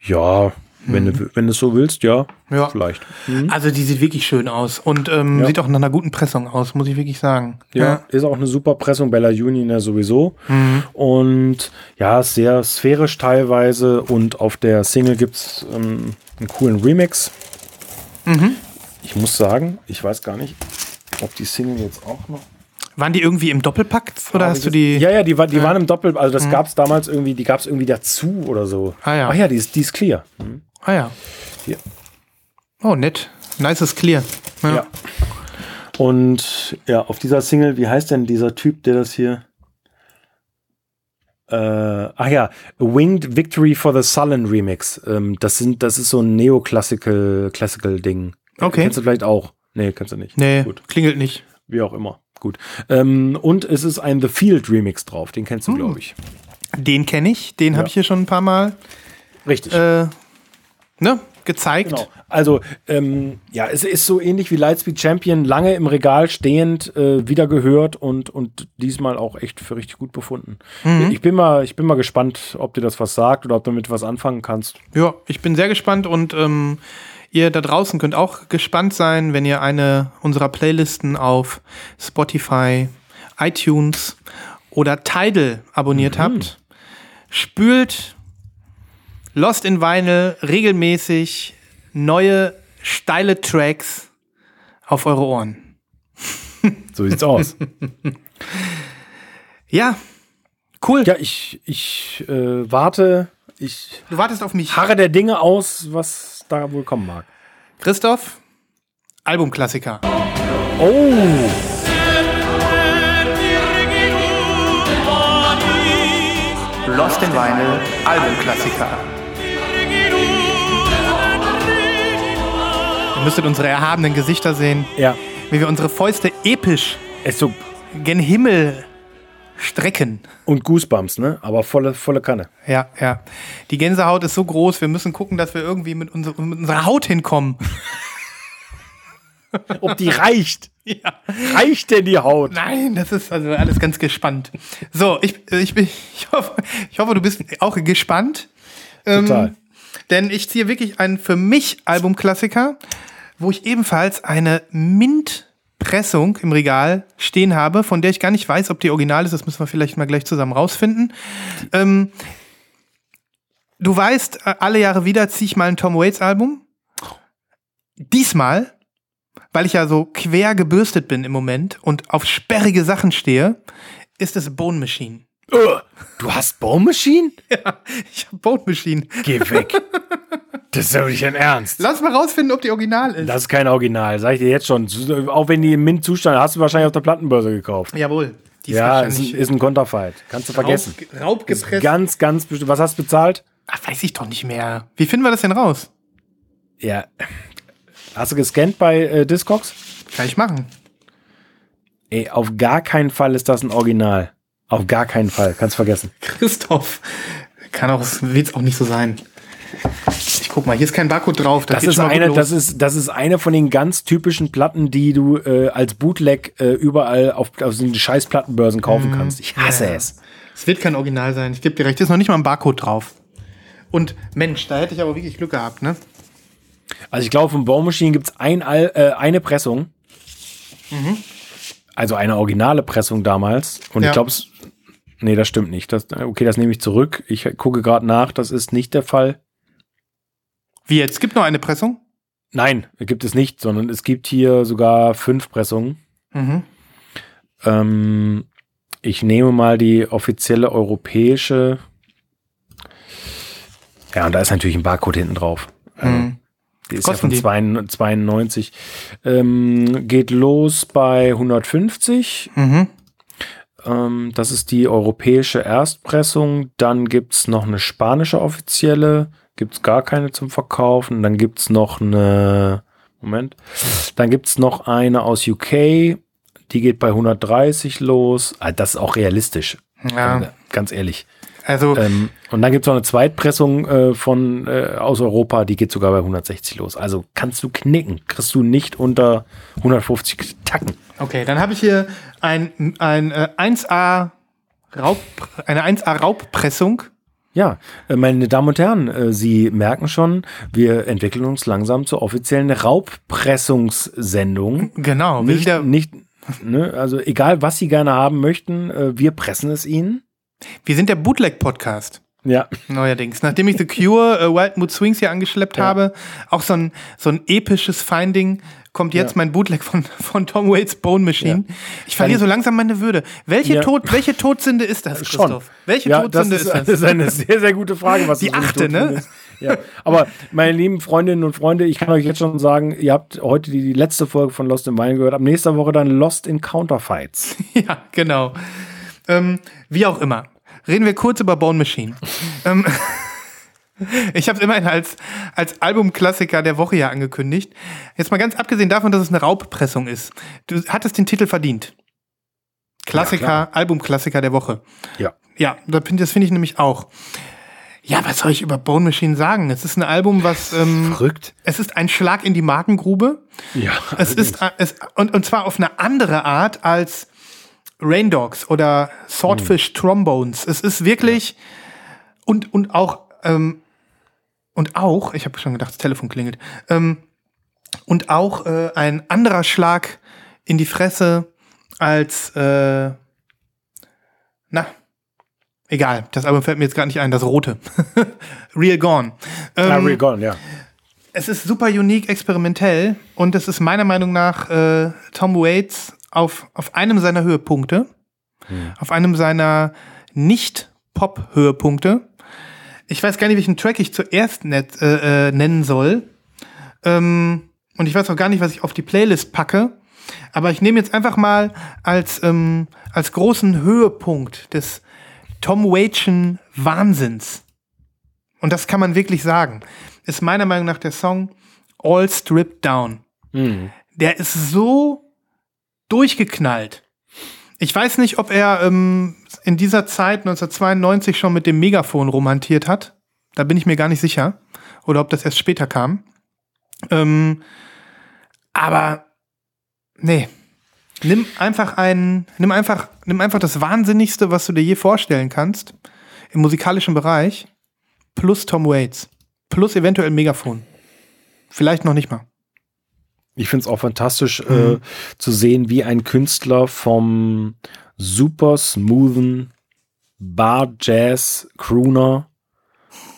Ja, wenn, du, wenn du es so willst, ja, Ja. vielleicht. Also die sieht wirklich schön aus und ähm, Ja. sieht auch nach einer guten Pressung aus, muss ich wirklich sagen. Ja, ist auch eine super Pressung, Bella Union ja sowieso. Mhm. Und ja, sehr sphärisch teilweise. Und auf der Single gibt es ähm, einen coolen Remix. Mhm. Ich muss sagen, ich weiß gar nicht, ob die Single jetzt auch noch. Waren die irgendwie im Doppelpack oder hast du die? Ja, ja, die, war, die waren im Doppel, also das gab es damals irgendwie, die gab es irgendwie dazu oder so. Ah, ja. Ach ja, die ist, die ist clear. Ah ja. Hier. Oh, nett. Nices Clear. Ja. Ja. Und ja, auf dieser Single, wie heißt denn dieser Typ, der das hier? Äh, ach ja, Winged Victory for the Sullen Remix. Ähm, das sind, das ist so ein Neoclassical Classical Ding. Okay. Kennst du vielleicht auch? Nee, kennst du nicht. Nee, Gut, klingelt nicht. wie auch immer. Gut. Ähm, und es ist ein The Field Remix drauf. Den kennst du, Hm. glaube ich. Den kenne ich, den habe Ja. ich hier schon ein paar Mal Richtig. äh, ne, gezeigt. Genau. Also, ähm, ja, es ist so ähnlich wie Lightspeed Champion, lange im Regal stehend, äh, wieder gehört und, und diesmal auch echt für richtig gut befunden. Ich, bin mal, ich bin mal gespannt, ob dir das was sagt oder ob du damit was anfangen kannst. Ja, ich bin sehr gespannt und ähm, ihr da draußen könnt auch gespannt sein, wenn ihr eine unserer Playlisten auf Spotify, iTunes oder Tidal abonniert habt. Spült Lost in Vinyl regelmäßig neue steile Tracks auf eure Ohren. So sieht's aus. Ja, cool. ja, ich, ich äh, warte, ich Du wartest auf mich. harre der Dinge aus, was da wohl kommen mag. Christoph, Albumklassiker. Oh! Lost in Vinyl, Albumklassiker. Müsstet unsere erhabenen Gesichter sehen, Ja, wie wir unsere Fäuste episch so. gen Himmel strecken. Und Goosebumps, ne? Aber volle, volle Kanne. Ja, ja. Die Gänsehaut ist so groß, wir müssen gucken, dass wir irgendwie mit, unser, mit unserer Haut hinkommen. Ob die reicht. Ja. Reicht denn die Haut? Nein, das ist also alles ganz gespannt. So, ich, ich, bin, ich, hoffe, ich hoffe, du bist auch gespannt. Total. Denn ich ziehe wirklich einen für mich Albumklassiker, wo ich ebenfalls eine Mint-Pressung im Regal stehen habe, von der ich gar nicht weiß, ob die original ist. Das müssen wir vielleicht mal gleich zusammen rausfinden. Ähm, du weißt, äh, alle Jahre wieder ziehe ich mal ein Tom Waits Album. Diesmal, weil ich ja so quer gebürstet bin im Moment und auf sperrige Sachen stehe, ist es Bone Machine. Du hast Bone Machine? Ja, ich habe Bone Machine. Geh weg. das ist doch nicht dein Ernst. Lass mal rausfinden, ob die original ist. Das ist kein Original, sag ich dir jetzt schon. Auch wenn die im Mint-Zustand hast du wahrscheinlich auf der Plattenbörse gekauft. Jawohl. Die ist Ja, ist ist ein Konterfeit. Kannst du vergessen. Raub, raubgepresst. Ganz, ganz bestimmt. Was hast du bezahlt? Ach, weiß ich doch nicht mehr. Wie finden wir das denn raus? Ja. Hast du gescannt bei äh, Discogs? Kann ich machen. Ey, auf gar keinen Fall ist das ein Original. Auf gar keinen Fall. Kannst vergessen. Christoph. Kann auch, wird's auch nicht so sein. Ich guck mal, hier ist kein Barcode drauf. Das geht ist, eine, das, ist, das ist eine von den ganz typischen Platten, die du äh, als Bootleg äh, überall auf, auf den scheiß Plattenbörsen kaufen kannst. Ich hasse Mhm. Ja. es. Es wird kein Original sein. Ich gebe dir recht. Ist noch nicht mal ein Barcode drauf. Und Mensch, da hätte ich aber wirklich Glück gehabt, ne? Also ich glaube, von Bone Machine gibt es ein äh, eine Pressung. Also eine originale Pressung damals. Und Ja. ich glaube, es. Nee, das stimmt nicht. Das, okay, das nehme ich zurück. Ich gucke gerade nach. Das ist nicht der Fall. Wie jetzt? Gibt noch eine Pressung? Nein, gibt es nicht, sondern es gibt hier sogar fünf Pressungen. Mhm. Ähm, ich nehme mal die offizielle europäische. Ja, und da ist natürlich ein Barcode hinten drauf. Mhm. Die ist Kosten ja von 92. Ähm, geht los bei 150. Mhm. Ähm, das ist die europäische Erstpressung. Dann gibt es noch eine spanische offizielle. Gibt es gar keine zum Verkaufen. Dann gibt es noch eine. Moment. Dann gibt es noch eine aus UK. Die geht bei 130 los. Ah, das ist auch realistisch. Ja. Ganz ehrlich. Also, Ähm, und dann gibt es noch eine Zweitpressung äh, von äh, aus Europa, die geht sogar bei 160 los. Also kannst du knicken, kriegst du nicht unter 150 Tacken. Okay, dann habe ich hier ein, ein äh, 1A Raub, eine 1A Raubpressung. Ja, äh, meine Damen und Herren, äh, Sie merken schon, wir entwickeln uns langsam zur offiziellen Raubpressungssendung. Genau, Nicht, nicht ne, also egal, was Sie gerne haben möchten, äh, wir pressen es Ihnen. wir sind der Bootleg-Podcast. Ja, Neuerdings. Nachdem ich The Cure, äh, Wild Mood Swings hier angeschleppt Ja. habe, auch so ein, so ein episches Finding, kommt jetzt Ja. mein Bootleg von, von Tom Waits Bone Machine. Ich verliere so langsam meine Würde. Welche, Ja. Tod, welche Todsünde ist das, schon. Christoph? Welche ja das, Todsünde ist, ist, das das? ist eine sehr, sehr gute Frage. Was Die achte, ne? Todsünde. Ja, aber meine lieben Freundinnen und Freunde, ich kann euch jetzt schon sagen, ihr habt heute die, die letzte Folge von Lost in Wine gehört. Ab nächster Woche dann Lost in Counterfights. Ja, genau. Ähm, wie auch immer. Reden wir kurz über Bone Machine. ähm, ich habe es immerhin als, als Albumklassiker der Woche ja angekündigt. Jetzt mal ganz abgesehen davon, dass es eine Raubpressung ist. Du hattest den Titel verdient. Klassiker, Ja, Albumklassiker der Woche. Ja. Ja, das finde find ich nämlich auch. Ja, was soll ich über Bone Machine sagen? Es ist ein Album, was ähm, Verrückt. es ist ein Schlag in die Magengrube. Ja. Es ist äh, es, und, und zwar auf eine andere Art als Rain Dogs oder Swordfish Trombones. Es ist wirklich und und auch ähm, und auch, ich habe schon gedacht, das Telefon klingelt. Ähm, und auch äh, ein anderer Schlag in die Fresse als äh, na egal, das Album fällt mir jetzt gar nicht ein, das rote. Real Gone. Ähm, Ah, Real Gone, ja. es ist super unique, experimentell und es ist meiner Meinung nach äh, Tom Waits auf, auf einem seiner Höhepunkte, auf einem seiner Nicht-Pop-Höhepunkte. Ich weiß gar nicht, welchen Track ich zuerst net, äh, äh, nennen soll. Ähm, und ich weiß auch gar nicht, was ich auf die Playlist packe. Aber ich nehme jetzt einfach mal als, ähm, als großen Höhepunkt des Tom Waitschen Wahnsinns und das kann man wirklich sagen, ist meiner Meinung nach der Song All Stripped Down. Mhm. Der ist so durchgeknallt. Ich weiß nicht, ob er ähm, in dieser Zeit 1992 schon mit dem Megafon romantiert hat. Da bin ich mir gar nicht sicher. Oder ob das erst später kam. Ähm, aber nee. Nimm einfach ein, nimm einfach, nimm einfach das Wahnsinnigste, was du dir je vorstellen kannst im musikalischen Bereich, plus Tom Waits, plus eventuell Megafon. Vielleicht noch nicht mal. Ich finde es auch fantastisch Mhm. äh, zu sehen, wie ein Künstler vom super smoothen Bar Jazz Crooner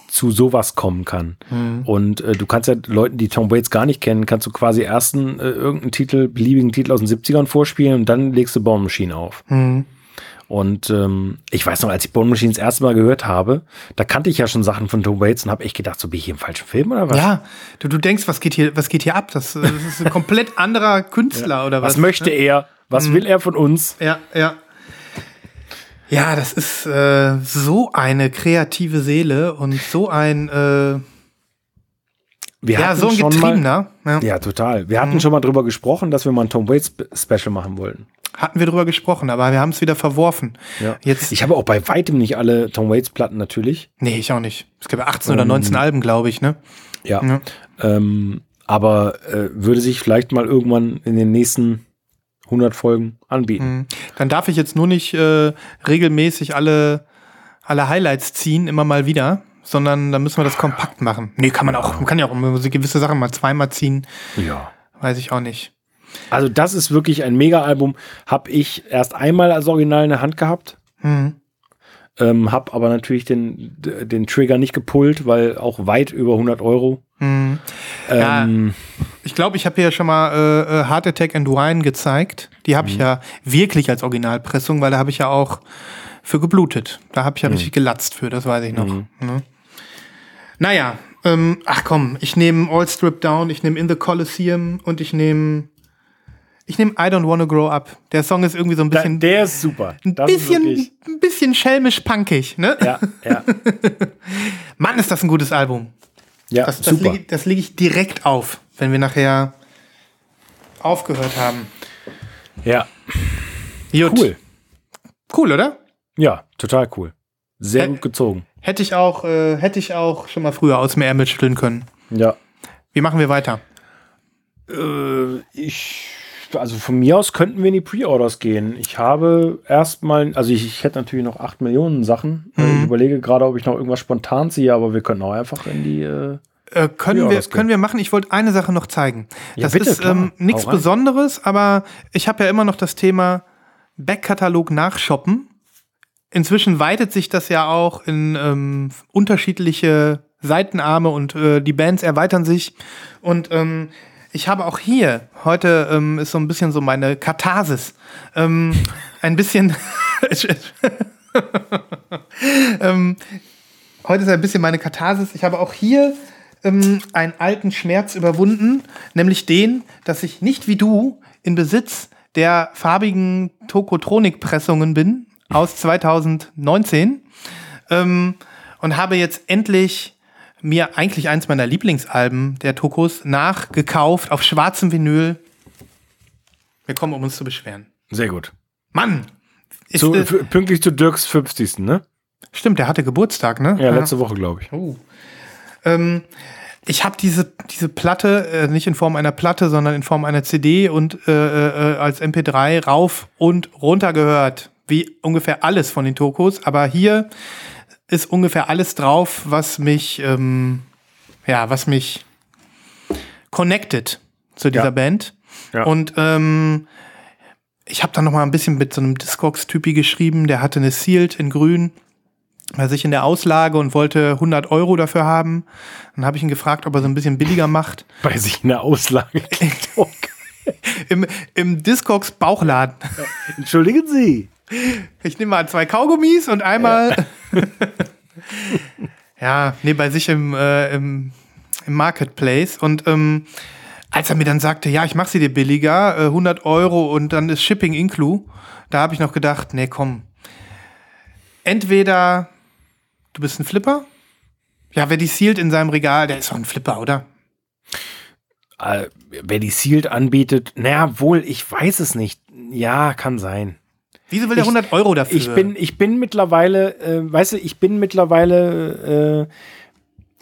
zu sowas kommen kann. Mhm. Und äh, du kannst ja Leuten, die Tom Waits gar nicht kennen, kannst du quasi ersten äh, irgendeinen Titel, beliebigen Titel aus den 70ern vorspielen und dann legst du Bone Machine auf. Mhm. Und ähm, ich weiß noch, als ich Bone Machine das erste Mal gehört habe, da kannte ich ja schon Sachen von Tom Waits und habe echt gedacht, so bin ich hier im falschen Film oder was? Ja, du, du denkst, was geht hier, was geht hier ab? Das, äh, das ist ein komplett anderer Künstler oder was? Was möchte er? Was will er von uns? Ja, ja. Ja, das ist äh, so eine kreative Seele und so ein, äh, Wir ja, so ein schon mal, Getriebener. Ja. Ja, total. Wir hatten Mhm. schon mal drüber gesprochen, dass wir mal ein Tom Waits Spe- Special machen wollten. Hatten wir drüber gesprochen, aber wir haben es wieder verworfen. Ja. Jetzt, Ich habe auch bei weitem nicht alle Tom Waits Platten natürlich. nee, ich auch nicht. Es gibt ja 18 oder 19 Alben, glaube ich, ne? Ja. Ja. Ähm, aber äh, würde sich vielleicht mal irgendwann in den nächsten 100 Folgen anbieten. Mhm. Dann darf ich jetzt nur nicht äh, regelmäßig alle, alle Highlights ziehen, immer mal wieder, sondern dann müssen wir das kompakt machen. Nee, kann man auch, man kann ja auch gewisse Sachen mal zweimal ziehen, Ja. weiß ich auch nicht. Also das ist wirklich ein Mega-Album. Habe ich erst einmal als Original in der Hand gehabt. Mhm. Ähm, hab aber natürlich den, den Trigger nicht gepullt, weil auch weit über 100 Euro. Mhm. Ja. Ähm, Ich glaube, ich habe hier schon mal äh, äh, Heart Attack and Wine gezeigt. Die habe ich ja wirklich als Originalpressung, weil da habe ich ja auch für geblutet. Da habe ich ja richtig gelatzt für, das weiß ich noch. Ne? Naja, ähm, ach komm, ich nehme All Stripped Down, ich nehme In the Coliseum und ich nehme ich nehme I Don't Wanna Grow Up. Der Song ist irgendwie so ein da, bisschen, der ist super. ein Das bisschen, wirklich- ein bisschen schelmisch punkig, ne? ja, ja, Mann, ist das ein gutes Album. ja Das, das super. lege das leg ich direkt auf, wenn wir nachher aufgehört haben. Ja, Gut. cool. Cool, oder? Ja, total cool. Sehr Hä- gut gezogen. Hätte ich auch, äh, hätte ich auch schon mal früher aus dem Ärmel schütteln können. Ja. Wie machen wir weiter? Äh, ich, also von mir aus könnten wir in die Pre-Orders gehen. Ich habe erstmal, also ich, ich hätte natürlich noch 8 Millionen Sachen. Äh, Mhm. Ich überlege gerade, ob ich noch irgendwas spontan ziehe, aber wir können auch einfach in die. Äh, Äh, können, wir, können wir machen. Ich wollte eine Sache noch zeigen. Ja, Das bitte, ist ähm, nichts. Besonderes, aber ich habe ja immer noch das Thema Backkatalog nachshoppen. Inzwischen weitet sich das ja auch in ähm, unterschiedliche Seitenarme und äh, die Bands erweitern sich. Und ähm, ich habe auch hier, heute ähm, ist so ein bisschen so meine Katharsis, ähm, ein bisschen ähm, heute ist ein bisschen meine Katharsis. Ich habe auch hier ähm, einen alten Schmerz überwunden, nämlich den, dass ich nicht wie du in Besitz der farbigen Tokotronik-Pressungen bin aus 2019 ähm, und habe jetzt endlich mir eigentlich eins meiner Lieblingsalben der Tokos nachgekauft auf schwarzem Vinyl. Wir kommen, um uns zu beschweren. sehr gut. Mann! Zu, äh, pünktlich zu Dirks 50. ne? stimmt, der hatte Geburtstag, ne? Ja, letzte Woche, glaube ich. Oh. Ähm, ich habe diese, diese Platte äh, nicht in Form einer Platte, sondern in Form einer CD und äh, äh, als MP3 rauf und runter gehört. Wie ungefähr alles von den Tokos. Aber hier ist ungefähr alles drauf, was mich, ähm, ja, was mich connected zu dieser Ja. Band. Ja. Und ähm, ich habe dann noch mal ein bisschen mit so einem Discogs-Typi geschrieben, der hatte eine Sealed in grün bei sich in der Auslage und wollte 100 Euro dafür haben. Dann habe ich ihn gefragt, ob er so ein bisschen billiger macht. Bei sich in der Auslage. Im, im Discogs Bauchladen. Entschuldigen Sie. Ich nehme mal zwei Kaugummis und einmal. Ja, nee, bei sich im, äh, im, im Marketplace. Und ähm, als er mir dann sagte, ja, ich mache sie dir billiger, äh, 100 Euro und dann ist Shipping inclu, da habe ich noch gedacht, nee, komm. Entweder du bist ein Flipper. Ja, wer die sealed in seinem Regal, der ist doch ein Flipper, oder? Äh, wer die Sealed anbietet, naja, wohl, ich weiß es nicht. Ja, kann sein. Wieso will der Ich- 100 Euro dafür? Ich bin, ich bin mittlerweile, äh, weißt du, ich bin mittlerweile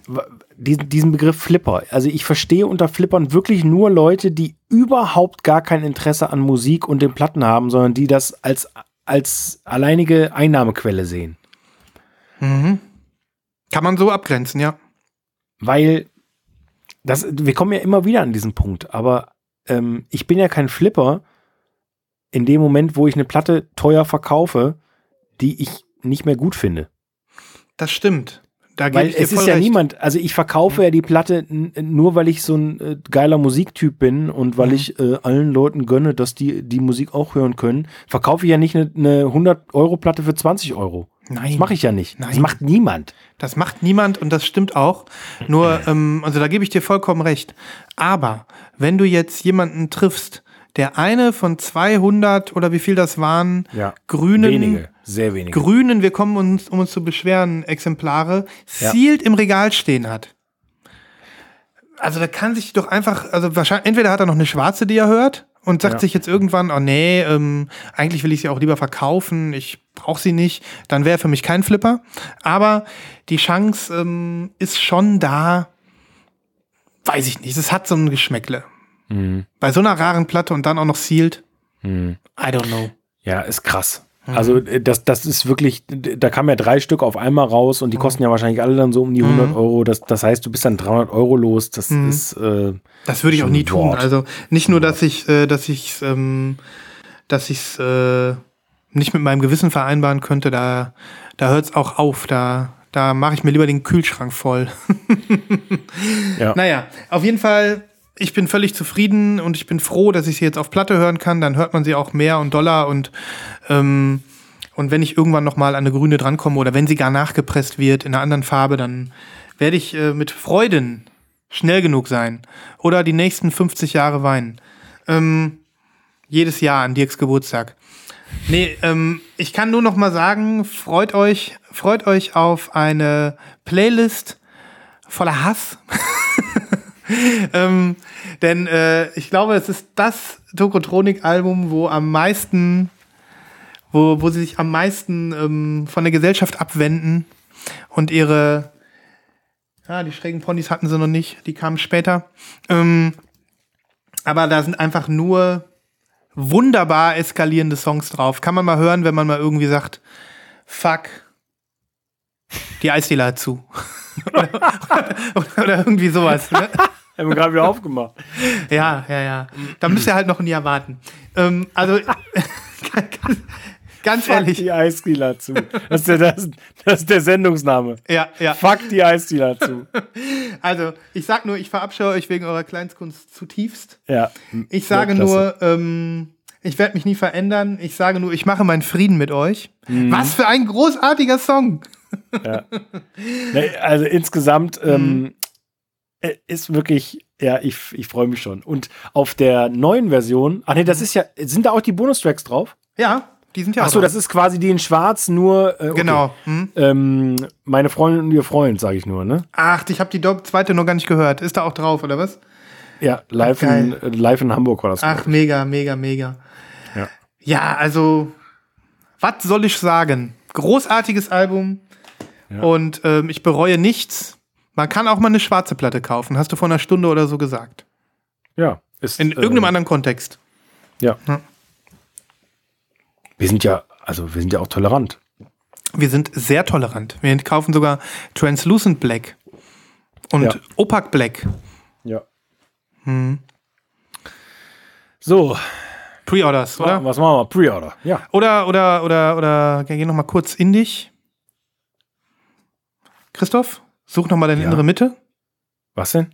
äh, diesen, diesen Begriff Flipper. Also ich verstehe unter Flippern wirklich nur Leute, die überhaupt gar kein Interesse an Musik und den Platten haben, sondern die das als, als alleinige Einnahmequelle sehen. Mhm. Kann man so abgrenzen, ja. Weil das, wir kommen ja immer wieder an diesen Punkt, aber ähm, ich bin ja kein Flipper in dem Moment, wo ich eine Platte teuer verkaufe, die ich nicht mehr gut finde. Das stimmt. Da gebe Weil ich dir es ist ja recht. niemand, also ich verkaufe ja die Platte nur, weil ich so ein äh, geiler Musiktyp bin und weil Mhm. ich äh, allen Leuten gönne, dass die die Musik auch hören können, verkaufe ich ja nicht eine, eine 100-Euro-Platte für 20 Euro. Nein. Das mache ich ja nicht. Das Nein. macht niemand. Das macht niemand und das stimmt auch. Nur, ähm, also da gebe ich dir vollkommen recht. Aber wenn du jetzt jemanden triffst, der eine von 200 oder wie viel das waren, Ja. grünen, Wenige, sehr wenige. grünen, wir kommen uns, um uns zu beschweren, Exemplare, Ja. sealed im Regal stehen hat. Also da kann sich doch einfach, also wahrscheinlich, entweder hat er noch eine schwarze, die er hört und sagt Ja. sich jetzt irgendwann, oh nee, ähm, eigentlich will ich sie auch lieber verkaufen, ich brauche sie nicht, dann wäre für mich kein Flipper. Aber die Chance ähm, ist schon da, weiß ich nicht, es hat so ein Geschmäckle. Mhm. Bei so einer raren Platte und dann auch noch sealed, Mhm. I don't know. Ja, ist krass. Mhm. Also äh, das, das ist wirklich, da kamen ja drei Stück auf einmal raus Mhm. und die kosten ja wahrscheinlich alle dann so um die 100 Euro. Das, das heißt, du bist dann 300 Euro los. Das Mhm. ist, äh, Das würde ich auch nie tun. Wort. Also nicht nur, dass ich, äh, dass ich, ähm, dass ich äh, nicht mit meinem Gewissen vereinbaren könnte. Da, da hört es auch auf. Da, da mache ich mir lieber den Kühlschrank voll. ja. Naja, auf jeden Fall. Ich bin völlig zufrieden und ich bin froh, dass ich sie jetzt auf Platte hören kann. Dann hört man sie auch mehr und doller und ähm, und wenn ich irgendwann noch mal an eine grüne drankomme oder wenn sie gar nachgepresst wird in einer anderen Farbe, dann werde ich äh, mit Freuden schnell genug sein oder die nächsten 50 Jahre weinen. Ähm, jedes Jahr an Dirks Geburtstag. Nee, ähm, ich kann nur noch mal sagen, freut euch, freut euch auf eine Playlist voller Hass. ähm, denn äh, ich glaube, es ist das Tokotronik-Album, wo am meisten wo, wo sie sich am meisten ähm, von der Gesellschaft abwenden und ihre, ja, die schrägen Ponys hatten sie noch nicht, die kamen später. Ähm, aber da sind einfach nur wunderbar eskalierende Songs drauf. Kann man mal hören, wenn man mal irgendwie sagt, fuck, die Eisdealer hat zu. oder, oder, oder, irgendwie sowas. Ne? Haben wir gerade wieder aufgemacht. Ja, ja, ja. Da müsst ihr halt noch ein Jahr warten. Ähm, also, ganz Fuck ehrlich. die Eisdealer zu. Das ist, der, das, das ist der Sendungsname. Ja, ja. Fuck die Eisdealer zu. Also, ich sag nur, ich verabscheue euch wegen eurer Kleinstkunst zutiefst. Ja. Ich sage nur, ähm, ich werde mich nie verändern. Ich sage nur, ich mache meinen Frieden mit euch. Was für ein großartiger Song. Ja. Also insgesamt ähm, äh, ist wirklich, ja, ich, ich freue mich schon. Und auf der neuen Version, ach nee, das ist ja, sind da auch die Bonustracks drauf? Ja, die sind ja Ach so, auch das ist quasi die in Schwarz, nur äh, okay. Genau. Hm. Ähm, meine Freundin und ihr Freund, sage ich nur, ne? Ach, ich habe die zweite noch gar nicht gehört. Ist da auch drauf, oder was? Ja, live, in, äh, live in Hamburg war das. Ach, mega, mega, mega. Ja. Ja, also, was soll ich sagen? Großartiges Album und ähm, ich bereue nichts. Man kann auch mal eine schwarze Platte kaufen, hast du vor einer Stunde oder so gesagt. Ja. Ist, In äh, irgendeinem anderen Kontext. Ja. Ja. Wir sind ja, also wir sind ja auch tolerant. Wir sind sehr tolerant. Wir kaufen sogar Translucent Black und Ja. Opaque Black. Ja. So, Pre-Orders, oder? was machen wir? Pre-Order. Ja. Oder, oder, oder, oder, geh noch mal kurz in dich. Christoph, such noch mal deine Ja. innere Mitte. Was denn?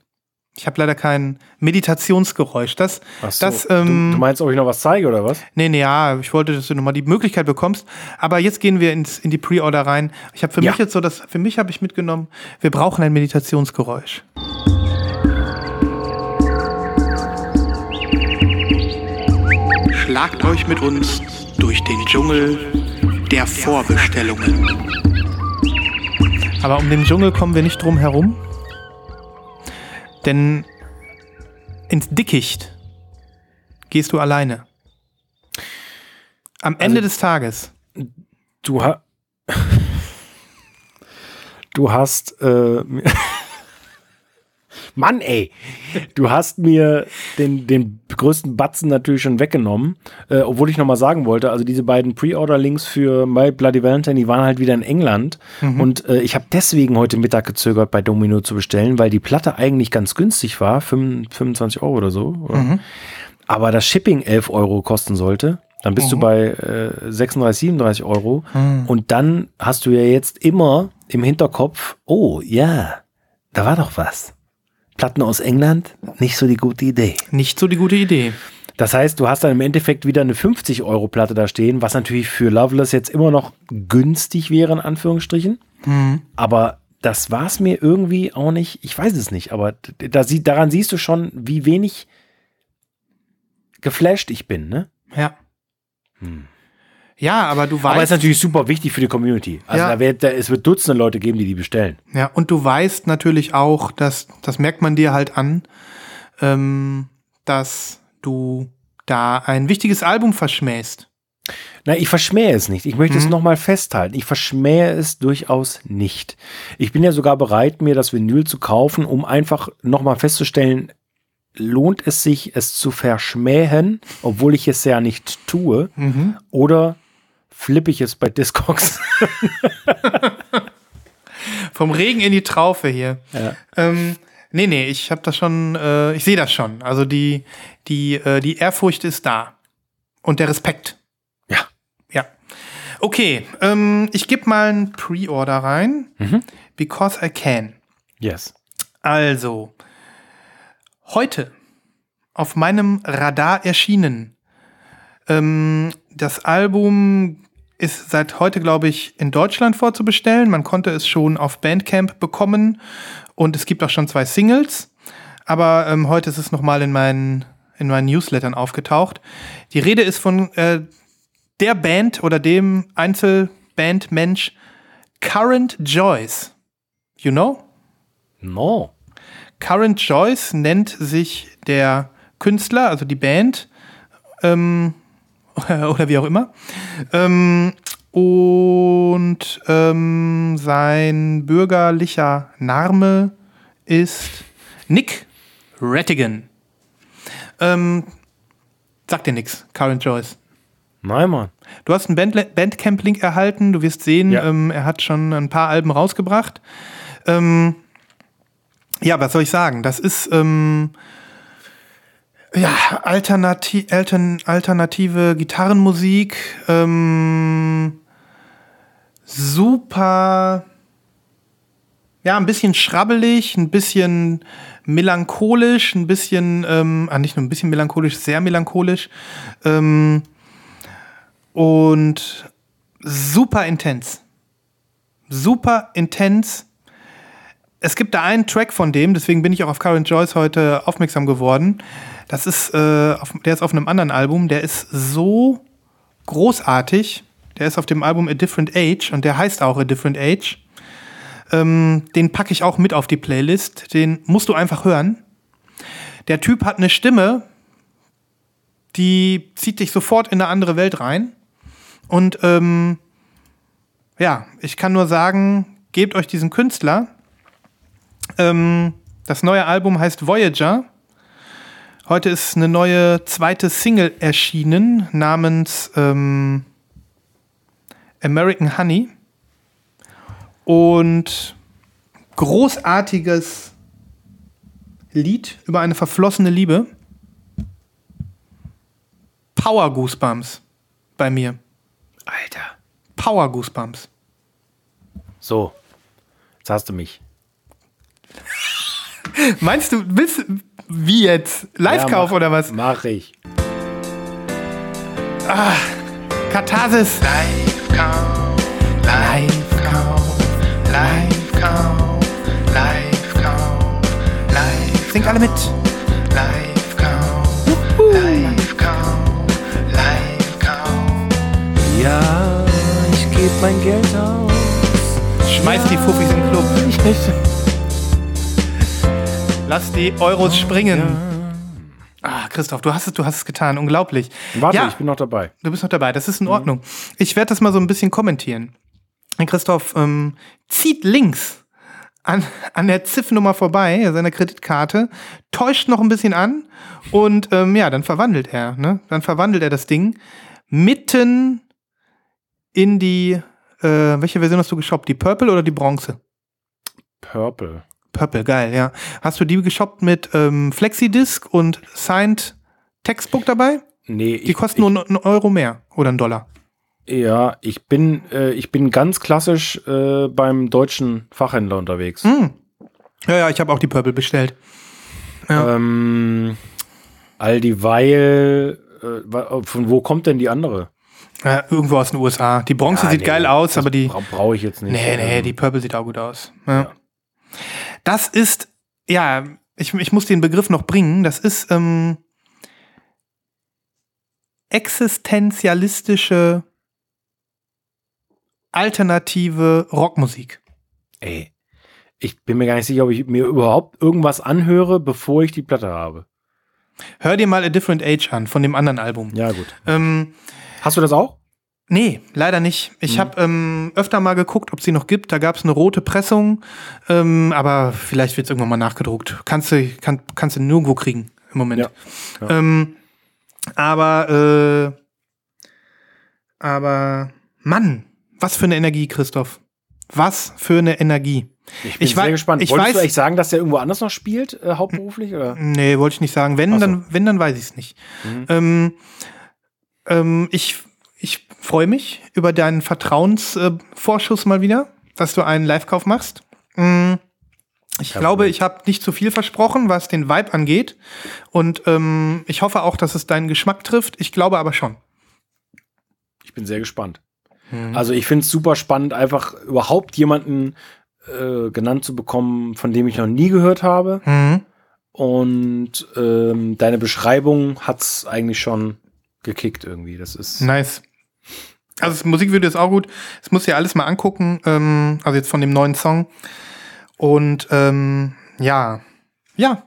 Ich habe leider kein Meditationsgeräusch. Das, so. das, ähm, du, du meinst, ob ich noch was zeige oder was? nee, nee, ja, ich wollte, dass du noch mal die Möglichkeit bekommst. Aber jetzt gehen wir ins, in die Pre-Order rein. Ich habe für Ja. mich jetzt so, das, für mich habe ich mitgenommen, wir brauchen ein Meditationsgeräusch. Schlagt euch mit uns durch den Dschungel der Vorbestellungen. Aber um den Dschungel kommen wir nicht drum herum. Denn ins Dickicht gehst du alleine. Am Ende des Tages. Du, ha du hast. Äh, Mann, ey! Du hast mir den, den größten Batzen natürlich schon weggenommen. Äh, obwohl ich nochmal sagen wollte, also diese beiden Pre-Order-Links für My Bloody Valentine, die waren halt wieder in England. Und äh, ich habe deswegen heute Mittag gezögert, bei Domino zu bestellen, weil die Platte eigentlich ganz günstig war, 25 25 Euro oder so. Oder? aber das Shipping 11 Euro kosten sollte, dann bist du bei äh, 36, 37 Euro. Und dann hast du ja jetzt immer im Hinterkopf, oh ja, da war doch was. Platten aus England, nicht so die gute Idee. Nicht so die gute Idee. Das heißt, du hast dann im Endeffekt wieder eine 50 Euro Platte da stehen, was natürlich für Loveless jetzt immer noch günstig wäre, in Anführungsstrichen. Aber das war es mir irgendwie auch nicht. Ich weiß es nicht, aber da, sie- daran siehst du schon, wie wenig geflasht ich bin, ne? Ja. Ja, aber du Aber es weißt. ist natürlich super wichtig für die Community. Also Ja. da wird, da, es wird Dutzende Leute geben, die die bestellen. Ja, und du weißt natürlich auch, dass, das merkt man dir halt an, ähm, dass du da ein wichtiges Album verschmähst. Na, ich verschmähe es nicht. Ich möchte es nochmal festhalten. Ich verschmähe es durchaus nicht. Ich bin ja sogar bereit, mir das Vinyl zu kaufen, um einfach nochmal festzustellen, lohnt es sich, es zu verschmähen, obwohl ich es ja nicht tue, oder flippe ich es bei Discogs? Vom Regen in die Traufe hier. Ja. Ähm, nee, nee, ich habe das schon, äh, ich sehe das schon. Also die, die, äh, die Ehrfurcht ist da. Und der Respekt. Ja. Ja. Okay, ähm, ich gebe mal ein Pre-Order rein. Because I can. Yes. Also, heute auf meinem Radar erschienen. Ähm, das Album ist seit heute, glaube ich, in Deutschland vorzubestellen. Man konnte es schon auf Bandcamp bekommen und es gibt auch schon zwei Singles. Aber ähm, heute ist es nochmal in meinen, in meinen Newslettern aufgetaucht. Die Rede ist von äh, der Band oder dem Einzelbandmensch Current Joyce. You know? No. Current Joyce nennt sich der Künstler, also die Band, ähm, oder wie auch immer. Ähm, und ähm, sein bürgerlicher Name ist Nick Rattigan. Ähm, sagt dir nix, Karen Joyce. Nein, Mann. Du hast einen Band Bandcamp-Link erhalten. Du wirst sehen, Ja. ähm, er hat schon ein paar Alben rausgebracht. Ähm, ja, was soll ich sagen? Das ist ähm, ja alternati altern alternative Gitarrenmusik. Ähm, super. Ja, ein bisschen schrabbelig, ein bisschen melancholisch, ein bisschen, ähm, ah, nicht nur ein bisschen melancholisch, sehr melancholisch. Ähm, und super intens. Super intens. Es gibt da einen Track von dem, deswegen bin ich auch auf Karen Joyce heute aufmerksam geworden. Das ist, äh, auf, der ist auf einem anderen Album, der ist so großartig. Der ist auf dem Album A Different Age und der heißt auch A Different Age. Ähm, den packe ich auch mit auf die Playlist. Den musst du einfach hören. Der Typ hat eine Stimme, die zieht dich sofort in eine andere Welt rein. Und ähm, ja, ich kann nur sagen, gebt euch diesen Künstler. Ähm, das neue Album heißt Voyager. Heute ist eine neue zweite Single erschienen namens ähm, American Honey. Und großartiges Lied über eine verflossene Liebe. Power Goosebumps bei mir. Alter. Power Goosebumps. So. Jetzt hast du mich. Meinst du, willst wie jetzt? Live-Kauf Ja, oder was? Mach ich. Katharsis. Live-Kauf, Live-Kauf, Live-Kauf, Live-Kauf, Live- Singt alle mit. Live-Kauf, Live-Kauf, Live-Kauf. Ja, ich gebe mein Geld aus. Schmeiß die Fuffis in den Club. Lass die Euros springen. Ah, Christoph, du hast es, du hast es getan. Unglaublich. Warte, ja, ich bin noch dabei. du bist noch dabei. Das ist in Ordnung. Ich werde das mal so ein bisschen kommentieren. Christoph ähm, zieht links an, an der Ziffnummer vorbei, seiner Kreditkarte, täuscht noch ein bisschen an und ähm, ja, dann verwandelt er. Ne? Dann verwandelt er das Ding mitten in die, äh, welche Version hast du geshoppt? Die Purple oder die Bronze? Purple. Purple, geil, ja. Hast du die geshoppt mit ähm, Flexidisc und Signed Textbook dabei? Nee, Die kosten nur einen Euro mehr oder einen Dollar. Ja, ich bin, äh, ich bin ganz klassisch äh, beim deutschen Fachhändler unterwegs. Hm. Ja, ja, ich habe auch die Purple bestellt. Ja. Ähm, all dieweil, äh, wa- von wo kommt denn die andere? Äh, irgendwo aus den USA. Die Bronze Ah, sieht nee, geil aus, aber die. bra Brauche ich jetzt nicht. Nee, nee, Ähm, die Purple sieht auch gut aus. Ja. Das ist, ja, ich, ich muss den Begriff noch bringen. Das ist ähm, existenzialistische alternative Rockmusik. Ey, ich bin mir gar nicht sicher, ob ich mir überhaupt irgendwas anhöre, bevor ich die Platte habe. Hör dir mal A Different Age an von dem anderen Album. Ja, gut. Ähm, Hast du das auch? Nee, leider nicht. Ich habe ähm, öfter mal geguckt, ob sie noch gibt. Da gab es eine rote Pressung, ähm, aber vielleicht wird es irgendwann mal nachgedruckt. Kannst du, kann, kannst du nirgendwo kriegen im Moment. Ja, ja. Ähm, aber, äh, aber, Mann, was für eine Energie, Christoph. Was für eine Energie. Ich bin Ich sehr gespannt. ich Wolltest du weiß- eigentlich sagen, dass der irgendwo anders noch spielt, äh, hauptberuflich? Oder? Nee, wollte ich nicht sagen. Wenn, so. dann, wenn, dann weiß ich es nicht. Ähm, ähm, ich ich freue mich über deinen Vertrauensvorschuss äh, mal wieder, dass du einen Live-Kauf machst. Mm, Ich Kein glaube, Problem. ich habe nicht zu viel versprochen, was den Vibe angeht. Und ähm, ich hoffe auch, dass es deinen Geschmack trifft. Ich glaube aber schon. Ich bin sehr gespannt. Also ich finde es super spannend, einfach überhaupt jemanden äh, genannt zu bekommen, von dem ich noch nie gehört habe. Mhm. Und ähm, deine Beschreibung hat's eigentlich schon gekickt irgendwie. Das ist Nice. Also das Musikvideo ist auch gut. Das muss ja alles mal angucken. Ähm, also jetzt von dem neuen Song. Und ähm, ja, ja.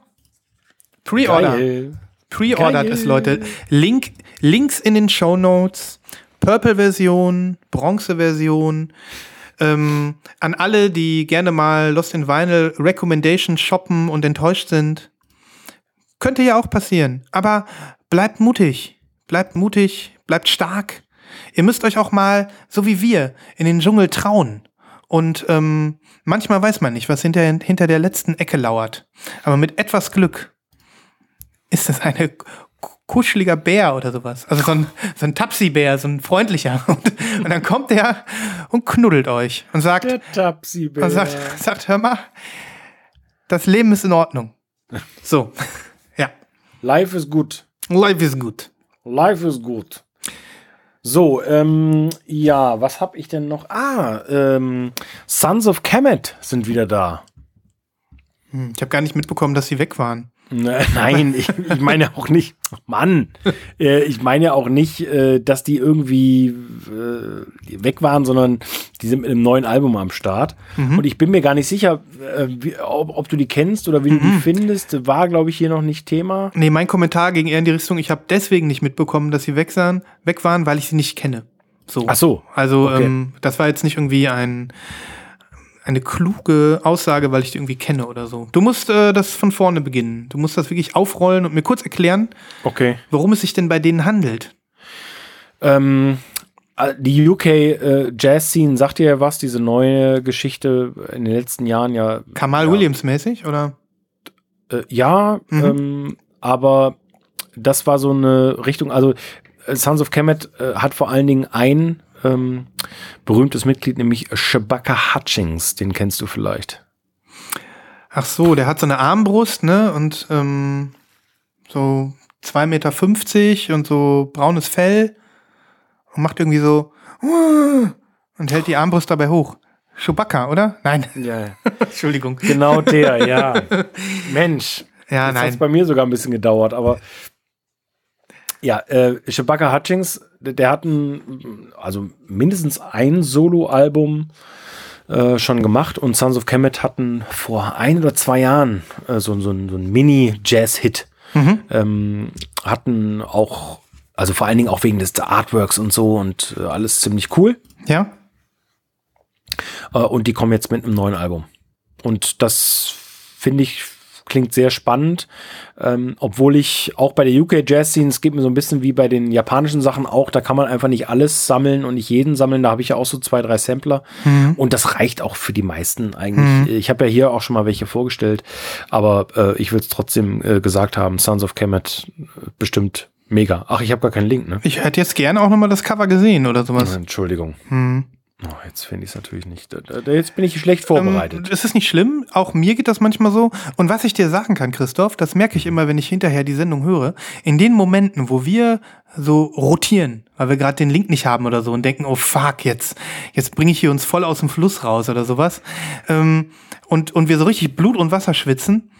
Pre-Order. Pre-ordert Geil. es, Leute. Link, Links in den Show Notes. Purple-Version, Bronze-Version. Ähm, an alle, die gerne mal Lost in Vinyl Recommendations shoppen und enttäuscht sind. Könnte ja auch passieren. Aber bleibt mutig. Bleibt mutig. Bleibt stark. Ihr müsst euch auch mal, so wie wir, in den Dschungel trauen. Und ähm, manchmal weiß man nicht, was hinter, hinter der letzten Ecke lauert. Aber mit etwas Glück ist es eine kuscheliger Bär oder sowas. Also so ein, so ein Tapsi-Bär, so ein freundlicher. Und, und dann kommt der und knuddelt euch und sagt, Tapsi-Bär. und sagt, sagt, hör mal, das Leben ist in Ordnung. So, ja. Life is good. Life is good. Life is good. So, ähm, ja, was hab ich denn noch? Ah, ähm, Sons of Kemet sind wieder da. Hm, Ich habe gar nicht mitbekommen, dass sie weg waren. Ne, Nein, ich, ich meine auch nicht, Mann, äh, ich meine auch nicht, äh, dass die irgendwie äh, weg waren, sondern die sind mit einem neuen Album am Start. Und ich bin mir gar nicht sicher, wie, ob, ob du die kennst oder wie du die findest. War, glaube ich, hier noch nicht Thema. Nee, mein Kommentar ging eher in die Richtung, ich habe deswegen nicht mitbekommen, dass sie weg waren, weg waren, weil ich sie nicht kenne. So. Ach so, Also, okay. ähm, das war jetzt nicht irgendwie ein, eine kluge Aussage, weil ich die irgendwie kenne oder so. Du musst äh, das von vorne beginnen. Du musst das wirklich aufrollen und mir kurz erklären, Okay. worum es sich denn bei denen handelt. Ähm, äh, die UK äh, Jazz Scene sagt dir ja was, diese neue Geschichte in den letzten Jahren ja. Kamal Ja. Williams mäßig, oder? Äh, ja, Mhm. ähm, aber das war so eine Richtung, also äh, Sons of Kemet äh, hat vor allen Dingen ein ähm, berühmtes Mitglied, nämlich Shabaka Hutchings, den kennst du vielleicht. Ach so, der hat so eine Armbrust, ne? Und ähm, so 2,50 Meter und so braunes Fell und macht irgendwie so und hält die Armbrust dabei hoch. Chewbacca, oder? Nein, Ja, Entschuldigung. genau der, ja. Mensch. Ja, hat nein. bei mir sogar ein bisschen gedauert, aber ja, äh, Shabaka Hutchings, der, hat ein, also mindestens ein Solo-Album äh, schon gemacht und Sons of Kemet hatten vor ein oder zwei Jahren äh, so, so, ein- so ein Mini-Jazz-Hit. Ähm, hatten auch, also vor allen Dingen auch wegen des Artworks und so und äh, alles ziemlich cool. Ja? Äh, und die kommen jetzt mit einem neuen Album. Und das finde ich klingt sehr spannend, ähm, obwohl ich auch bei der UK Jazz Scene, es geht mir so ein bisschen wie bei den japanischen Sachen auch, da kann man einfach nicht alles sammeln und nicht jeden sammeln, da habe ich ja auch so zwei, drei Sampler und das reicht auch für die meisten eigentlich. Ich habe ja hier auch schon mal welche vorgestellt, aber äh, ich will es trotzdem äh, gesagt haben, Sons of Kemet äh, bestimmt mega. Ach, ich habe gar keinen Link, ne? Ich hätte jetzt gerne auch nochmal das Cover gesehen oder sowas. Entschuldigung. Hm. Oh, jetzt finde ich es natürlich nicht. Jetzt bin ich schlecht vorbereitet. Ähm, es ist nicht schlimm, auch mir geht das manchmal so. Und was ich dir sagen kann, Christoph, das merke ich immer, wenn ich hinterher die Sendung höre, in den Momenten, wo wir so rotieren, weil wir gerade den Link nicht haben oder so und denken, oh fuck, jetzt, jetzt bringe ich hier uns voll aus dem Fluss raus oder sowas. Ähm, und, und wir so richtig Blut und Wasser schwitzen,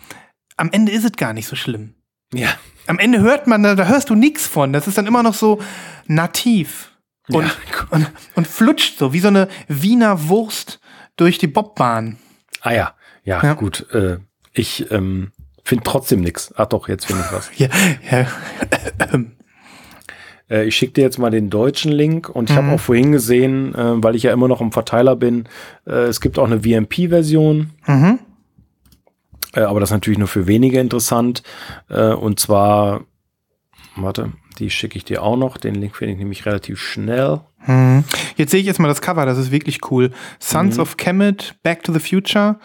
am Ende ist es gar nicht so schlimm. ja. Am Ende hört man, da, da hörst du nichts von. Das ist dann immer noch so nativ. Und, Ja. und, und flutscht so, wie so eine Wiener Wurst durch die Bobbahn. Ah ja, ja, Ja. gut. Äh, ich ähm, finde trotzdem nichts. Ach doch, jetzt finde ich was. Ja, ja. Äh, ich schicke dir jetzt mal den deutschen Link und ich Mhm. habe auch vorhin gesehen, äh, weil ich ja immer noch im Verteiler bin, äh, es gibt auch eine VMP-Version. Mhm. Äh, aber das ist natürlich nur für wenige interessant. Und zwar, warte, die schicke ich dir auch noch. Den Link finde ich nämlich relativ schnell. Mhm. Jetzt sehe ich jetzt mal das Cover, das ist wirklich cool. Sons of Kemet, Back to the Future.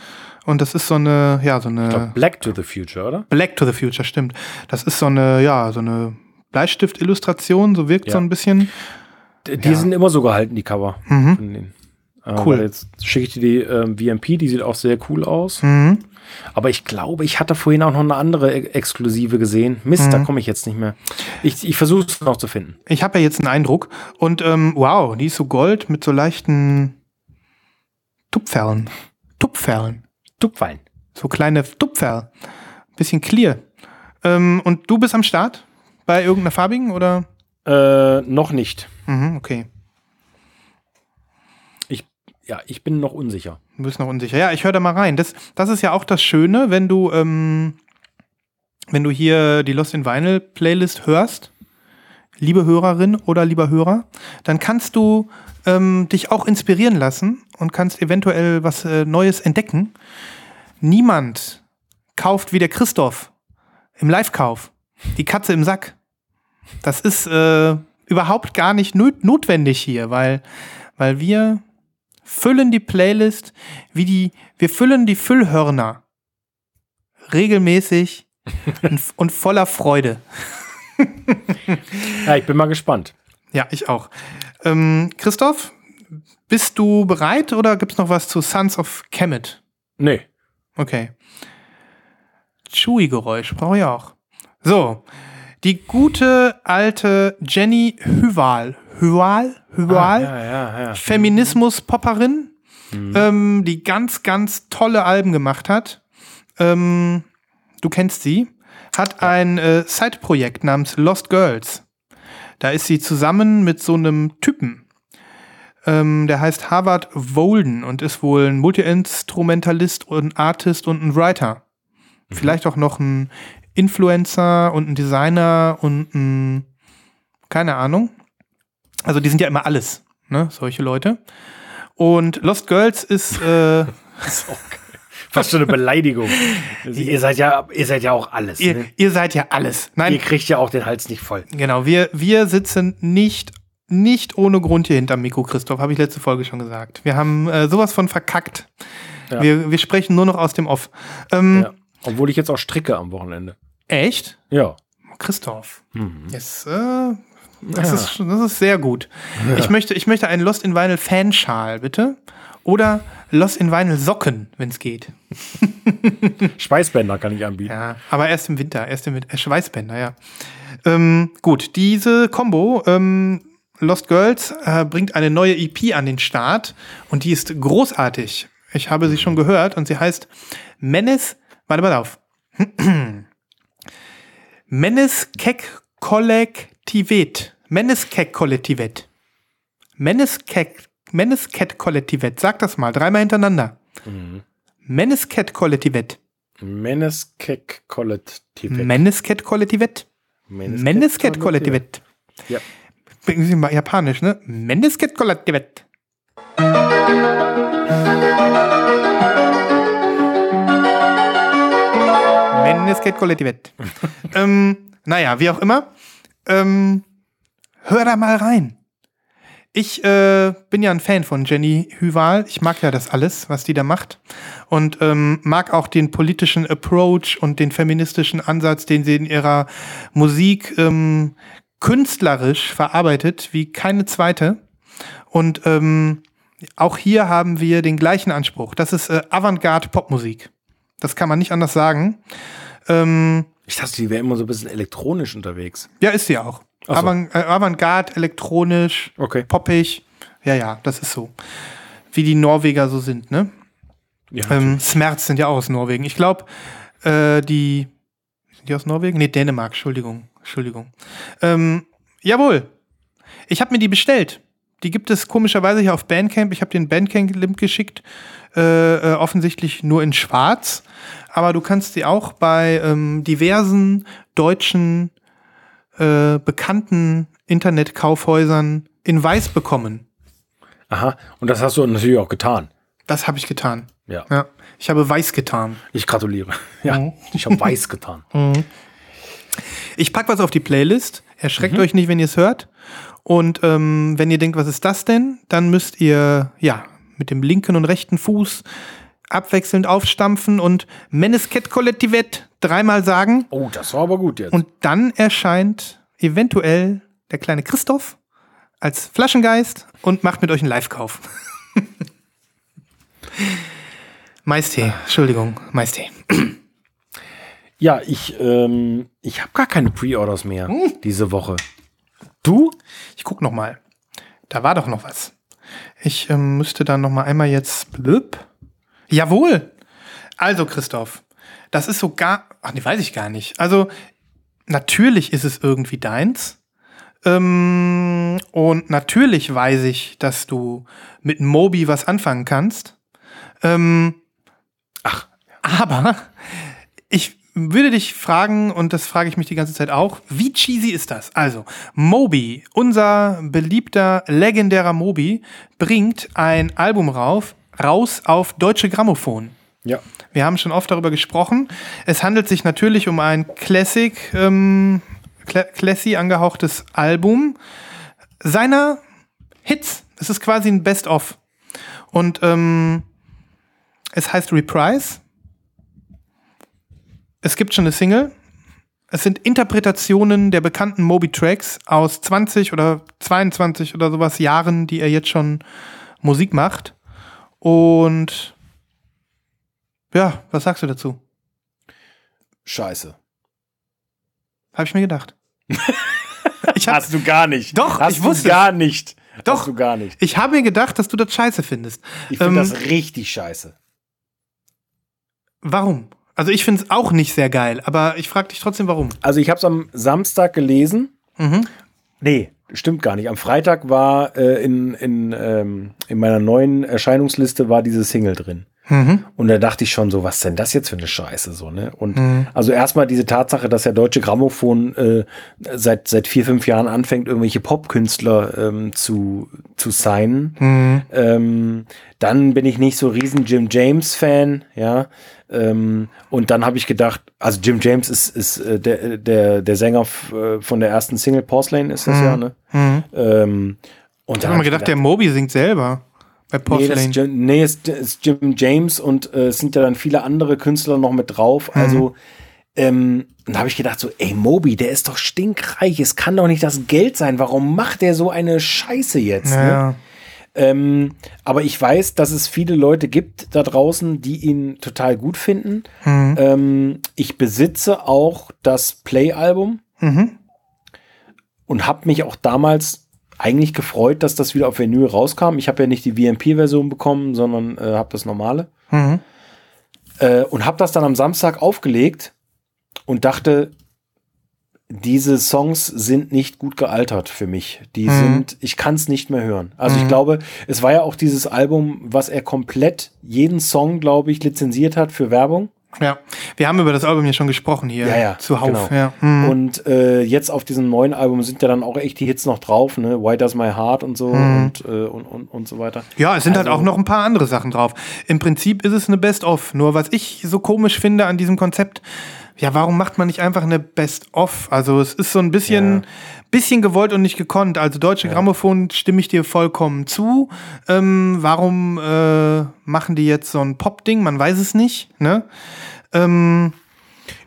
Und das ist so eine, ja, so Ich glaub, eine Black to the Future, oder? Black to the Future, stimmt. Das ist so eine, ja, so eine Bleistift-Illustration, so wirkt Ja. so ein bisschen. Die Ja. sind immer so gehalten, die Cover. Mhm. Äh, Cool. weil Jetzt schicke ich dir die ähm, VMP, die sieht auch sehr cool aus. Mhm. Aber ich glaube, ich hatte vorhin auch noch eine andere e- Exklusive gesehen. Mist, Mhm. da komme ich jetzt nicht mehr. Ich, ich versuche es noch zu finden. Ich habe ja jetzt einen Eindruck. Und ähm, wow, die ist so gold mit so leichten Tupferlen. Tupferlen. Tupfwein. So kleine Tupferl. Bisschen clear. Ähm, und du bist am Start? Bei irgendeiner farbigen oder? Äh, noch nicht. Mhm, okay. Ja, ich bin noch unsicher. Du bist noch unsicher. Ja, ich höre da mal rein. Das, das ist ja auch das Schöne, wenn du, ähm, wenn du hier die Lost in Vinyl Playlist hörst. liebe Hörerin oder lieber Hörer, dann kannst du ähm, dich auch inspirieren lassen und kannst eventuell was äh, Neues entdecken. Niemand kauft wie der Christoph im Live-Kauf die Katze im Sack. Das ist äh, überhaupt gar nicht not notwendig hier, weil, weil wir füllen die Playlist wie die, wir füllen die Füllhörner regelmäßig und, und voller Freude. Ja, ich bin mal gespannt. Ja, ich auch. Ähm, Christoph, bist du bereit oder gibt es noch was zu Sons of Kemet? Nee. Okay. Chewy-Geräusch brauche ich auch. So, die gute alte Jenny Hüval. Hüval? Hüval? Ah, ja, ja. Feminismus-Popperin, ähm, die ganz, ganz tolle Alben gemacht hat. Ähm, du kennst sie. Hat ein äh, Side-Projekt namens Lost Girls. Da ist sie zusammen mit so einem Typen. Ähm, der heißt Harvard Volden und ist wohl ein Multi-Instrumentalist und Artist und ein Writer. Vielleicht auch noch ein Influencer und ein Designer und ein, keine Ahnung. Also die sind ja immer alles, ne, solche Leute. Und Lost Girls ist, äh, Fast schon eine Beleidigung. Also, ihr, seid ja, ihr seid ja auch alles. ihr, ne? ihr seid ja alles. Nein, Ihr kriegt ja auch den Hals nicht voll. Genau, wir, wir sitzen nicht, nicht ohne Grund hier hinterm Mikro, Christoph, habe ich letzte Folge schon gesagt. Wir haben äh, sowas von verkackt. Ja. Wir, wir sprechen nur noch aus dem Off. Ähm, Ja. Obwohl ich jetzt auch stricke am Wochenende. Echt? Ja. Christoph. Mhm. Yes, äh, das, Ja. ist, das ist sehr gut. Ich, möchte, ich möchte einen Lost in Vinyl Fanschal, bitte. Oder Lost in Vinyl Socken, wenn es geht. Schweißbänder kann ich anbieten. Ja, aber erst im Winter, erst im Winter. Äh, Schweißbänder, ja. Ähm, gut, diese Combo, ähm, Lost Girls, äh, bringt eine neue EP an den Start und die ist großartig. Ich habe sie schon gehört und sie heißt Menes, warte mal auf. Menes Kek Kollektivet. Kollektivet. Menes Kek, Menes Ket Kollektivet. Sag das mal, dreimal hintereinander. Menes Ket Kollektivet. Meneskek Kollektiv. Menesket Kollektivet. Menesket Kollektivet. Ja. Irgendwie mal Japanisch, ne? Menesket Kollektivet. Menesket Kollektivet. ähm, naja, wie auch immer. Ähm, hör da mal rein. Ich äh, bin ja ein Fan von Jenny Hüval. Ich mag ja das alles, was die da macht. Und ähm, mag auch den politischen Approach und den feministischen Ansatz, den sie in ihrer Musik ähm, künstlerisch verarbeitet, wie keine zweite. Und ähm, auch hier haben wir den gleichen Anspruch. Das ist äh, Avantgarde-Popmusik. Das kann man nicht anders sagen. Ähm, Ich dachte, die wäre immer so ein bisschen elektronisch unterwegs. ja, ist sie auch. So. Avant, äh, Avantgarde, elektronisch, Okay. poppig. Ja, ja, das ist so. Wie die Norweger so sind, ne? Ja, Ähm, Smerz sind ja auch aus Norwegen. Ich glaube, äh, die. Sind die aus Norwegen? Nee, Dänemark, Entschuldigung. Entschuldigung. Ähm, jawohl. Ich habe mir die bestellt. Die gibt es komischerweise hier auf Bandcamp. Ich habe den Bandcamp-Link geschickt. Äh, äh, offensichtlich nur in schwarz. Aber du kannst sie auch bei ähm, diversen deutschen äh, bekannten Internetkaufhäusern in weiß bekommen. Aha. Und das hast du natürlich auch getan. Das habe ich getan. Ja. Ja, ich habe weiß getan. Ich gratuliere. Ja. Mhm. Ich habe weiß getan. Ich pack was auf die Playlist. Erschreckt euch nicht, wenn ihr es hört. Und ähm, wenn ihr denkt, was ist das denn, dann müsst ihr ja mit dem linken und rechten Fuß abwechselnd aufstampfen und Menesket Kollektivet dreimal sagen. Oh, das war aber gut jetzt. Und dann erscheint eventuell der kleine Christoph als Flaschengeist und macht mit euch einen Live-Kauf. Maistee, Entschuldigung, Maistee. ja, ich, ähm, ich habe gar keine Pre-Orders mehr Hm. diese Woche. Du? Ich guck noch mal. Da war doch noch was. Ich ähm, müsste dann noch mal einmal jetzt. Blöp. Jawohl. Also Christoph, das ist so gar. Ach nee, weiß ich gar nicht. Also natürlich ist es irgendwie deins. Ähm, und natürlich weiß ich, dass du mit Mobi was anfangen kannst. Ähm, ach, aber ich würde dich fragen, und das frage ich mich die ganze Zeit auch, wie cheesy ist das? Also, Moby, unser beliebter, legendärer Moby, bringt ein Album rauf, raus auf Deutsche Grammophon. Ja. Wir haben schon oft darüber gesprochen. Es handelt sich natürlich um ein Classic, ähm, Cla Classy angehauchtes Album seiner Hits. Es ist quasi ein Best-of. Und ähm, es heißt Reprise. Es gibt schon eine Single. Es sind Interpretationen der bekannten Moby-Tracks aus 20 oder 22 oder sowas Jahren, die er jetzt schon Musik macht. Und ja, was sagst du dazu? Scheiße. Habe ich mir gedacht. ich Hast du gar nicht. Doch, Hast ich wusste du gar nicht. Doch. Hast du gar nicht. ich habe mir gedacht, dass du das scheiße findest. Ich finde Ähm, das richtig scheiße. Warum? Also ich finde es auch nicht sehr geil, aber ich frage dich trotzdem, warum. Also ich habe es am Samstag gelesen. Mhm. Nee, stimmt gar nicht. Am Freitag war äh, in, in, ähm, in meiner neuen Erscheinungsliste war diese Single drin. Mhm. Und da dachte ich schon so, was denn das jetzt für eine Scheiße so, ne? Und also erstmal diese Tatsache, dass der deutsche Grammophon äh, seit seit vier fünf Jahren anfängt, irgendwelche Popkünstler ähm, zu zu signen. Ähm, dann bin ich nicht so riesen Jim James Fan, ja. Ähm, und dann habe ich gedacht, also Jim James ist ist äh, der der der Sänger äh, von der ersten Single Porcelain ist das ja, ne? Ähm, und Ich dann habe hab mir gedacht, der Moby singt selber bei Nee, Porcelain. ist, Jim, nee, es ist Jim James und äh, es sind ja dann viele andere Künstler noch mit drauf. Also, ähm, da habe ich gedacht, so, ey, Moby, der ist doch stinkreich. Es kann doch nicht das Geld sein. Warum macht der so eine Scheiße jetzt? Ne? ja. Ähm, aber ich weiß, dass es viele Leute gibt da draußen, die ihn total gut finden. Ähm, ich besitze auch das Play-Album und habe mich auch damals eigentlich gefreut, dass das wieder auf Vinyl rauskam. Ich habe ja nicht die VMP-Version bekommen, sondern äh, habe das normale. Äh, und habe das dann am Samstag aufgelegt und dachte, diese Songs sind nicht gut gealtert für mich. Die sind, ich kann es nicht mehr hören. Also ich glaube, es war ja auch dieses Album, was er komplett jeden Song, glaube ich, lizenziert hat für Werbung. Ja. Wir haben über das Album ja schon gesprochen hier Ja, ja. zuhauf. genau. Ja. Mhm. Und äh, jetzt auf diesem neuen Album sind ja dann auch echt die Hits noch drauf, ne? Why Does My Heart und so und, äh, und, und, und so weiter. Ja, es sind halt Also- auch noch ein paar andere Sachen drauf. Im Prinzip ist es eine Best-of. Nur was ich so komisch finde an diesem Konzept, ja, warum macht man nicht einfach eine Best-of? Also es ist so ein bisschen, bisschen gewollt und nicht gekonnt. Also Deutsche Grammophon stimme ich dir vollkommen zu. Ähm, warum äh, machen die jetzt so ein Pop-Ding? Man weiß es nicht. Ne? Ähm,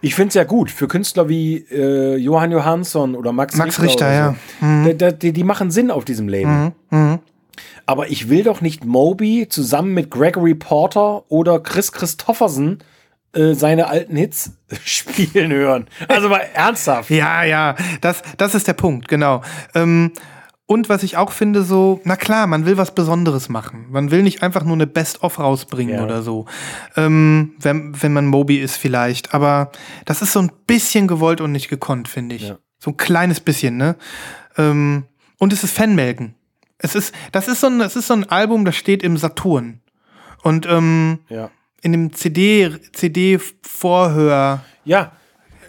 Ich finde es ja gut für Künstler wie äh, Johann Johansson oder Max, Max Richter. Richter, so. Da- da- Die, machen Sinn auf diesem Label. Aber ich will doch nicht Moby zusammen mit Gregory Porter oder Chris Christofferson seine alten Hits spielen hören. Also mal ernsthaft. Ja, ja, das, das ist der Punkt, genau. Ähm, und was ich auch finde, so, na klar, man will was Besonderes machen. Man will nicht einfach nur eine Best-of rausbringen Ja. oder so. Ähm, wenn, wenn man Moby ist vielleicht. Aber das ist so ein bisschen gewollt und nicht gekonnt, finde ich. Ja. So ein kleines bisschen, ne? Ähm, und es ist Fanmelken. Es ist, das ist so ein, das ist so ein Album, das steht im Saturn. Und ähm, Ja. In dem CD, CD-Vorhör. Ja.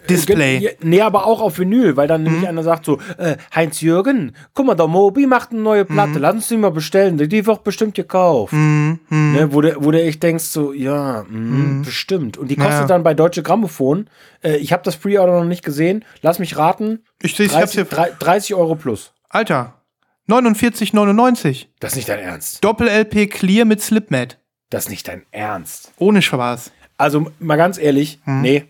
Display. Ja, Nee, aber auch auf Vinyl, weil dann Mhm. nämlich einer sagt so, äh, Heinz-Jürgen, guck mal, der Moby macht eine neue Mhm. Platte, lass uns die mal bestellen, die wird bestimmt gekauft. Mhm. Ne, wo, du, wo du echt denkst so, ja, mh, bestimmt. Und die kostet Ja. dann bei Deutsche Grammophon, äh, ich habe das Pre-Order noch nicht gesehen, lass mich raten, Ich sehe, ich hab's 30, hier. drei- 30 Euro plus. Alter, 49,99. Das ist nicht dein Ernst. Doppel-LP Clear mit Slipmat. Das ist nicht dein Ernst. Ohne Spaß. Also mal ganz ehrlich, Hm. nee.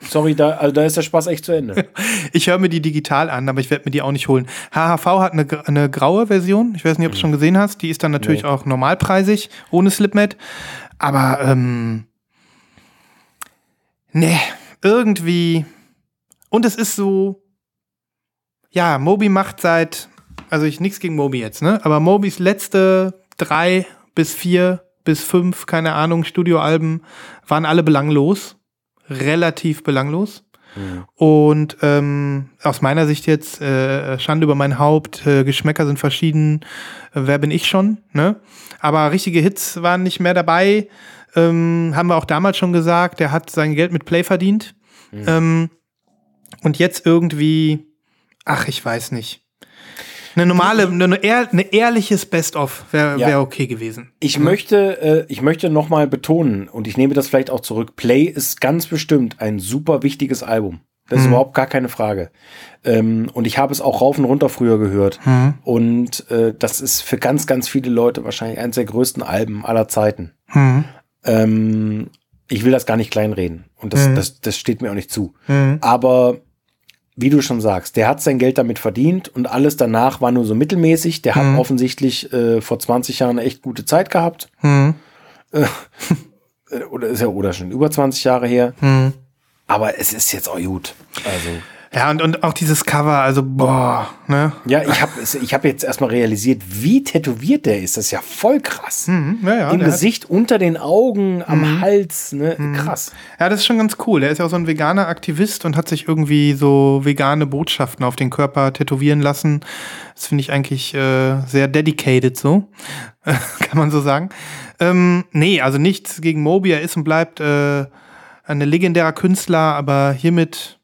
Sorry, da, also da ist der Spaß echt zu Ende. Ich höre mir die digital an, aber ich werde mir die auch nicht holen. HHV hat eine, eine graue Version. Ich weiß nicht, ob du es schon gesehen hast. Die ist dann natürlich Nee. auch normalpreisig, ohne Slipmat. Aber, ähm, nee, irgendwie. Und es ist so, ja, Moby macht seit, also ich nichts gegen Moby jetzt, ne? Aber Mobys letzte drei bis vier bis fünf, keine Ahnung, Studioalben waren alle belanglos. Relativ belanglos. Und ähm, aus meiner Sicht jetzt, äh, Schande über mein Haupt, äh, Geschmäcker sind verschieden, äh, wer bin ich schon, ne? Aber richtige Hits waren nicht mehr dabei. Ähm, haben wir auch damals schon gesagt, der hat sein Geld mit Play verdient. Ähm, und jetzt irgendwie, ach, ich weiß nicht. Eine normale, eine, ehr, eine ehrliches Best-of wäre Ja. wär okay gewesen. Ich möchte, äh, ich möchte nochmal betonen, und ich nehme das vielleicht auch zurück, Play ist ganz bestimmt ein super wichtiges Album. Das ist überhaupt gar keine Frage. Ähm, und ich habe es auch rauf und runter früher gehört. Und äh, das ist für ganz, ganz viele Leute wahrscheinlich eines der größten Alben aller Zeiten. Ähm, ich will das gar nicht kleinreden. Und das, das, das steht mir auch nicht zu. Aber wie du schon sagst, der hat sein Geld damit verdient und alles danach war nur so mittelmäßig. Der hat offensichtlich äh, vor 20 Jahren eine echt gute Zeit gehabt. Äh, oder ist ja oder schon über 20 Jahre her. Aber es ist jetzt auch gut. Also, Ja, und, und auch dieses Cover, also, boah, ne? ja, ich habe ich hab jetzt erstmal realisiert, wie tätowiert der ist. Das ist ja voll krass. Ja, ja, Im der hat- Gesicht, unter den Augen, am Hals, ne? Krass. Ja, das ist schon ganz cool. Er ist ja auch so ein veganer Aktivist und hat sich irgendwie so vegane Botschaften auf den Körper tätowieren lassen. Das finde ich eigentlich äh, sehr dedicated so, kann man so sagen. Ähm, nee, also nichts gegen Moby. Er ist und bleibt äh, ein legendärer Künstler, aber hiermit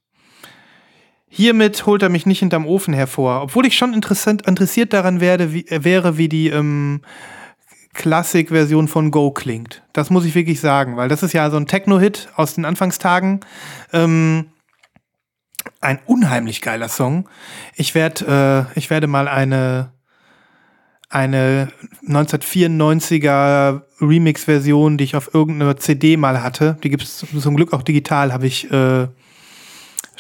Hiermit holt er mich nicht hinterm Ofen hervor, obwohl ich schon interessiert daran werde, wie, äh, wäre, wie die ähm, Classic-Version von Go klingt. Das muss ich wirklich sagen, weil das ist ja so ein Techno-Hit aus den Anfangstagen. Ähm, ein unheimlich geiler Song. Ich werde, äh, ich werde mal eine eine 1994er Remix-Version, die ich auf irgendeiner CD mal hatte. Die gibt es zum Glück auch digital, habe ich äh,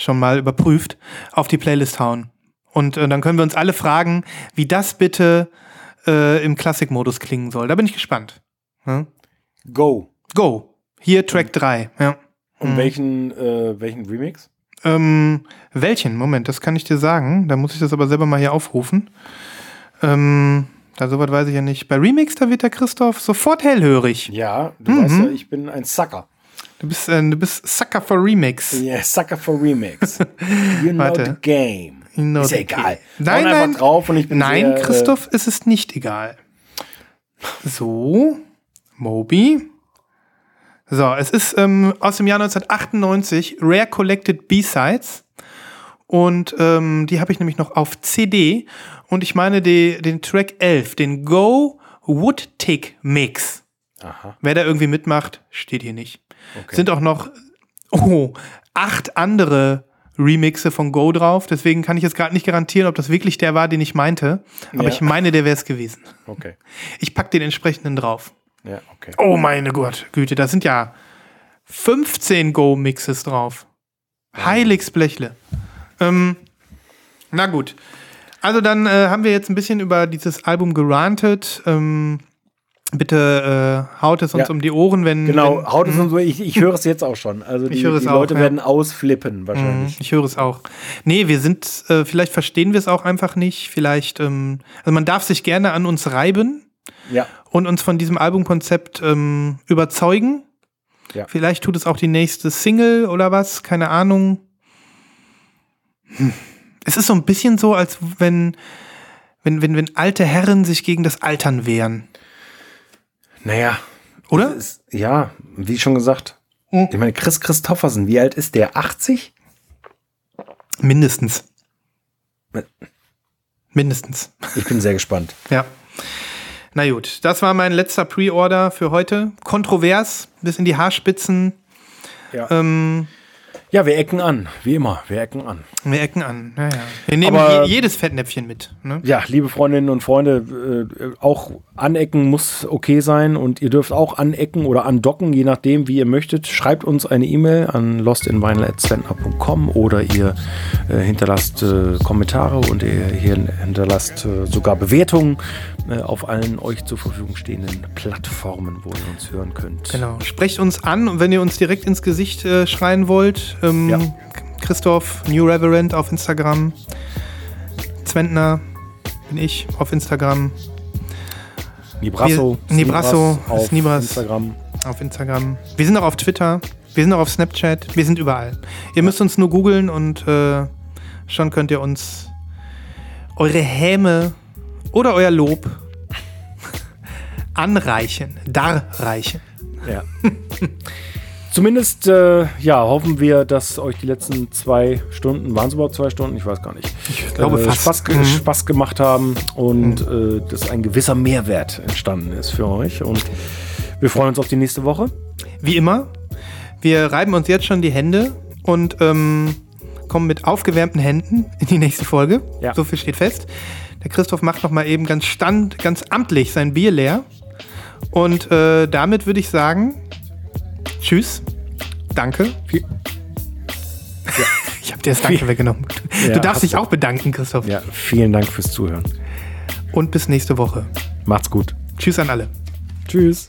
schon mal überprüft, auf die Playlist hauen. Und äh, dann können wir uns alle fragen, wie das bitte äh, im Classic-Modus klingen soll. Da bin ich gespannt. Ja? Go. Go. Hier Track 3. Ja. Und welchen, äh, welchen Remix? Ähm, welchen? Moment, das kann ich dir sagen. Da muss ich das aber selber mal hier aufrufen. Ähm, da soweit weiß ich ja nicht. Bei Remix, da wird der Christoph sofort hellhörig. Ja, du weißt ja, ich bin ein Sucker. Du bist, äh, du bist Sucker for Remix. Yeah, Sucker for Remix. You know the game. You know ist ja egal. Nein, nein. drauf und ich bin Nein, sehr, äh, Christoph, ist es nicht egal. So, Moby. So, es ist ähm, aus dem Jahr 1998 Rare Collected B-Sides. Und ähm, die habe ich nämlich noch auf CD. Und ich meine die, den Track 11, den Go Woodtick Mix. Aha. Wer da irgendwie mitmacht, steht hier nicht. Sind auch noch oh, acht andere Remixe von Go drauf. Deswegen kann ich jetzt gerade nicht garantieren, ob das wirklich der war, den ich meinte. Aber Ja. ich meine, der wäre es gewesen. Okay. Ich pack den entsprechenden drauf. Ja, okay. Oh meine Gott, Güte, da sind ja 15 Go-Mixes drauf. Heiligs Blechle. Ähm, na gut. Also dann äh, haben wir jetzt ein bisschen über dieses Album gerantet. Ähm, bitte äh, haut es uns Ja. um die Ohren, wenn. Genau, wenn, haut es uns so, ich, ich höre es jetzt auch schon. Also die, Ich höre es die auch, Leute ja. werden ausflippen wahrscheinlich. Ich höre es auch. Nee, wir sind, äh, vielleicht verstehen wir es auch einfach nicht. Vielleicht, ähm, also man darf sich gerne an uns reiben Ja. und uns von diesem Albumkonzept ähm, überzeugen. Ja. Vielleicht tut es auch die nächste Single oder was, keine Ahnung. Hm. Es ist so ein bisschen so, als wenn, wenn, wenn, wenn alte Herren sich gegen das Altern wehren. Naja. Oder? Ist, ja, wie schon gesagt. Hm. Ich meine, Chris Christoffersen, wie alt ist der? 80? Mindestens. Mindestens. Ich bin sehr gespannt. Ja. Na gut, das war mein letzter Pre-Order für heute. Kontrovers, bis in die Haarspitzen. Ja. Ähm, Ja, wir ecken an, wie immer, wir ecken an. wir ecken an. Ja, ja. Wir nehmen Aber- je, jedes Fettnäpfchen mit. Ne? Ja, liebe Freundinnen und Freunde, äh, auch anecken muss okay sein und ihr dürft auch anecken oder andocken, je nachdem, wie ihr möchtet. Schreibt uns eine E-Mail an lostinvinyl.com oder ihr äh, hinterlasst äh, Kommentare und ihr hier hinterlasst äh, sogar Bewertungen äh, auf allen euch zur Verfügung stehenden Plattformen, wo ihr uns hören könnt. Genau. Sprecht uns an und wenn ihr uns direkt ins Gesicht äh, schreien wollt, ähm, Ja. Christoph, New Reverend auf Instagram, Zwentner bin ich auf Instagram, Nibrasso, Wir- Nibrasso, Nibras auf Nibras. Instagram. auf Instagram. Wir sind auch auf Twitter, wir sind auch auf Snapchat, wir sind überall. Ihr müsst uns nur googeln und äh, schon könnt ihr uns eure Häme oder euer Lob anreichen, darreichen. Ja. Zumindest, äh, ja, hoffen wir, dass euch die letzten zwei Stunden, waren es überhaupt zwei Stunden? Ich weiß gar nicht. Ich glaube äh, fast. Spaß, Mhm. Spaß gemacht haben und äh, dass ein gewisser Mehrwert entstanden ist für euch. Und wir freuen uns auf die nächste Woche. Wie immer, wir reiben uns jetzt schon die Hände und ähm, kommen mit aufgewärmten Händen in die nächste Folge. Ja. So viel steht fest. Der Christoph macht noch mal eben ganz stand, ganz amtlich sein Bier leer. Und äh, damit würde ich sagen, tschüss, danke. Viel- ich habe dir das Danke weggenommen. Ja, du darfst dich auch bedanken, Christoph. Ja, vielen Dank fürs Zuhören. Und bis nächste Woche. Macht's gut. Tschüss an alle. Tschüss.